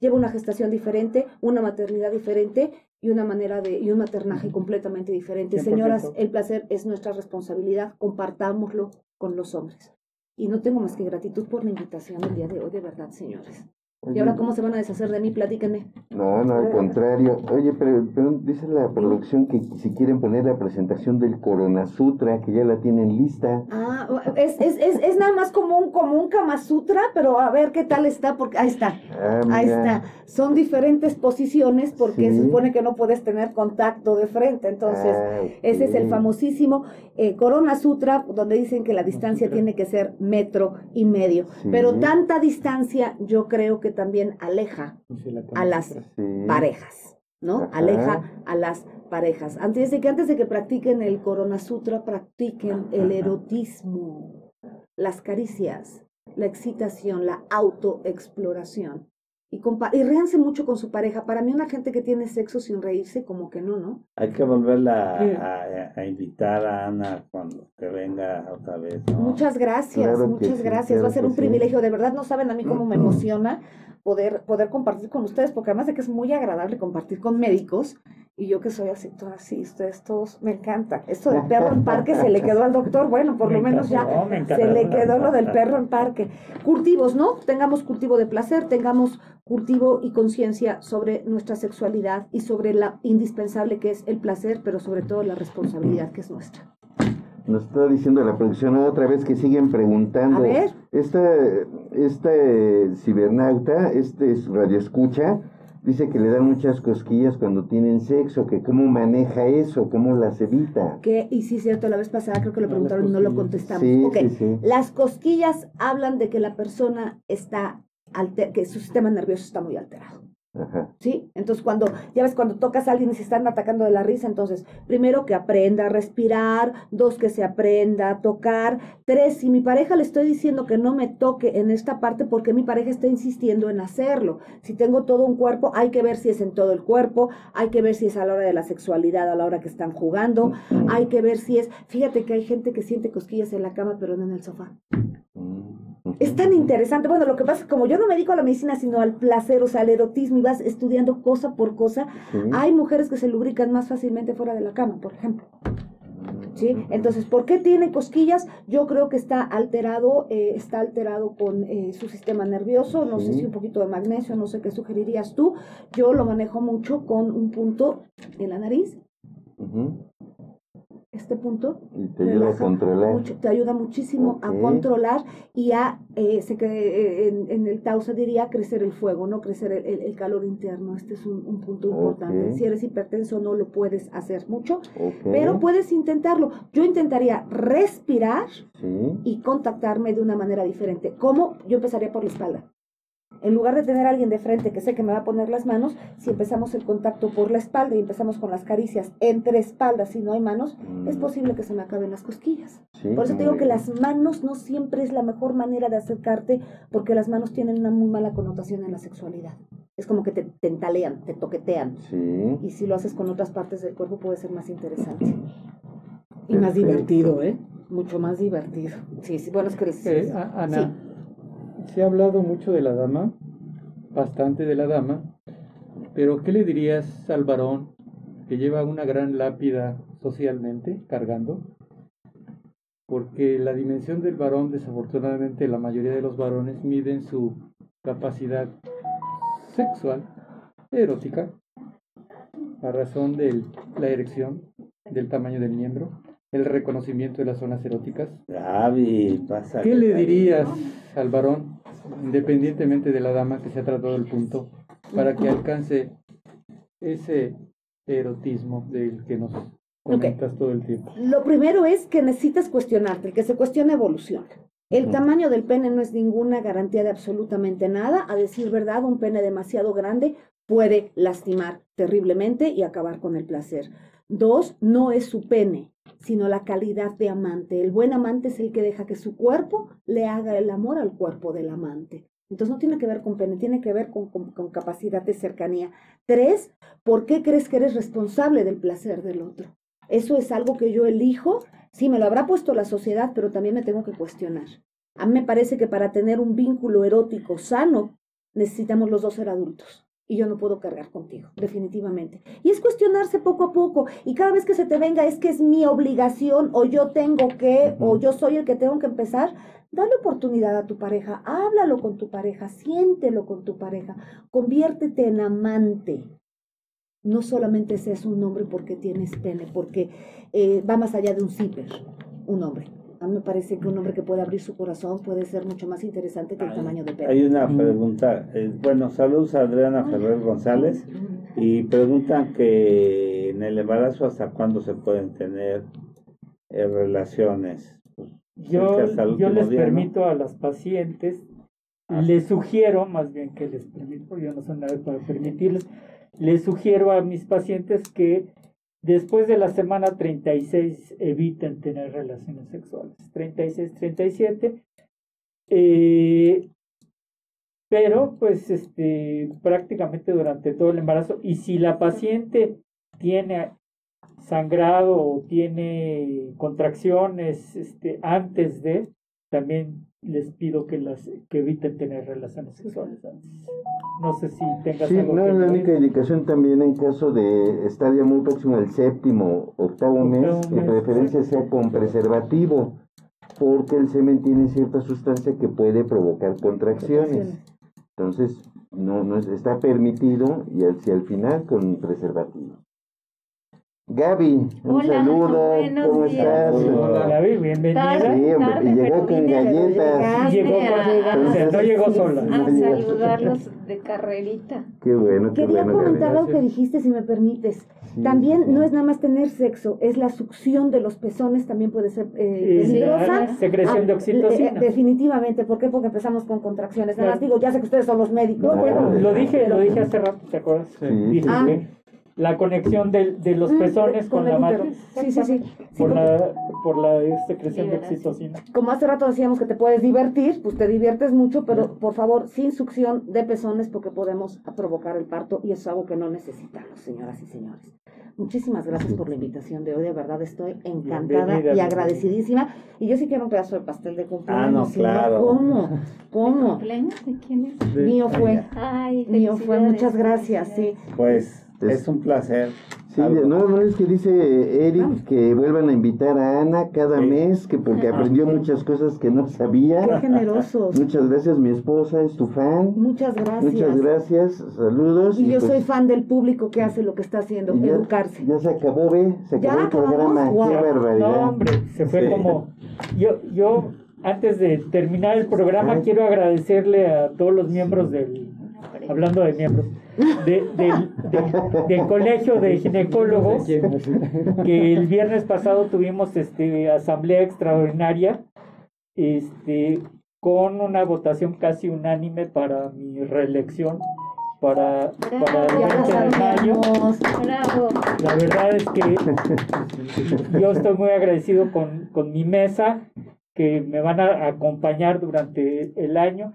S5: lleva una gestación diferente, una maternidad diferente y una manera de, y un maternaje completamente diferente.
S3: 100%.
S5: Señoras, el placer es nuestra responsabilidad, compartámoslo con los hombres. Y no tengo más que gratitud por la invitación el día de hoy, de verdad, señores. ¿Y ahora cómo se van a deshacer de mí? Platíquenme.
S4: No, no, al contrario. Oye, pero, pero dice la producción que si quieren poner la presentación del Corona Sutra, que ya la tienen lista.
S5: Ah, es, es, es, es nada más como un, como un Kama Sutra, pero a ver qué tal está, porque ahí está.
S4: Ah,
S5: Ahí está. Son diferentes posiciones porque
S4: Sí.
S5: se supone que no puedes tener contacto de frente. Entonces,
S4: Ah,
S5: ese es el famosísimo eh, Corona Sutra, donde dicen que la distancia tiene que ser metro y medio.
S4: Sí.
S5: Pero tanta distancia yo creo que también aleja
S6: la
S5: a las.
S4: Sí.
S5: parejas, ¿no?
S4: Ajá.
S5: Aleja a las parejas. Antes de que antes de que practiquen el Corona Sutra, practiquen el erotismo, las caricias, la excitación, la autoexploración. Y, compa- y ríanse mucho con su pareja. Para mí, una gente que tiene sexo sin reírse, como que no, ¿no?
S2: Hay que volverla
S6: Sí.
S2: a, a- a invitar a Ana cuando que venga otra vez. ¿no?
S5: Muchas gracias,
S4: Claro
S5: muchas
S4: sí,
S5: gracias. Va a ser un
S4: sí.
S5: privilegio. De verdad, no saben a mí cómo me emociona poder, poder compartir con ustedes, porque además de que es muy agradable compartir con médicos, y yo que soy así, toda así, ustedes todos, me encanta. Esto del perro en parque se le quedó al doctor, bueno, por lo
S3: Me
S5: menos ya
S3: me
S5: se le quedó lo del perro en parque. Cultivos, ¿no? Tengamos cultivo de placer, tengamos cultivo y conciencia sobre nuestra sexualidad y sobre la indispensable que es el placer, pero sobre todo la responsabilidad que es nuestra.
S4: Nos está diciendo la producción otra vez que siguen preguntando.
S5: A ver.
S4: Esta, esta eh, cibernauta, este es radioescucha, dice que le dan muchas cosquillas cuando tienen sexo, que cómo maneja eso, cómo las evita.
S5: que, y sí, cierto, la vez pasada creo que lo preguntaron y no lo contestamos.
S4: Sí,
S5: Ok,
S4: sí, sí.
S5: Las cosquillas hablan de que la persona está, alter- que su sistema nervioso está muy alterado.
S4: Ajá.
S5: ¿Sí? Entonces, cuando, ya ves, cuando tocas a alguien y se están atacando de la risa, entonces, primero que aprenda a respirar, dos, que se aprenda a tocar, tres, si mi pareja le estoy diciendo que no me toque en esta parte porque mi pareja está insistiendo en hacerlo. Si tengo todo un cuerpo, hay que ver si es en todo el cuerpo, hay que ver si es a la hora de la sexualidad, a la hora que están jugando, hay que ver si es, fíjate que hay gente que siente cosquillas en la cama, pero no en el sofá.
S4: Mm,
S5: Es tan interesante. Bueno, lo que pasa es que como yo no me dedico a la medicina, sino al placer, o sea, al erotismo, y vas estudiando cosa por cosa,
S4: Sí.
S5: hay mujeres que se lubrican más fácilmente fuera de la cama, por ejemplo. ¿Sí? Entonces, ¿por qué tiene cosquillas? Yo creo que está alterado, eh, está alterado con eh, su sistema nervioso, no sé si un poquito de magnesio, no sé qué sugerirías tú. Yo lo manejo mucho con un punto en la nariz,
S4: Ujú.
S5: Este punto,
S4: Y te ayuda a
S5: relaja
S4: controlar.
S5: mucho, te ayuda muchísimo a controlar y a, eh, se que, eh, en, en el Tao se diría crecer el fuego, no crecer el, el- el calor interno. Este es un, un punto importante. Si eres hipertenso no lo puedes hacer mucho, pero puedes intentarlo. Yo intentaría respirar
S4: Sí.
S5: y contactarme de una manera diferente. ¿Cómo? Yo empezaría por la espalda. En lugar de tener a alguien de frente que sé que me va a poner las manos, si empezamos el contacto por la espalda y empezamos con las caricias entre espaldas y no hay manos, es
S4: Mm.
S5: posible que se me acaben las cosquillas.
S4: Sí,
S5: Por eso te digo que las manos no siempre es la mejor manera de acercarte, porque las manos tienen una muy mala connotación en la sexualidad. Es como que te tentalean, te toquetean.
S4: Sí.
S5: Y si lo haces con otras partes del cuerpo puede ser más interesante. Y
S4: Perfecto.
S5: más divertido, ¿eh? Mucho más divertido. Sí, sí, bueno, es que... sí,
S6: Eh, Ana, se ha hablado mucho de la dama, bastante de la dama, pero ¿qué le dirías al varón que lleva una gran lápida socialmente cargando? Porque la dimensión del varón, desafortunadamente, la mayoría de los varones miden su capacidad sexual erótica a razón de la erección, del tamaño del miembro, el reconocimiento de las zonas eróticas.
S2: Pasa.
S6: ¿Qué le dirías al varón, independientemente de la dama que se ha tratado el punto, para que alcance ese erotismo del que nos comentas todo el tiempo?
S5: Lo primero es que necesitas cuestionarte, el que se cuestiona evolución. El tamaño del pene no es ninguna garantía de absolutamente nada. A decir verdad, un pene demasiado grande puede lastimar terriblemente y acabar con el placer. Dos, no es su pene, sino la calidad de amante. El buen amante es el que deja que su cuerpo le haga el amor al cuerpo del amante. Entonces no tiene que ver con pene, tiene que ver con, capacidad de cercanía. Tres, ¿por qué crees que eres responsable del placer del otro? Eso es algo que yo elijo. Sí, me lo habrá puesto la sociedad, pero también me tengo que cuestionar. A mí me parece que para tener un vínculo erótico sano, necesitamos los dos ser adultos. Y yo no puedo cargar contigo, definitivamente. Y es cuestionarse poco a poco. Y cada vez que se te venga es que es mi obligación o yo tengo que o yo soy el que tengo que empezar. Dale oportunidad a tu pareja, háblalo con tu pareja, siéntelo con tu pareja, conviértete en amante. No solamente seas un hombre porque tienes pene, porque eh, va más allá de un zipper, un hombre. A mí me parece que un hombre que puede abrir su corazón puede ser mucho más interesante que el tamaño de pene.
S2: Hay una pregunta. Eh, bueno, saludos a Adriana Ferrer González. Y preguntan que en el embarazo hasta cuándo se pueden tener eh, relaciones. Pues,
S3: yo, yo les permito a las pacientes, ah. les sugiero, más bien que les permito, yo no soy nadie para permitirles, les sugiero a mis pacientes que Después de la semana 36 eviten tener relaciones sexuales. 36, 37. Eh, pero pues este, prácticamente durante todo el embarazo. Y si la paciente tiene sangrado o tiene contracciones este, antes de, también les pido que las que eviten tener relaciones sexuales antes. No sé si tengas
S4: sí,
S3: algo
S4: no, la única indicación también en caso de estar ya muy próximo al séptimo, octavo, mes, que preferencia sea con preservativo, porque el semen tiene cierta sustancia que puede provocar contracciones. Entonces, no, no está permitido y si al final con preservativo. Gaby, un saludo, ¿cómo estás?
S3: Hola, Gaby, bienvenida.
S4: Sí, hombre, y llegó con galletas.
S3: Llegó con, no llegó sola.
S8: A saludarlos de carrerita.
S4: Qué bueno, qué
S5: Quería
S4: bueno.
S5: comentar algo que dijiste, si me permites. también no es nada más tener sexo, es la succión de los pezones, también puede ser eh, peligrosa.
S3: secreción de ah, oxitocina.
S5: Eh, definitivamente, ¿por qué? Porque empezamos con contracciones. Nada más digo, ya sé que ustedes son los médicos.
S3: bueno, lo dije, lo dije hace rato, ¿te acuerdas?
S4: Sí. Dije,
S5: ah,
S3: la conexión de, de los mm, pezones con, la madre.
S5: Sí, sí, sí.
S3: Por, la, por la secreción de oxitocina.
S5: Como hace rato decíamos que te puedes divertir, pues te diviertes mucho, pero por favor, sin succión de pezones porque podemos provocar el parto y eso es algo que no necesitamos, señoras y señores. Muchísimas gracias por la invitación de hoy, de verdad estoy encantada y agradecidísima. Y yo sí quiero un pedazo de pastel de cumpleaños.
S2: Ah, no, claro.
S5: ¿Cómo? ¿Cómo?
S8: ¿Cumpleaños de quién es?
S5: Mío fue.
S8: Ay,
S5: Mío fue, muchas gracias, sí.
S2: Pues es, un placer.
S4: Sí, no, no es que dice Eric que vuelvan a invitar a Ana cada mes, que porque aprendió muchas cosas que no sabía.
S5: Qué generosos.
S4: Muchas gracias, mi esposa es tu fan.
S5: Muchas gracias.
S4: Muchas gracias, saludos.
S5: Y, yo pues soy fan del público que hace lo que está haciendo, educarse.
S4: Ya se acabó, ve, se acabó el programa. Qué barbaridad.
S3: No, hombre, se fue como. Yo, yo, antes de terminar el programa, quiero agradecerle a todos los miembros del. Hablando de miembros del colegio de ginecólogos que el viernes pasado tuvimos este asamblea extraordinaria este con una votación casi unánime para mi reelección para, para el 20 de mayo. La verdad es que yo estoy muy agradecido con, con mi mesa que me van a acompañar durante el año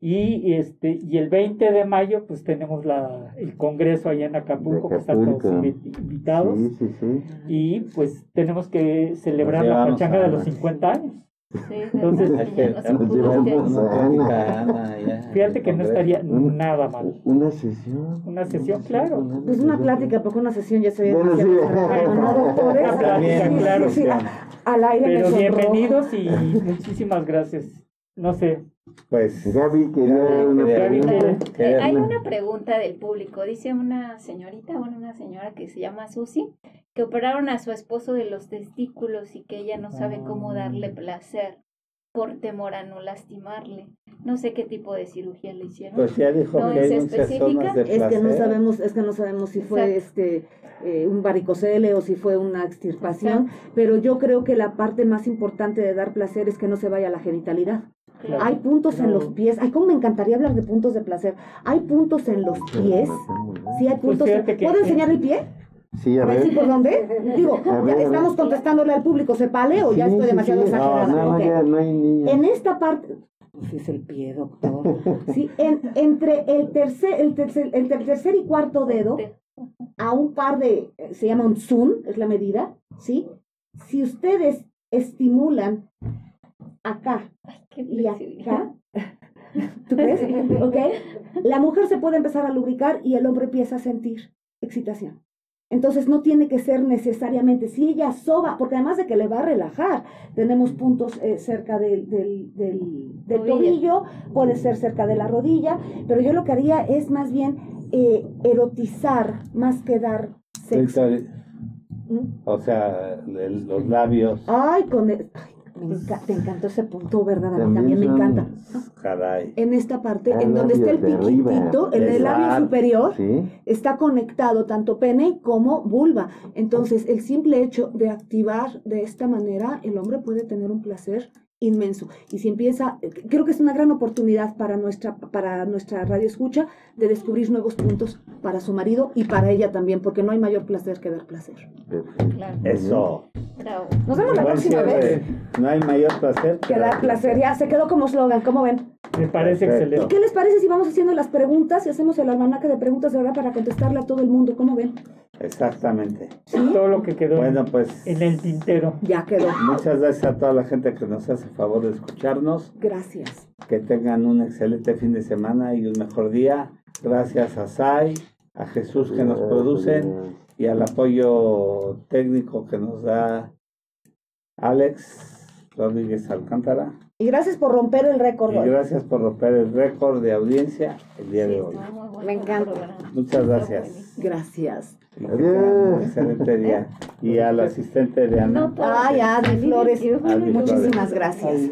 S3: y, este, y el 20 de mayo, pues tenemos la, el congreso allá en Acapulco, que están todos invitados.
S4: Sí, sí, sí.
S3: Y pues tenemos que celebrar la pachanga de los 50 años. Entonces, fíjate que no estaría nada mal.
S4: Una sesión.
S3: Una sesión, claro.
S5: Pues una plática, porque una sesión ya se
S4: bueno, sí.
S3: Una plática, claro.
S5: Al aire
S3: Pero bienvenidos y muchísimas gracias no sé.
S2: Pues
S4: Gaby quería una pregunta.
S8: Eh,
S2: quería-
S8: hay una pregunta del público. Dice una señorita, bueno, una señora que se llama Susi, que operaron a su esposo de los testículos y que ella no sabe cómo darle placer por temor a no lastimarle. No sé qué tipo de cirugía le hicieron.
S2: Pues ya dijo
S8: ¿No
S2: que
S8: es
S2: hay
S8: específica?
S5: Es que no sabemos, es que no sabemos si fue
S8: Exacto.
S5: este eh, un varicocele o si fue una extirpación, pero yo creo que la parte más importante de dar placer es que no se vaya a la genitalidad.
S8: Claro.
S5: Hay puntos en los pies, ay, cómo me encantaría hablar de puntos de placer. Hay puntos en los pies, sí hay
S3: Pues
S5: puntos.
S3: fíjate que-
S5: ¿Puedo enseñar el pie?
S4: Sí, a
S5: ver si
S4: ver.
S5: por dónde. Digo, ya estamos contestándole al público, ¿se pale o ya
S4: Sí,
S5: estoy
S4: sí,
S5: demasiado
S4: sí.
S5: exagerada?
S4: No, no,
S5: Ok.
S4: ya no hay niños.
S5: En esta parte, pues es el pie, doctor. Sí, en- entre el tercer, el tercer, el ter- tercer y cuarto dedo, a un par de, eh, se llama un zoom, es la medida, ¿sí? Si ustedes estimulan acá
S8: Qué
S5: y acá, ¿tú crees? ¿Ok? La mujer se puede empezar a lubricar y el hombre empieza a sentir excitación. Entonces no tiene que ser necesariamente, si ella soba, porque además de que le va a relajar, tenemos puntos eh, cerca del, del, del, tobillo, puede ser cerca de la rodilla, pero yo lo que haría es más bien eh, erotizar más que dar sexo. ¿Mm?
S2: O sea, el- los labios.
S5: Ay, con el- ay, me enca- te encantó ese punto, ¿verdad? A mí
S4: También
S5: también me encanta.
S2: Caray.
S5: En esta parte,
S4: Ah,
S5: en donde está el piquitito, en el labio superior,
S4: Sí.
S5: está conectado tanto pene como vulva. Entonces, el simple hecho de activar de esta manera, el hombre puede tener un placer inmenso. Y si empieza, creo que es una gran oportunidad para nuestra, para nuestra radio escucha de descubrir nuevos puntos para su marido y para ella también, porque no hay mayor placer que dar placer.
S8: Claro.
S2: Eso.
S8: Bravo.
S5: Nos vemos la próxima vez.
S2: No hay mayor placer
S5: Que dar placer, ya se quedó como slogan, ¿cómo ven?
S3: Me parece
S2: Perfecto.
S3: excelente.
S5: ¿Qué les parece si vamos haciendo las preguntas y hacemos el almanaque de preguntas de ahora para contestarle a todo el mundo? ¿Cómo ven?
S2: Exactamente.
S3: Todo lo que quedó
S2: Bueno, pues
S3: en el tintero.
S5: Ya quedó.
S2: muchas gracias a toda la gente que nos hace favor de escucharnos.
S5: Gracias.
S2: Que tengan un excelente fin de semana y un mejor día. Gracias a Sai, a Jesús que nos producen y al apoyo técnico que nos da Alex Rodríguez Alcántara.
S5: Y gracias por romper el récord.
S2: Y
S5: hoy.
S2: gracias por romper el récord de audiencia el día
S8: Sí,
S2: de hoy.
S8: bueno
S5: Me encanta.
S2: Muchas gracias.
S5: Gracias.
S4: Adiós.
S2: excelente día. Y al asistente de Ana.
S8: No,
S5: Adri Flores.
S2: Adri Flores.
S5: Muchísimas gracias.